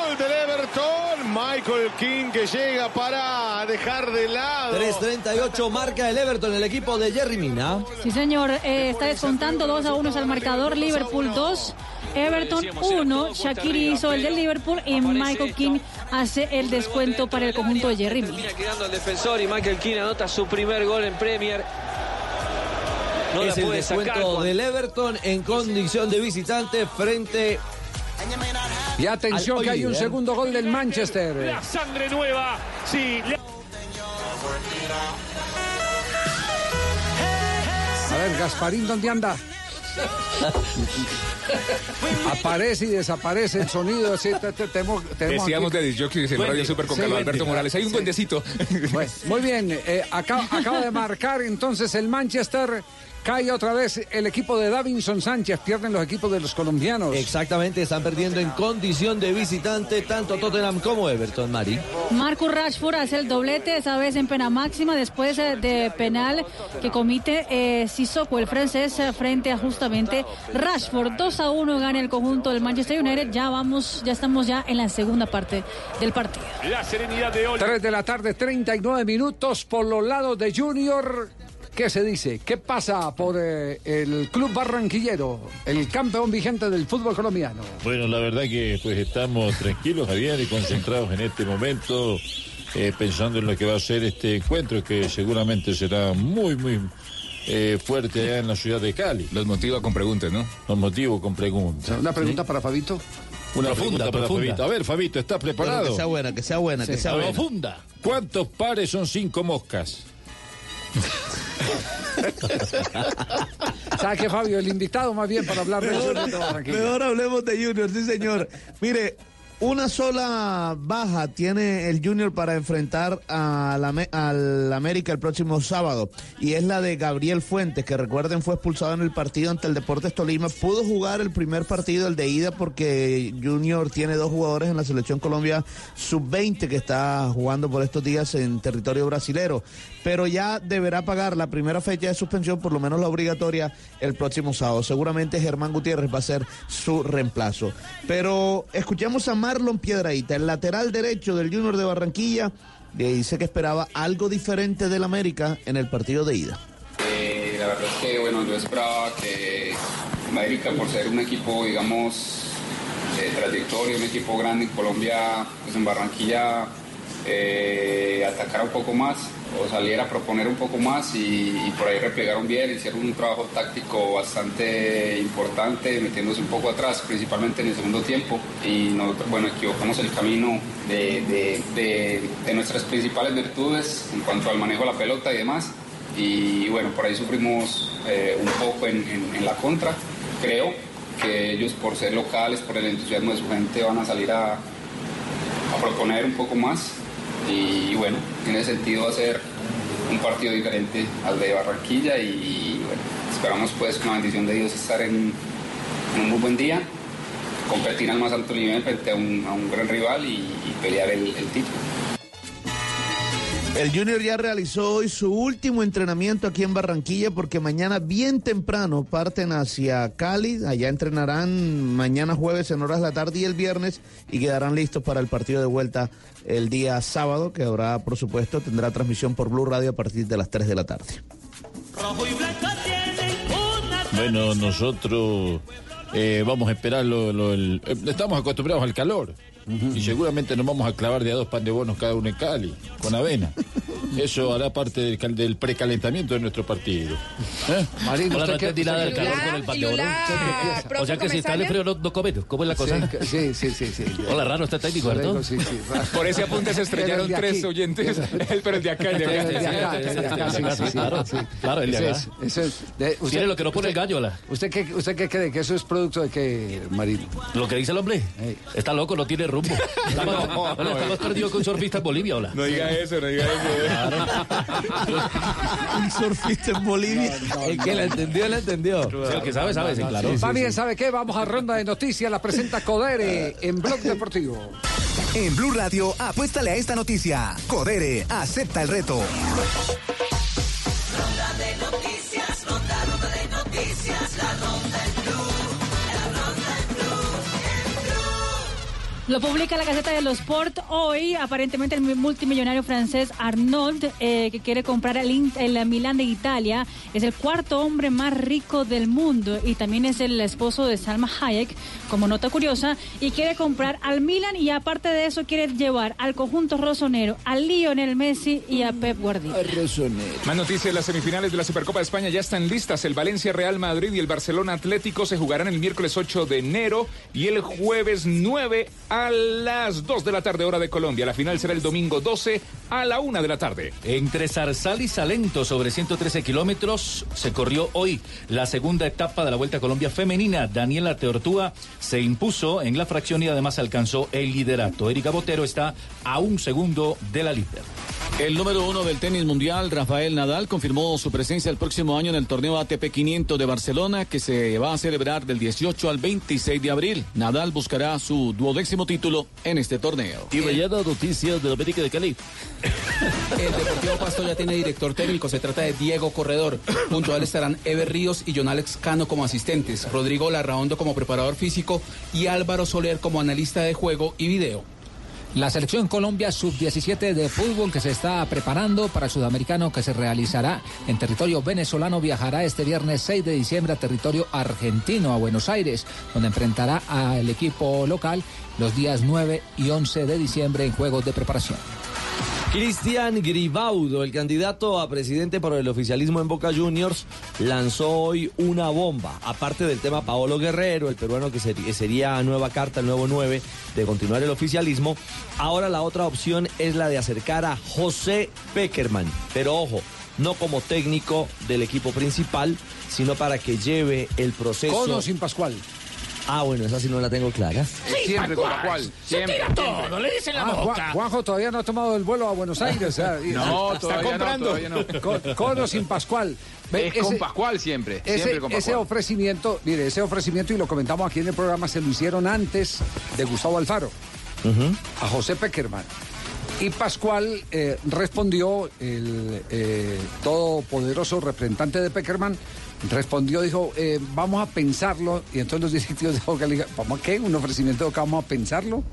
¡Gol del Everton! Michael King que llega para dejar de lado. 3.38 marca el Everton, el equipo de Jerry Mina. Sí, señor, eh, está descontando 2 a 1 al marcador. Liverpool 2, Everton 1. Shakiri hizo el del Liverpool y Michael King hace el descuento para el conjunto de Jerry quedando el defensor y Michael King anota su primer gol en Premier. No es el sacar. descuento Juan. del Everton en condición de visitante frente Y atención Al que hay un segundo gol del Manchester. La sangre nueva. Sí. A ver, Gasparín, ¿dónde anda? Aparece y desaparece el sonido. así, te- Decíamos aquí- de disjockeys en. Radio Super con Sí, Carlos duende. Alberto Morales. Hay un Sí. duendecito. Bueno, muy bien, eh, acaba, acaba de marcar entonces el Manchester. Cae otra vez el equipo de Davinson Sánchez. Pierden los equipos de los colombianos. Exactamente, están perdiendo en condición de visitante tanto Tottenham como Everton, Mari. Marcus Rashford hace el doblete, esa vez en pena máxima, después eh, de penal que comite eh, Sissoko, el francés, eh, frente a justamente Rashford. 2 a 1 gana el conjunto del Manchester United. Ya vamos, ya estamos ya en la segunda parte del partido. La serenidad de Oli. 3 de la tarde, 39 minutos por los lados de Junior. ¿Qué se dice? ¿Qué pasa por eh, el club barranquillero, el campeón vigente del fútbol colombiano? Bueno, la verdad que pues estamos tranquilos, Javier, y concentrados en este momento, eh, pensando en lo que va a ser este encuentro, que seguramente será muy, muy eh, fuerte allá en la ciudad de Cali. Los motiva con preguntas, ¿no? Los motivo con preguntas. Una pregunta para Fabito. Una Profunda, pregunta para profunda. Fabito. A ver, Fabito, ¿estás preparado? Pero que sea buena, que sea buena, que sea buena. Profunda. ¿Cuántos pares son cinco moscas? ¿Sabe qué, Fabio? El invitado más bien para hablar de Junior mejor hablemos de Junior, sí señor. Mire, una sola baja tiene el Junior para enfrentar a la Ame- al América el próximo sábado y es la de Gabriel Fuentes, que recuerden fue expulsado en el partido ante el Deportes Tolima. Pudo jugar el primer partido, el de ida, porque Junior tiene dos jugadores en la selección Colombia sub-20 que está jugando por estos días en territorio brasilero. Pero ya deberá pagar la primera fecha de suspensión, por lo menos la obligatoria, el próximo sábado. Seguramente Germán Gutiérrez va a ser su reemplazo. Pero escuchamos a Marlon Piedraíta, el lateral derecho del Junior de Barranquilla, que dice que esperaba algo diferente del América en el partido de ida. Eh, la verdad es que bueno, yo esperaba que América, por ser un equipo, digamos, de trayectoria, un equipo grande en Colombia, pues en Barranquilla, eh, atacara un poco más o saliera a proponer un poco más y, por ahí replegaron bien, hicieron un trabajo táctico bastante importante, metiéndose un poco atrás, principalmente en el segundo tiempo. Y nosotros, bueno, equivocamos el camino de, nuestras principales virtudes en cuanto al manejo de la pelota y demás. Y bueno, por ahí sufrimos eh, un poco en, la contra. Creo que ellos, por ser locales, por el entusiasmo de su gente, van a salir a proponer un poco más. Y bueno, tiene sentido hacer un partido diferente al de Barranquilla. Y bueno, esperamos pues con la bendición de Dios estar en, un muy buen día, competir al más alto nivel frente a un, a gran rival y, y pelear el, el título. El Junior ya realizó hoy su último entrenamiento aquí en Barranquilla porque mañana bien temprano parten hacia Cali, allá entrenarán mañana jueves en horas de la tarde y el viernes y quedarán listos para el partido de vuelta el día sábado que habrá por supuesto tendrá transmisión por Blue Radio a partir de las 3 de la tarde. Rojo y blanco tienen una Bueno, nosotros eh, vamos a esperar lo, lo- el- eh, estamos acostumbrados al calor. Y seguramente nos vamos a clavar de a dos pan de bonos cada uno en Cali, con avena. Eso hará parte del, cal- del precalentamiento de nuestro partido. ¿Eh? Marino, Hola, ¿usted no qué- entendí nada del calor con el. Lula, O sea que si está el frío no, no come, ¿cómo es la cosa? Sí, sí, sí, sí. Hola, raro, está técnico, ¿verdad? Sí, sí, raro. Por ese apunte se estrellaron tres aquí. oyentes. Pero el de acá, el de acá. Claro, sí. claro, el de acá. es- Tiene lo que no pone el usted- gallo, la. ¿Usted qué, ¿Usted qué cree? ¿Que eso es producto de qué, Marino? Lo que dice el hombre. Está loco, no tiene rumbo. Está más, hola, está más perdido que un surfista en Bolivia, hola. No diga eso, no diga eso. Un surfista en Bolivia. El que la entendió, la entendió. Sí, el que sabe, sabe, sí, claro. Va bien, ¿sabe qué? Vamos a ronda de noticias. La presenta Codere en Blog Deportivo. En Blue Radio, apuéstale a esta noticia. Codere, acepta el reto. Ronda de noticias, ronda, ronda de noticias, la ronda Lo publica la Gaceta de los Sport hoy. Aparentemente el multimillonario francés Arnold, eh, que quiere comprar el, In- el Milán de Italia, es el cuarto hombre más rico del mundo y también es el esposo de Salma Hayek, como nota curiosa, y quiere comprar al Milan y aparte de eso quiere llevar al conjunto rosonero a Lionel Messi y a Pep Guardiola. Más noticias, las semifinales de la Supercopa de España ya están listas. El Valencia Real Madrid y el Barcelona Atlético se jugarán el miércoles 8 de enero y el jueves 9 a las 2 de la tarde hora de Colombia. La final será el domingo 12 a la 1 de la tarde. Entre Zarzal y Salento, sobre 113 kilómetros, se corrió hoy la segunda etapa de la Vuelta a Colombia femenina. Daniela Teortúa se impuso en la fracción y además alcanzó el liderato. Erika Botero está a un segundo de la líder. El número uno del tenis mundial, Rafael Nadal, confirmó su presencia el próximo año en el torneo ATP 500 de Barcelona, que se va a celebrar del 18 al 26 de abril. Nadal buscará su duodécimo título en este torneo. Y mañana noticias de América de Cali. El Deportivo Pasto ya tiene director técnico, se trata de Diego Corredor. Junto a él estarán Ever Ríos y John Alex Cano como asistentes, Rodrigo Larraondo como preparador físico y Álvaro Soler como analista de juego y video. La selección Colombia sub-17 de fútbol que se está preparando para el sudamericano que se realizará en territorio venezolano viajará este viernes 6 de diciembre a territorio argentino, a Buenos Aires, donde enfrentará al equipo local los días 9 y 11 de diciembre en juegos de preparación. Cristian Gribaudo, el candidato a presidente por el oficialismo en Boca Juniors, lanzó hoy una bomba. Aparte del tema Paolo Guerrero, el peruano que sería nueva carta, el nuevo 9 de continuar el oficialismo, ahora la otra opción es la de acercar a José Peckerman. Pero ojo, no como técnico del equipo principal, sino para que lleve el proceso. Con sin Pascual. Ah, bueno, esa sí no la tengo clara. siempre con Pascual. Se tira todo, le dicen la Ah, boca. Juanjo todavía no ha tomado el vuelo a Buenos Aires. o sea, y- No, está todavía no, comprando. todavía no. Con, con o sin Pascual. Es con Pascual siempre, Ese, siempre con ese Pascual. ofrecimiento, mire, ese ofrecimiento, y lo comentamos aquí en el programa, se lo hicieron antes de Gustavo Alfaro, a José Peckerman. Y Pascual eh, respondió, el eh, todopoderoso representante de Peckerman, respondió, dijo, eh, vamos a pensarlo. Y entonces los directivos de Boca le dijeron, ¿vamos a qué? ¿Un ofrecimiento de Boca vamos a pensarlo?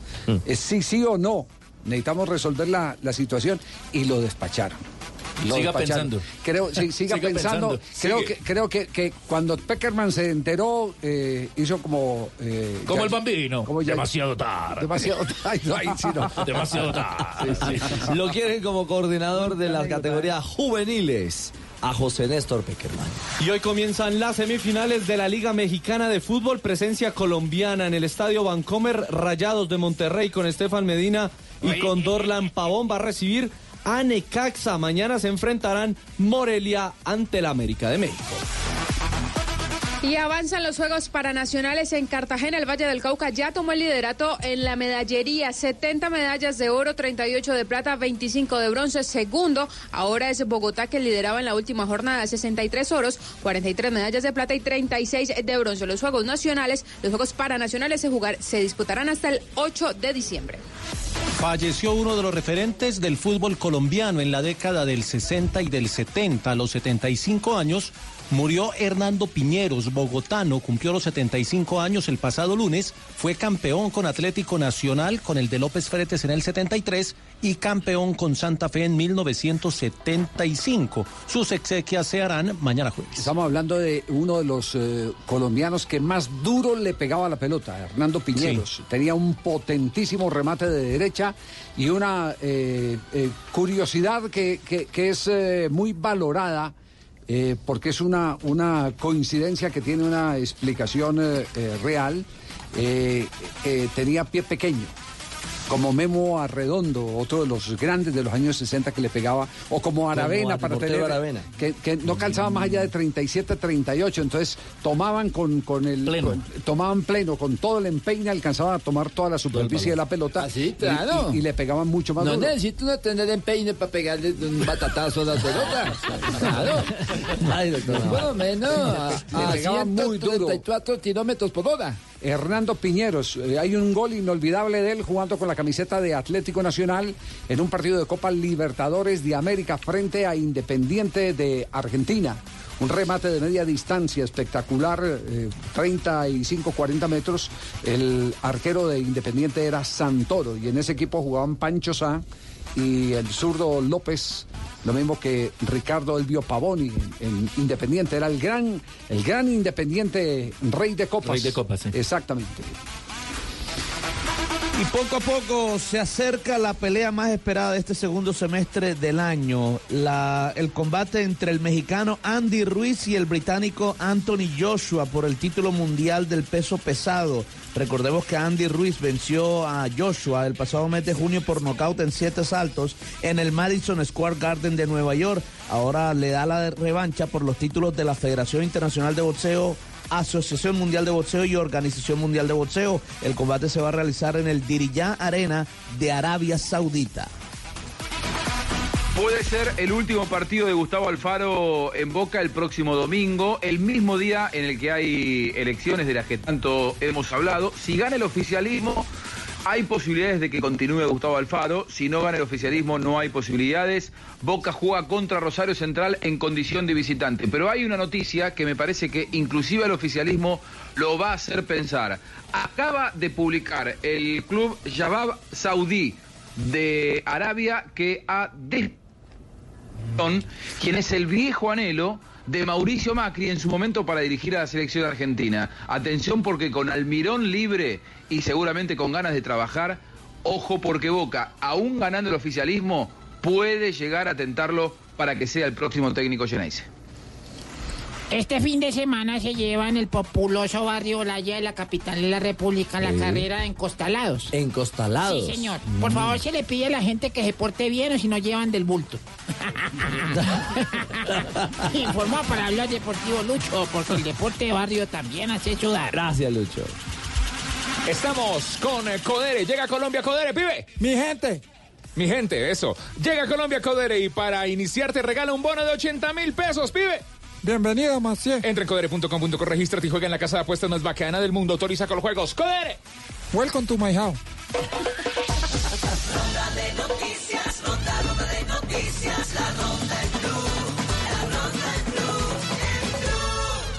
¿Es sí, sí o no? Necesitamos resolver la, la situación y lo despacharon. Lo Siga despacharon. pensando. Creo, sí, siga, Siga pensando. pensando. Creo, Sigue. que, creo que, que cuando Peckerman se enteró, eh, hizo como... eh, Como ya- el bambino. como ya- Demasiado tarde. Demasiado tarde. Ay, sí, no. Demasiado tarde. Sí, sí. Lo quieren como coordinador de las categorías juveniles a José Néstor Peckerman. Y hoy comienzan las semifinales de la Liga Mexicana de Fútbol, presencia colombiana en el Estadio Vancomer, Rayados de Monterrey con Estefan Medina y con Dorlan Pavón va a recibir a Necaxa. Mañana se enfrentarán Morelia ante el América de México. Y avanzan los Juegos Paranacionales en Cartagena. El Valle del Cauca ya tomó el liderato en la medallería. 70 medallas de oro, 38 de plata, 25 de bronce. Segundo, ahora es Bogotá que lideraba en la última jornada. 63 oros, 43 medallas de plata y 36 de bronce. Los Juegos Nacionales, los Juegos Paranacionales se, jugar, se disputarán hasta el 8 de diciembre. Falleció uno de los referentes del fútbol colombiano en la década del 60 y del 70, a los 75 años. Murió Hernando Piñeros, bogotano, cumplió los 75 años el pasado lunes, fue campeón con Atlético Nacional con el de López Fretes en el 73 y campeón con Santa Fe en 1975. Sus exequias se harán mañana jueves. Estamos hablando de uno de los eh, colombianos que más duro le pegaba la pelota, Hernando Piñeros. Tenía un potentísimo remate de derecha y una eh, eh, curiosidad que, que- que es muy valorada. Eh, porque es una, una coincidencia que tiene una explicación eh, eh, real. Eh, eh, tenía pie pequeño como Memo Arredondo, otro de los grandes de los años 60 que le pegaba, o como Aravena Ar- para tener Aravena. Que, que no calzaba más allá de 37, 38, entonces tomaban con, con el con- tomaban pleno, con todo el empeine, alcanzaban a tomar toda la superficie de la pelota y- claro. y, y le pegaban mucho más No necesito uno tener empeine para pegarle un batatazo a la pelota. Claro. Por lo menos a, a pegaba muy duro. 134 kilómetros por hora. Hernando Piñeros, eh, hay un gol inolvidable de él jugando con la camiseta de Atlético Nacional en un partido de Copa Libertadores de América frente a Independiente de Argentina. Un remate de media distancia espectacular, eh, 35, 40 metros. El arquero de Independiente era Santoro y en ese equipo jugaban Pancho Sá y el zurdo López, lo mismo que Ricardo Elvio Pavoni en, en Independiente. Era el gran, el gran Independiente rey de copas. Rey de copas, sí. Exactamente. Y poco a poco se acerca la pelea más esperada de este segundo semestre del año. La- el combate entre el mexicano Andy Ruiz y el británico Anthony Joshua por el título mundial del peso pesado. Recordemos que Andy Ruiz venció a Joshua el pasado mes de junio por nocaut en siete saltos en el Madison Square Garden de Nueva York. Ahora le da la revancha por los títulos de la Federación Internacional de Boxeo Asociación Mundial de Boxeo y Organización Mundial de Boxeo. El combate se va a realizar en el Diriyah Arena de Arabia Saudita. Puede ser el último partido de Gustavo Alfaro en Boca el próximo domingo, el mismo día en el que hay elecciones de las que tanto hemos hablado. Si gana el oficialismo, hay posibilidades de que continúe Gustavo Alfaro. Si no gana el oficialismo, no hay posibilidades. Boca juega contra Rosario Central en condición de visitante. Pero hay una noticia que me parece que inclusive el oficialismo lo va a hacer pensar. Acaba de publicar el club Jabab Saudí de Arabia que ha des- quien es el viejo anhelo de Mauricio Macri en su momento para dirigir a la selección argentina. Atención porque con Almirón libre y seguramente con ganas de trabajar, ojo porque Boca, aún ganando el oficialismo, puede llegar a tentarlo para que sea el próximo técnico Geneise. Este fin de semana se lleva en el populoso barrio Olaya de la capital de la República la Sí. carrera de encostalados. Encostalados. Sí, señor. Por favor, se le pide a la gente que se porte bien o si no llevan del bulto. Informó para hablar deportivo Lucho, porque el deporte de barrio también hace sudar. Gracias, Lucho. Estamos con eh, Codere. Llega a Colombia Codere, pibe. Mi gente. Mi gente, eso. Llega a Colombia Codere y para iniciar te regala un bono de 80 mil pesos, pibe. Bienvenido, Macié. Entra en codere.com.co, regístrate y juega en la casa de apuestas más bacana del mundo. Autoriza con los juegos. ¡Codere! Welcome to my house. Ronda de noticias, ronda, ronda de noticias, la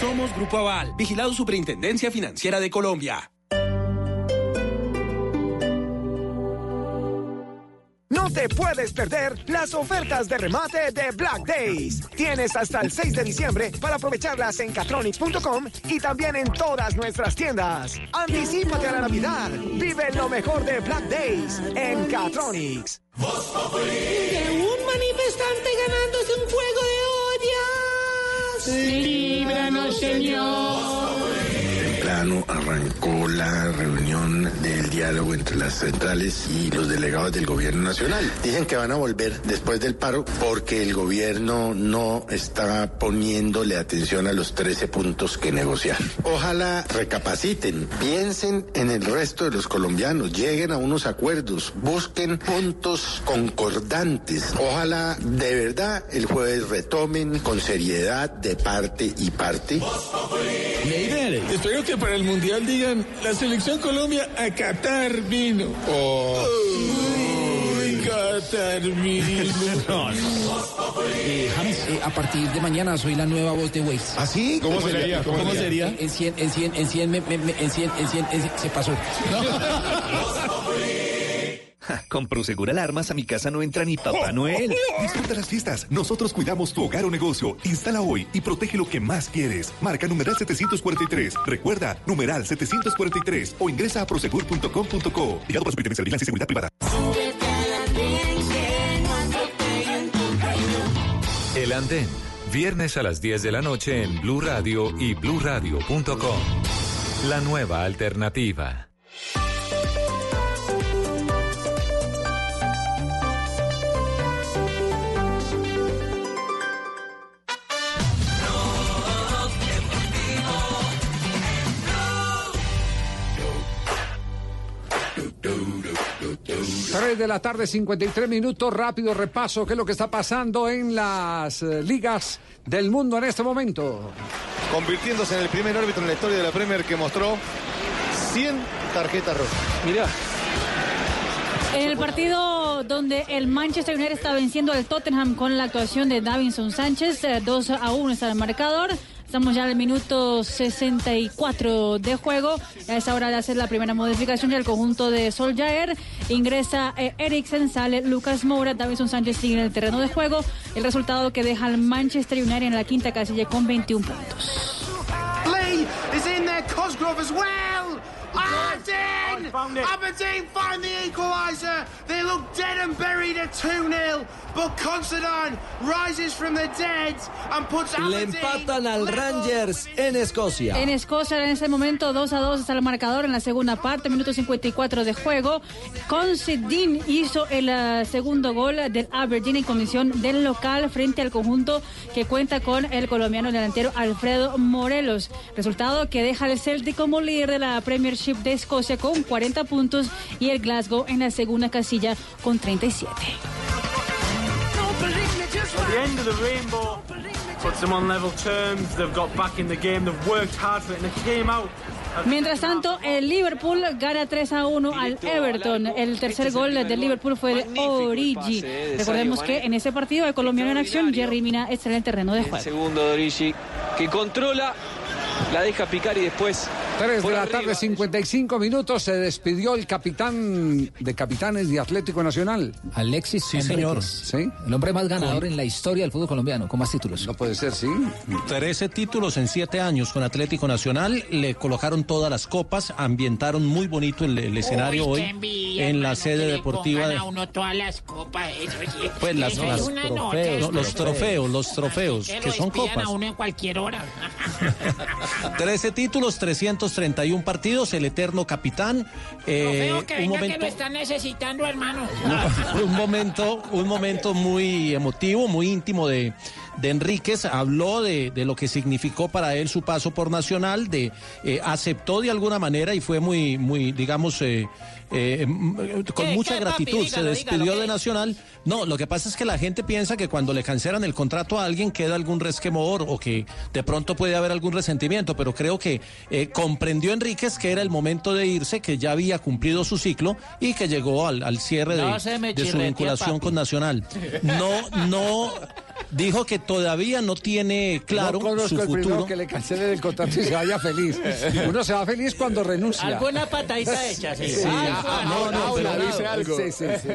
Somos Grupo Aval, vigilado Superintendencia Financiera de Colombia. No te puedes perder las ofertas de remate de Black Days. Tienes hasta el 6 de diciembre para aprovecharlas en catronics.com y también en todas nuestras tiendas. Anticípate a la Navidad. Vive lo mejor de Black Days en Catronics. De un manifestante ganándose un juego de. Líbranos, Señor. Temprano arrancó la reunión del diálogo entre las centrales y los delegados del gobierno nacional. Dicen que van a volver después del paro porque el gobierno no está poniéndole atención a los 13 puntos que negociar. Ojalá recapaciten, piensen en el resto de los colombianos, lleguen a unos acuerdos, busquen puntos concordantes. Ojalá de verdad el jueves retomen con seriedad de parte y parte. Espero que para el mundial digan la selección Colombia a Qatar vino. Oh. Uy, Qatar vino. Eh, James, eh, a partir de mañana soy la nueva voz de Waze. ¿Ah, sí? ¿Cómo sería? ¿Cómo sería? En 100, en 100, en 100, me- me- me- en 100, en 100, en 100, se Con Prosegur Alarmas a mi casa no entra ni Papá Noel. Disfruta las fiestas. Nosotros cuidamos tu hogar o negocio. Instala hoy y protege lo que más quieres. Marca numeral 743. Recuerda, numeral 743 o ingresa a prosegur.com.co. Ligado para Superintendencia de Vigilancia y Seguridad Privada. El Andén, viernes a las 10 de la noche en Blue Radio y bluradio.com. La nueva alternativa. Tres de la tarde, 53 minutos. Rápido repaso. ¿Qué es lo que está pasando en las eh, ligas del mundo en este momento? convirtiéndose en el primer árbitro en la historia de la Premier que mostró 100 tarjetas rojas. Mirá. En el partido donde el Manchester United está venciendo al Tottenham con la actuación de Davinson Sánchez, eh, 2 a 1 está el marcador. Estamos ya al minuto 64 de juego. Es hora de hacer la primera modificación del conjunto de Solskjaer. Ingresa eh, Eriksen, sale Lucas Moura, Davinson Sánchez sigue en el terreno de juego. El resultado que deja al Manchester United en la quinta casilla con 21 puntos. Lee is in there, Cosgrove as well. Aberdeen! Aberdeen find the equaliser. They look dead and buried at 2-0. But Considine rises from the dead and puts Le empatan al Rangers en Escocia. En Escocia en ese momento 2 a 2 está el marcador en la segunda parte, minuto 54 de juego. Considine hizo el eh, segundo gol del Aberdeen en comisión del local frente al conjunto que cuenta con el colombiano delantero Alfredo Morelos. Resultado que deja al Celtic como líder de la Premiership de Escocia con 40 puntos y el Glasgow en la segunda casilla con 37. At the end of the rainbow puts them on level terms. They've got back in the game. They've worked hard for it, and they came out. Mientras tanto, el Liverpool gana 3 a 1 al Everton. El tercer gol del Liverpool fue de Origi. Recordemos que en ese partido de colombiano en acción, Jerry Mina está en el terreno de juego. Segundo de Origi, que controla, la deja picar y después. 3 de la arriba. tarde, 55 minutos. Se despidió el capitán de capitanes de Atlético Nacional. Alexis Sí, señor. El hombre más ganador en la historia del fútbol colombiano, con más títulos. No puede ser, sí. 13 títulos en 7 años con Atlético Nacional, le colocaron todas las copas, ambientaron muy bonito el, el escenario Uy, hoy envidia, en la hermano, sede deportiva de... a uno todas las copas, eso sí. Pues las, Eso es las una nota, trofeos, los trofeos, los trofeos, Que que lo son copas. a uno en cualquier hora. 13 títulos, 331 partidos, el eterno capitán. eh, que un venga que momento, lo están necesitando, hermano. un momento, un momento muy emotivo, muy íntimo de, de Enríquez. Habló de, de lo que significó para él su paso por Nacional, de eh, aceptó de alguna manera y fue muy, muy, digamos, eh, eh, con ¿Qué, mucha papi? gratitud. se despidió dígalo, de. Nacional. No, lo que pasa es que la gente piensa que cuando le cancelan el contrato a alguien queda algún resquemor o que de pronto puede haber algún resentimiento, pero creo que eh, comprendió Enríquez que era el momento de irse, que ya había cumplido su ciclo y que llegó al, al cierre No de, su vinculación papi. con Nacional. No, no, dijo que todavía no tiene claro no conozco su el primero futuro. que le cancelen el contrato y se vaya feliz. Uno se va feliz cuando renuncia. Alguna patadita hecha, sí. Sí, ah, no, no, pero- algo. Sí, sí, sí.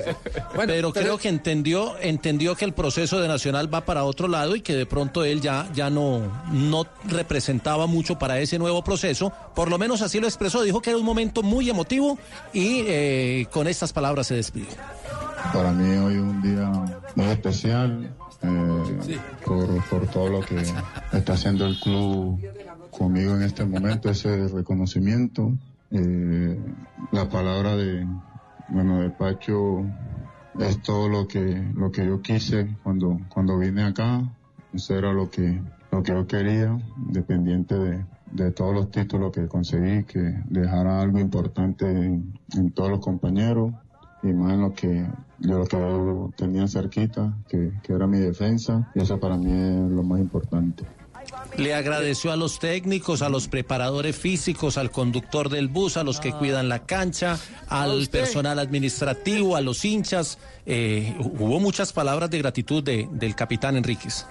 pero, pero- creo que entendió, entendió que el proceso de Nacional va para otro lado y que de pronto él ya, ya no, no representaba mucho para ese nuevo proceso. Por lo menos así lo expresó. Dijo que era un momento muy emotivo y eh, con estas palabras se despidió. Para mí hoy es un día muy especial eh, por, por todo lo que está haciendo el club conmigo en este momento, ese reconocimiento. Eh, la palabra de, bueno, de Pacho es todo lo que, lo que yo quise cuando, cuando vine acá. Eso era lo que, lo que yo quería, dependiente de, de todos los títulos que conseguí, que dejara algo importante en, todos los compañeros y más en lo que yo lo que tenía cerquita, que, que era mi defensa, y eso para mí es lo más importante. Le agradeció a los técnicos, a los preparadores físicos, al conductor del bus, a los que cuidan la cancha, al personal administrativo, a los hinchas. Eh, hubo muchas palabras de gratitud de- del capitán Enríquez.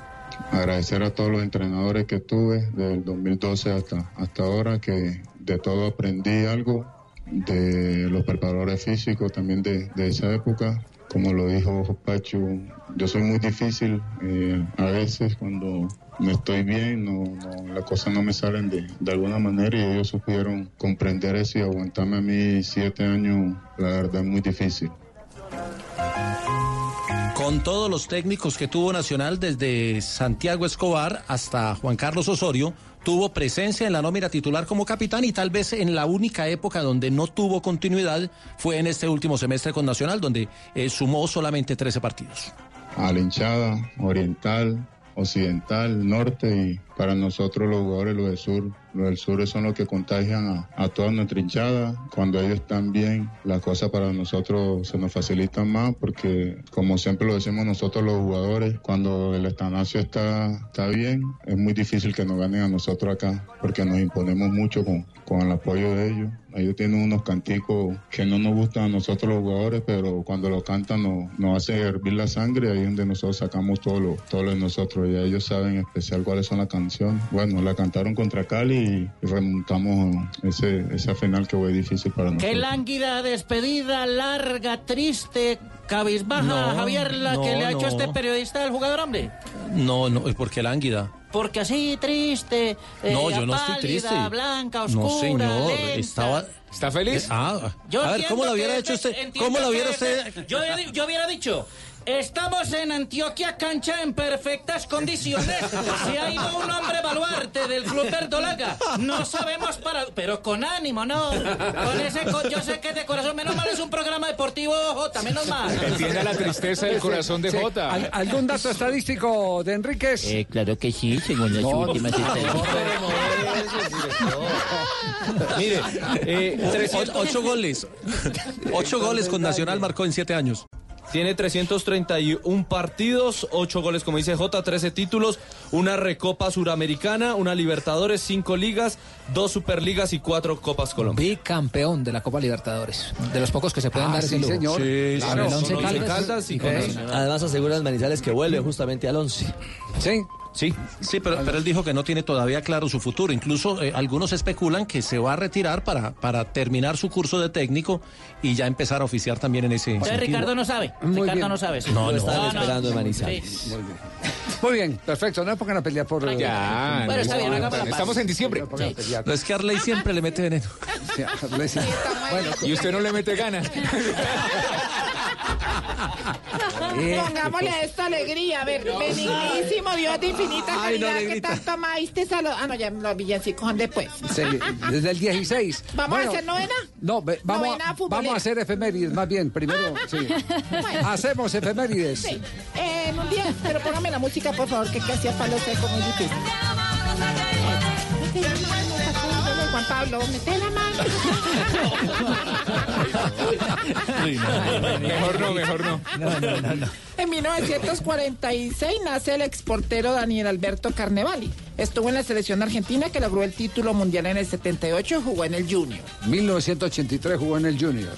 Agradecer a todos los entrenadores que tuve desde el 2012 hasta, hasta ahora, que de todo aprendí algo, de los preparadores físicos también de, de esa época. Como lo dijo Pacho, yo soy muy difícil eh, a veces cuando no estoy bien, no, no- las cosas no me salen de, alguna manera y ellos supieron comprender eso y aguantarme a mí siete años, la verdad es muy difícil. Con todos los técnicos que tuvo Nacional, desde Santiago Escobar hasta Juan Carlos Osorio, tuvo presencia en la nómina titular como capitán y tal vez en la única época donde no tuvo continuidad fue en este último semestre con Nacional, donde eh, sumó solamente 13 partidos. a la oriental, occidental, norte y para nosotros los jugadores, los del sur, los del sur son los que contagian a, a toda nuestra hinchada. Cuando ellos están bien, las cosas para nosotros se nos facilitan más porque como siempre lo decimos nosotros los jugadores, cuando el estanacio está, está bien, es muy difícil que nos ganen a nosotros acá porque nos imponemos mucho con, con el apoyo de ellos. Ellos tienen unos canticos que no nos gustan a nosotros los jugadores, pero cuando lo cantan nos, nos hace hervir la sangre, ahí es donde nosotros sacamos todo lo, todo lo de nosotros. Ya ellos saben en especial cuáles son las canciones. Bueno, la cantaron contra Cali y, remontamos ese, esa final que fue difícil para Qué nosotros. lánguida despedida, larga, triste, cabizbaja, No, Javier, la que le ha hecho este periodista del jugador, hombre. No, no, ¿por qué Lánguida? Porque así triste, eh, No, yo no estoy pálida, triste. blanca, oscura, No, señor, lenta. estaba... ¿Está feliz? Ah, Yo a ver, ¿cómo lo hubiera este- hecho usted? entiendo ¿Cómo lo hubiera este- usted? Yo hubiera dicho, estamos en Antioquia cancha en perfectas condiciones. Se ha ido un hombre baluarte del Club Bertolaga. No sabemos para... Pero con ánimo, ¿no? Con ese... co- Yo sé que de corazón, menos mal es un programa deportivo, Jota, menos mal. Entienda la tristeza del corazón de Sí. Jota. ¿Al- ¿Algún dato estadístico de Enríquez? Eh, claro que sí, según las No, últimas no, estadísticas. Mire, Eh, o- 300 ocho goles. Ocho goles con Nacional marcó en siete años. Tiene 331 partidos, 8 goles, como dice J, 13 títulos, una Recopa Suramericana, una Libertadores, 5 ligas, 2 Superligas y 4 Copas Colombia. Bicampeón de la Copa Libertadores. De los pocos que se pueden Ah, dar sí, ese lujo. señor. Sí, claro. Con Caldas, Caldas y con ¿eh? Además asegura Manizales que vuelve justamente al 11. Sí. Sí, sí, pero, pero él dijo que no tiene todavía claro su futuro. Incluso eh, algunos especulan que se va a retirar para, para terminar su curso de técnico y ya empezar a oficiar también en ese. Entonces. Ricardo no sabe. Muy Ricardo bien. no sabe. eso. No, Lo no. están no, esperando no. Manizales. Sí. Muy bien. Muy bien, perfecto. No pongan a pelear por. eh, Ya, Bueno, está bien, paz. estamos en diciembre. no. No es que Arley siempre le mete veneno. Sí, a Arley sí. Bueno, Y usted no le mete ganas. Pongámosle a esto alegría, a ver, benignísimo Dios de infinita Ay, no, caridad que negrita. tanto amaste a los... Ah, no, ya los villancicos son después. desde el 16. ¿Vamos Bueno, a hacer novena? No, ve- vamos, Novena a, futbolera. vamos a hacer efemérides más bien. Primero, sí. Hacemos efemérides. Sí, en un día, pero póngame la música, por favor, que casi a palo seco, muy difícil. Juan Pablo, mete la mano. Mejor no, mejor no. En 1946 nace el exportero Daniel Alberto Carnevali. Estuvo en la selección argentina que logró el título mundial en el 78, jugó en el Junior. 1983 jugó en el Junior.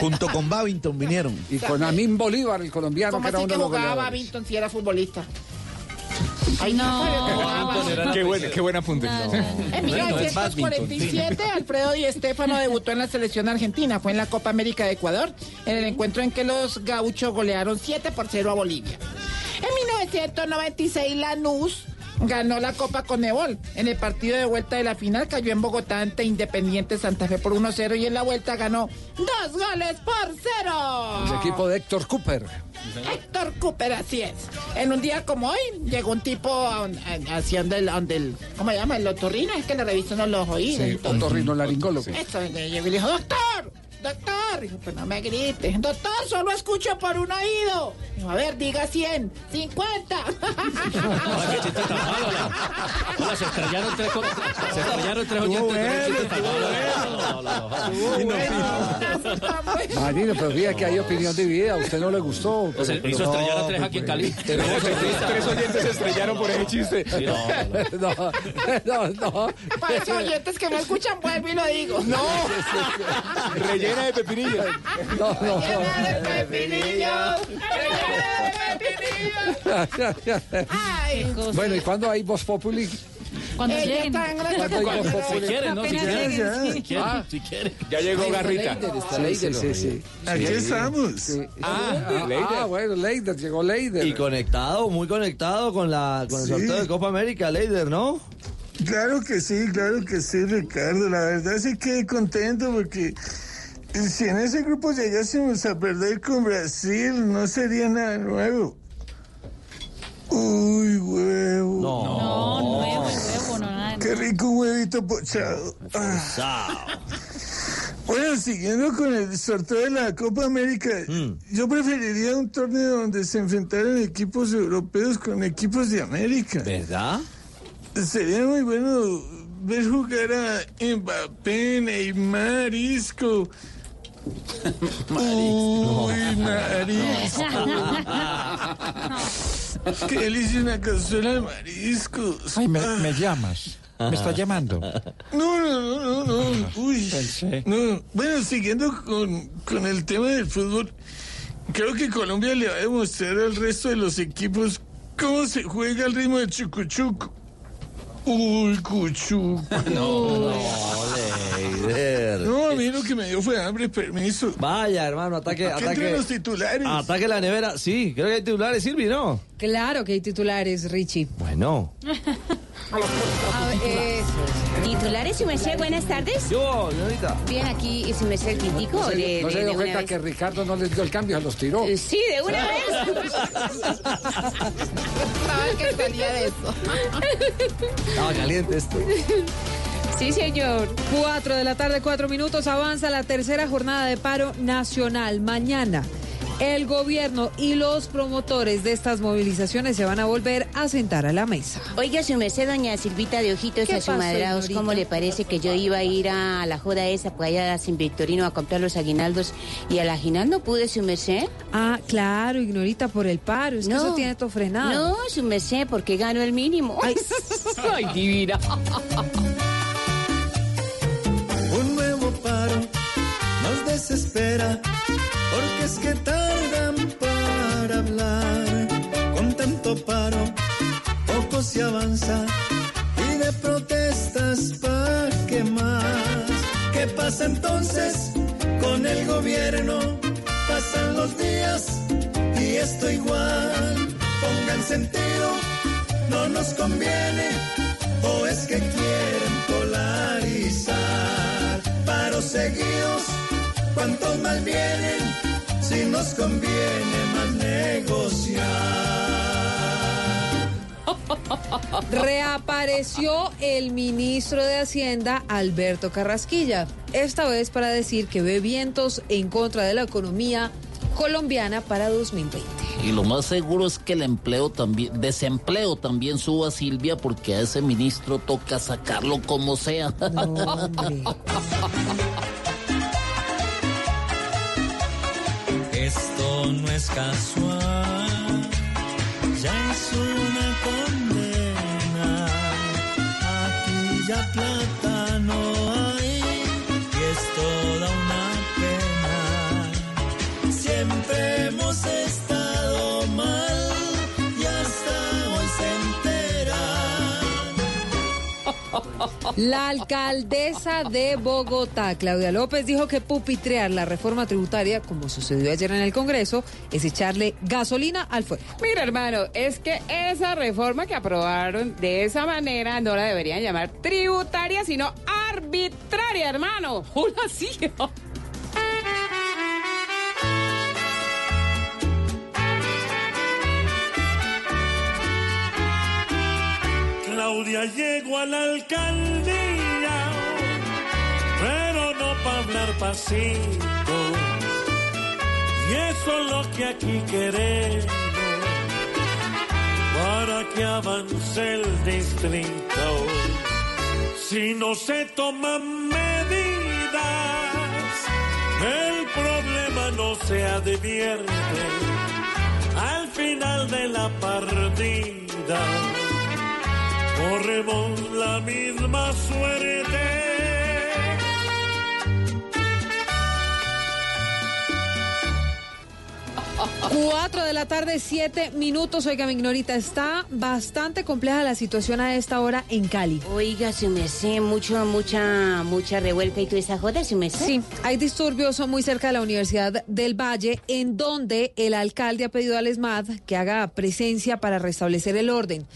Junto con Babington vinieron. Y con Amin Bolívar, el colombiano, ¿Cómo que era así uno que de los jugaba. Babington si era futbolista? Ay, no. Qué buen, qué buen apunte. En 1947, Alfredo Di Stéfano debutó en la selección argentina. Fue en la Copa América de Ecuador, en el encuentro en que los gauchos golearon 7 por 0 a Bolivia. En 1996, Lanús ganó la Copa Conebol. En el partido de vuelta de la final cayó en Bogotá ante Independiente Santa Fe por 1-0 y en la vuelta ganó dos goles por cero. equipo de Héctor Cooper. Héctor Cooper, así es. En un día como hoy, llegó un tipo haciendo el, el, ¿cómo se llama? El otorrino, es que le revisan los oídos. Sí, y todo. otorrinolaringólogo. Eso, y le dijo, doctor, doctor. Dijo, pues no me grites. Doctor, solo escucho por un oído. Dijo, a ver, diga 100, 50. Hola, se estrellaron tres, se estrellaron tres oyentes. con un chiste tan malo. Marino, pero fíjate que hay opinión dividida. ¿A usted no le gustó? Pues se hizo estrellar a tres aquí en Cali. Tres oyentes se estrellaron por ese chiste. No, no, no. Para esos oyentes que no escuchan, vuelvo y lo digo. No. Rellena de pepinillos. No, no. Ay, Bueno, ¿y cuándo hay Voz Populi? Cuando Eh, ya lleguen. está en la ¿Cuándo hay Voz Populi? Si quieren, ¿no? Si quieren. Si quieren, Ah. si quieren. Ya llegó Garrita. Sí, sí, sí, sí. Aquí estamos. Ah, Ah, Leider. ah, bueno, Leider, llegó Leider. Y conectado, muy conectado con la con el sorteo de Copa América, Leider, ¿no? Claro que sí, claro que sí, Ricardo. La verdad sí que contento porque si en ese grupo llegásemos a perder con Brasil, no sería nada nuevo. Uy, huevo. No, nuevo, nuevo, no nada. Qué rico un huevito pochado. Ah. Bueno, siguiendo con el sorteo de la Copa América, yo preferiría un torneo donde se enfrentaran equipos europeos con equipos de América. ¿Verdad? Sería muy bueno ver jugar a Mbappé, Neymar, Isco. Uy, marisco. Qué delicia una cazuela de mariscos. Ay, me, me llamas. Me está llamando. No, no, no, no, no. Uy. No. Bueno, siguiendo con, con el tema del fútbol, creo que Colombia le va a demostrar al resto de los equipos cómo se juega al ritmo de chucuchuco. Uy, cuchuco. No, Leider. No, a mí lo que me dio fue hambre, permiso. Vaya, hermano, ataque, ¿Qué entre ataque. los titulares? Ataque la nevera. Sí, creo que hay titulares, Silvi, ¿no? Claro que hay titulares, Richie. Bueno. A ver, eh, Titulares, su merced, buenas tardes. Yo, señorita. Bien, aquí su merced el crítico ¿No de, no se de dio una cuenta vez. que Ricardo no les dio el cambio, se los tiró? Sí, de una vez. Estaba que salía de eso. Estaba caliente esto. Sí, señor. Cuatro de la tarde, cuatro minutos, avanza la tercera jornada de paro nacional. Mañana, el gobierno y los promotores de estas movilizaciones se van a volver a sentar a la mesa. Oiga, su merced, doña Silvita de Ojitos ¿Qué a su madraos? ¿cómo le parece que yo iba a ir a la joda esa, pues allá a Sin Victorino a comprar los aguinaldos y al aguinaldo pude, su merced? Ah, claro, ignorita por el paro, es que eso tiene todo frenado. No, su merced, porque gano el mínimo. Ay, Ay divina. Porque es que tardan para hablar. Con tanto paro, poco se avanza y de protestas pa' qué más. ¿Qué pasa entonces con el gobierno? Pasan los días y esto igual. Pongan sentido, no nos conviene o es que quieren polarizar. Paros seguidos, ¿cuántos más vienen? Si nos conviene más negociar. Reapareció el ministro de Hacienda, Alberto Carrasquilla, esta vez para decir que ve vientos en contra de la economía colombiana para 2020. Y lo más seguro es que el empleo también, desempleo también suba, Silvia, porque a ese ministro toca sacarlo como sea. Esto no es casual, ya es una condena. Aquí ya plata La alcaldesa de Bogotá, Claudia López, dijo que pupitrear la reforma tributaria, como sucedió ayer en el Congreso, es echarle gasolina al fuego. Mira, hermano, es que esa reforma que aprobaron de esa manera no la deberían llamar tributaria, sino arbitraria, hermano. Hola, sí. Llego a la alcaldía, pero no para hablar pasito. Y eso es lo que aquí queremos, para que avance el distrito. Si no se toman medidas, el problema no se advierte al final de la partida. Corremos la misma suerte. Cuatro de la tarde, siete minutos. Oiga, mi ignorita, está bastante compleja la situación a esta hora en Cali. Oiga, su merced, mucho, mucha, mucha revuelta y toda esa joda, su merced. Sí, hay disturbios muy cerca de la Universidad del Valle, en donde el alcalde ha pedido al ESMAD que haga presencia para restablecer el orden.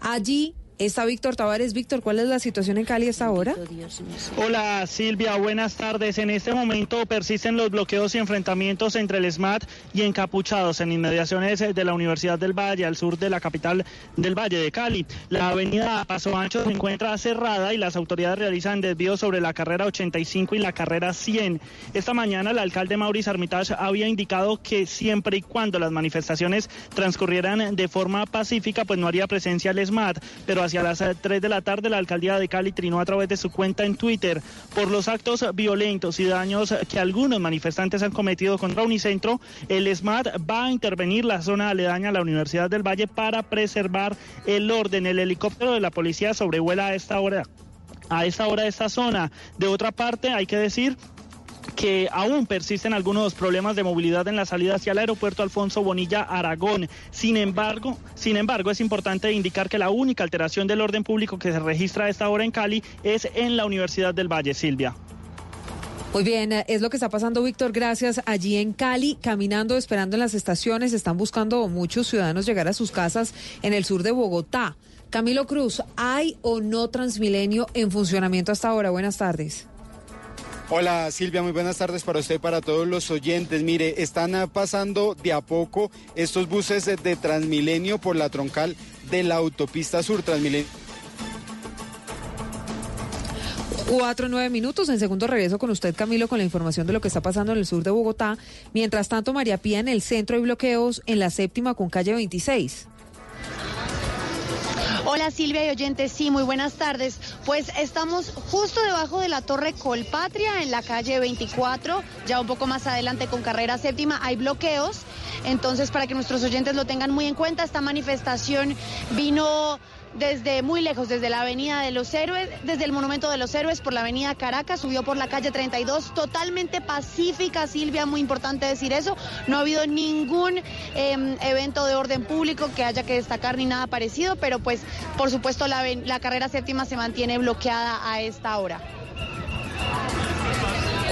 Allí está Víctor Tavares. Víctor, ¿cuál es la situación en Cali a esta hora? Hola Silvia, buenas tardes. En este momento persisten los bloqueos y enfrentamientos entre el SMAT y encapuchados en inmediaciones de la Universidad del Valle, al sur de la capital del Valle de Cali. La avenida Paso Ancho se encuentra cerrada y las autoridades realizan desvíos sobre la carrera 85 y la carrera 100. Esta mañana el alcalde Maurice Armitage había indicado que siempre y cuando las manifestaciones transcurrieran de forma pacífica, pues no haría presencia el SMAT, pero hacia las 3 de la tarde la alcaldía de Cali trinó a través de su cuenta en Twitter por los actos violentos y daños que algunos manifestantes han cometido contra Unicentro. El SMAT va a intervenir la zona aledaña a la Universidad del Valle para preservar el orden. El helicóptero de la policía sobrevuela a esta hora a esta hora esta zona. De otra parte, hay que decir que aún persisten algunos problemas de movilidad en la salida hacia el aeropuerto Alfonso Bonilla Aragón. Sin embargo, sin embargo, es importante indicar que la única alteración del orden público que se registra a esta hora en Cali es en la Universidad del Valle, Silvia. Muy bien, es lo que está pasando, Víctor. Gracias. Allí en Cali, caminando, esperando en las estaciones, están buscando muchos ciudadanos llegar a sus casas en el sur de Bogotá. Camilo Cruz, ¿hay o no Transmilenio en funcionamiento hasta ahora? Buenas tardes. Hola Silvia, muy buenas tardes para usted y para todos los oyentes. Mire, están ah, pasando de a poco estos buses de, Transmilenio por la troncal de la autopista sur Transmilenio. Cuatro, nueve minutos. En segundo regreso con usted, Camilo, con la información de lo que está pasando en el sur de Bogotá. Mientras tanto, María Pía, en el centro hay bloqueos en la séptima con calle 26. Hola Silvia y oyentes, sí, muy buenas tardes. Pues estamos justo debajo de la Torre Colpatria en la calle 24, ya un poco más adelante con carrera séptima hay bloqueos. Entonces, para que nuestros oyentes lo tengan muy en cuenta, esta manifestación vino desde muy lejos, desde la Avenida de los Héroes, desde el Monumento de los Héroes por la Avenida Caracas, subió por la calle 32, totalmente pacífica, Silvia, muy importante decir eso. No ha habido ningún eh, evento de orden público que haya que destacar ni nada parecido, pero pues por supuesto la, la carrera séptima se mantiene bloqueada a esta hora.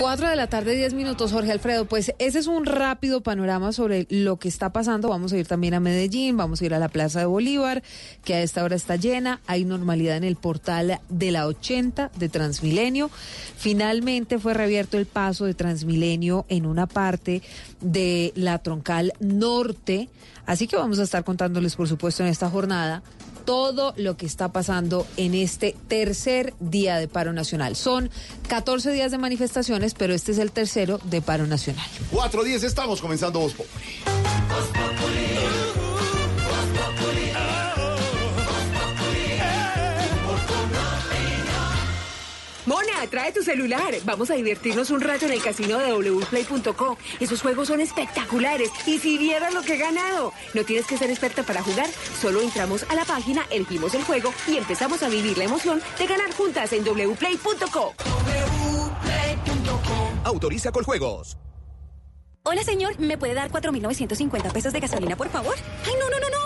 Cuatro de la tarde, diez minutos, Jorge Alfredo. Pues ese es un rápido panorama sobre lo que está pasando. Vamos a ir también a Medellín, vamos a ir a la Plaza de Bolívar, que a esta hora está llena. Hay normalidad en el portal de la 80 de Transmilenio. Finalmente fue reabierto el paso de Transmilenio en una parte de la troncal norte. Así que vamos a estar contándoles, por supuesto, en esta jornada todo lo que está pasando en este tercer día de paro nacional. Son 14 días de manifestaciones, pero este es el tercero de paro nacional. 4.10 estamos comenzando Voz Populi. Mona, trae tu celular. Vamos a divertirnos un rato en el casino de wplay.co. Esos juegos son espectaculares. Y si vieras lo que he ganado. No tienes que ser experta para jugar. Solo entramos a la página, elegimos el juego y empezamos a vivir la emoción de ganar juntas en wplay.co. Autoriza con juegos. Hola, señor. ¿Me puede dar 4.950 pesos de gasolina, por favor? Ay, no, no, no, no.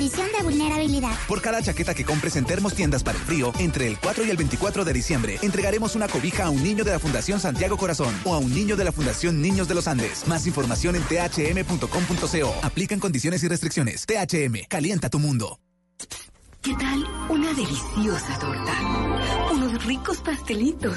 condición de vulnerabilidad. Por cada chaqueta que compres en Termos Tiendas para el Frío, entre el 4 y el 24 de diciembre, entregaremos una cobija a un niño de la Fundación Santiago Corazón o a un niño de la Fundación Niños de los Andes. Más información en thm.com.co. Aplican condiciones y restricciones. THM, calienta tu mundo. ¿Qué tal una deliciosa torta? Unos ricos pastelitos,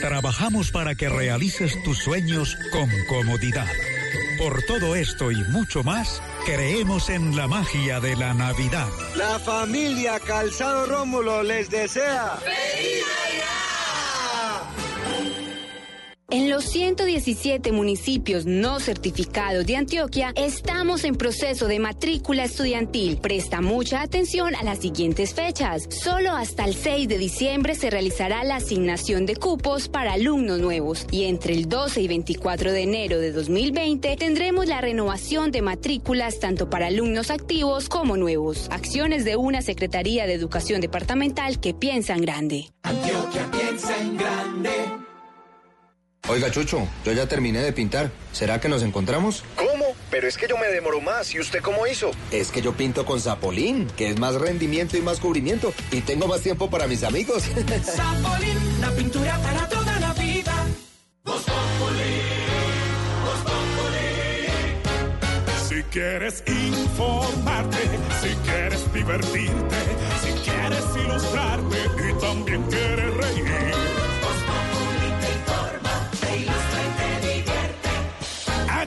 Trabajamos para que realices tus sueños con comodidad. Por todo esto y mucho más, creemos en la magia de la Navidad. La familia Calzado Rómulo les desea. ¡Feliz En los 117 municipios no certificados de Antioquia, estamos en proceso de matrícula estudiantil. Presta mucha atención a las siguientes fechas. Solo hasta el 6 de diciembre se realizará la asignación de cupos para alumnos nuevos y entre el 12 y 24 de enero de 2020 tendremos la renovación de matrículas tanto para alumnos activos como nuevos. Acciones de una Secretaría de Educación Departamental que piensa en grande. Antioquia piensa en grande. Oiga, Chucho, yo ya terminé de pintar. ¿Será que nos encontramos? ¿Cómo? Pero es que yo me demoro más. ¿Y usted cómo hizo? Es que yo pinto con Zapolín, que es más rendimiento y más cubrimiento. Y tengo más tiempo para mis amigos. Zapolín, la pintura para toda la vida. Vos Si quieres informarte, si quieres divertirte, si quieres ilustrarte y también quieres reír.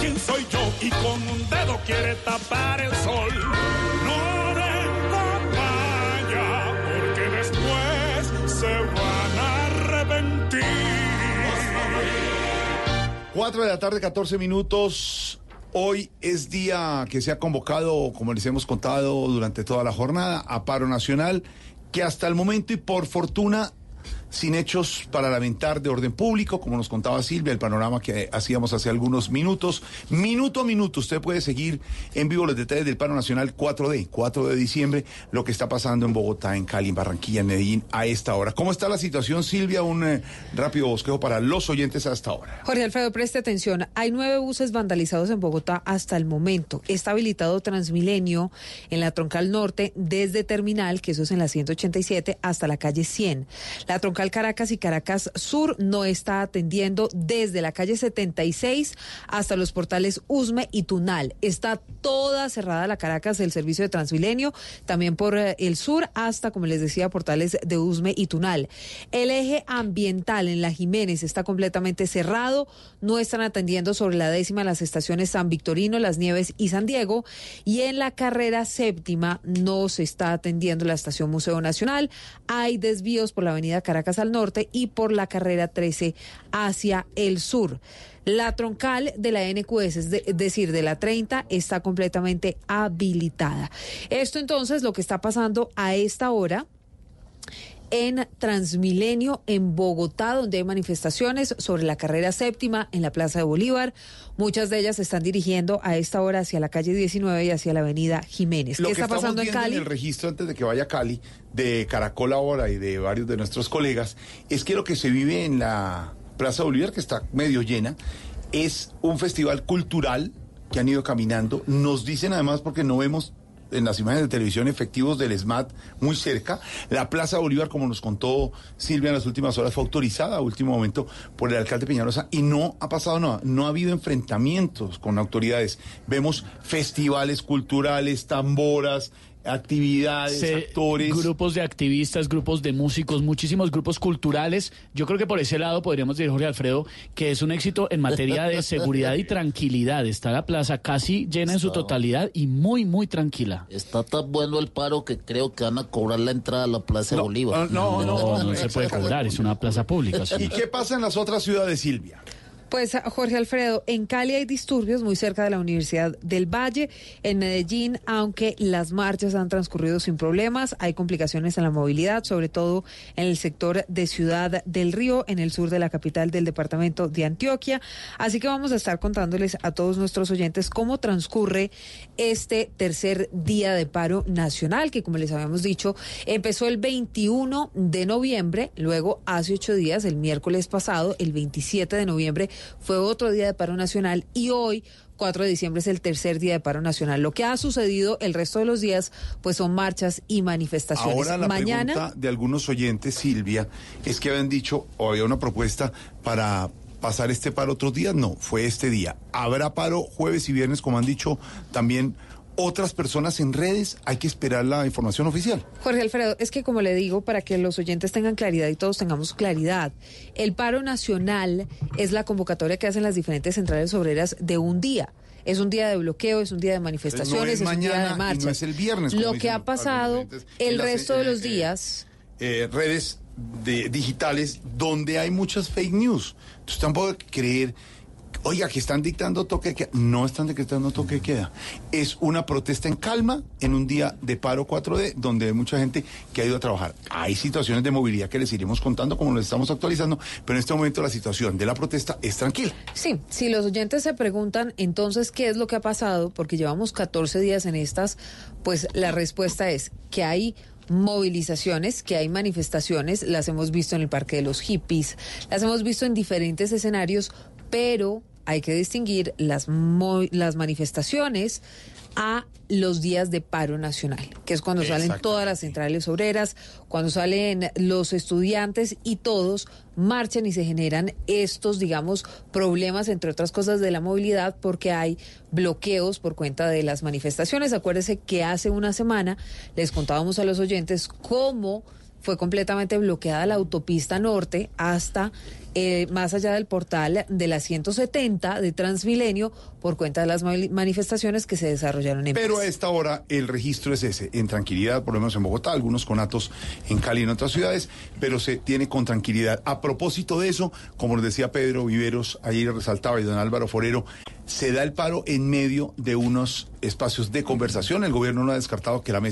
quién soy yo y con un dedo quiere tapar el sol. No den papaya, porque después se van a arrepentir. 4 de la tarde, 14 minutos. Hoy es día que se ha convocado, como les hemos contado durante toda la jornada, a paro nacional, que hasta el momento y por fortuna sin hechos para lamentar de orden público, como nos contaba Silvia, el panorama que hacíamos hace algunos minutos. Minuto a minuto, usted puede seguir en vivo los detalles del paro nacional 4D, 4 de diciembre, lo que está pasando en Bogotá, en Cali, en Barranquilla, en Medellín a esta hora. ¿Cómo está la situación, Silvia? Un eh, rápido bosquejo para los oyentes hasta ahora. Jorge Alfredo, preste atención. Hay nueve buses vandalizados en Bogotá hasta el momento. Está habilitado Transmilenio en la Troncal Norte desde Terminal, que eso es en la 187, hasta la calle 100. La Troncal Caracas y Caracas Sur no está atendiendo desde la calle 76 hasta los portales Usme y Tunal. Está toda cerrada la Caracas, el servicio de Transmilenio, también por eh, el sur hasta, como les decía, portales de Usme y Tunal. El eje ambiental en la Jiménez está completamente cerrado. No están atendiendo sobre la décima las estaciones San Victorino, Las Nieves y San Diego. Y en la carrera séptima no se está atendiendo la estación Museo Nacional. Hay desvíos por la avenida Caracas al norte y por la carrera 13 hacia el sur. La troncal de la NQS, es de- decir, de la 30, está completamente habilitada. Esto entonces lo que está pasando a esta hora en Transmilenio en Bogotá, donde hay manifestaciones sobre la carrera séptima en la Plaza de Bolívar. Muchas de ellas se están dirigiendo a esta hora hacia la calle 19 y hacia la avenida Jiménez. Lo ¿Qué que está pasando en Cali? el registro antes de que vaya a Cali, de Caracol ahora y de varios de nuestros colegas, es que lo que se vive en la Plaza Bolívar, que está medio llena, es un festival cultural que han ido caminando. Nos dicen además, porque no vemos en las imágenes de televisión efectivos del SMAT muy cerca. La Plaza Bolívar, como nos contó Silvia en las últimas horas, fue autorizada a último momento por el alcalde Peñalosa y no ha pasado nada. No ha habido enfrentamientos con autoridades. Vemos festivales culturales, tamboras, actividades, Se- actores. Grupos de activistas, grupos de músicos, muchísimos grupos culturales. Yo creo que por ese lado podríamos decir, Jorge Alfredo, que es un éxito en materia de seguridad y tranquilidad. Está la plaza casi llena en su totalidad y muy, muy tranquila. Está tan bueno el paro que creo que van a cobrar la entrada a la Plaza No, Bolívar. no, No, no se puede cobrar, es una plaza pública. ¿Y qué pasa en las otras ciudades, Silvia? Pues Jorge Alfredo, en Cali hay disturbios muy cerca de la Universidad del Valle, en Medellín, aunque las marchas han transcurrido sin problemas, hay complicaciones en la movilidad, sobre todo en el sector de Ciudad del Río, en el sur de la capital del departamento de Antioquia. Así que vamos a estar contándoles a todos nuestros oyentes cómo transcurre este tercer día de paro nacional, que como les habíamos dicho, empezó el 21 de noviembre, luego hace ocho días, el miércoles pasado, el 27 de noviembre, fue otro día de paro nacional y hoy 4 de diciembre es el tercer día de paro nacional. Lo que ha sucedido el resto de los días, pues son marchas y manifestaciones. Ahora la Mañana, pregunta de algunos oyentes, Silvia, es que habían dicho o había una propuesta para pasar este paro otros días. No, fue este día. Habrá paro jueves y viernes, como han dicho también otras personas en redes. Hay que esperar la información oficial. Jorge Alfredo, es que como le digo, para que los oyentes tengan claridad y todos tengamos claridad, el paro nacional es la convocatoria que hacen las diferentes centrales obreras de un día. Es un día de bloqueo, es un día de manifestaciones, no es es, un día de y marchas. no es el viernes, Lo que ha pasado el resto de los eh, días. eh, redes de, digitales donde hay muchas fake news. Entonces tampoco hay que creer, oiga, que están dictando toque de queda. No están dictando toque de queda. Es una protesta en calma en un día de paro 4D donde hay mucha gente que ha ido a trabajar. Hay situaciones de movilidad que les iremos contando como lo estamos actualizando, pero en este momento la situación de la protesta es tranquila. Sí, si los oyentes se preguntan entonces qué es lo que ha pasado, porque llevamos 14 días en estas, pues la respuesta es que hay movilizaciones, que hay manifestaciones, las hemos visto en el Parque de los Hippies, las hemos visto en diferentes escenarios, pero hay que distinguir las, las manifestaciones a los días de paro nacional, que es cuando salen todas las centrales obreras, cuando salen los estudiantes y todos marchan y se generan estos, digamos, problemas, entre otras cosas, de la movilidad, porque hay bloqueos por cuenta de las manifestaciones. Acuérdese que hace una semana les contábamos a los oyentes cómo fue completamente bloqueada la autopista norte hasta eh, más allá del portal de la 170 de Transmilenio por cuenta de las mani- manifestaciones que se desarrollaron en Pero Paz. a esta hora el registro es ese, en tranquilidad, por lo menos en Bogotá, algunos conatos en Cali y en otras ciudades, pero se tiene con tranquilidad. A propósito de eso, como nos decía Pedro Viveros, ayer resaltaba y don Álvaro Forero, se da el paro en medio de unos espacios de conversación. El gobierno no ha descartado que la mesa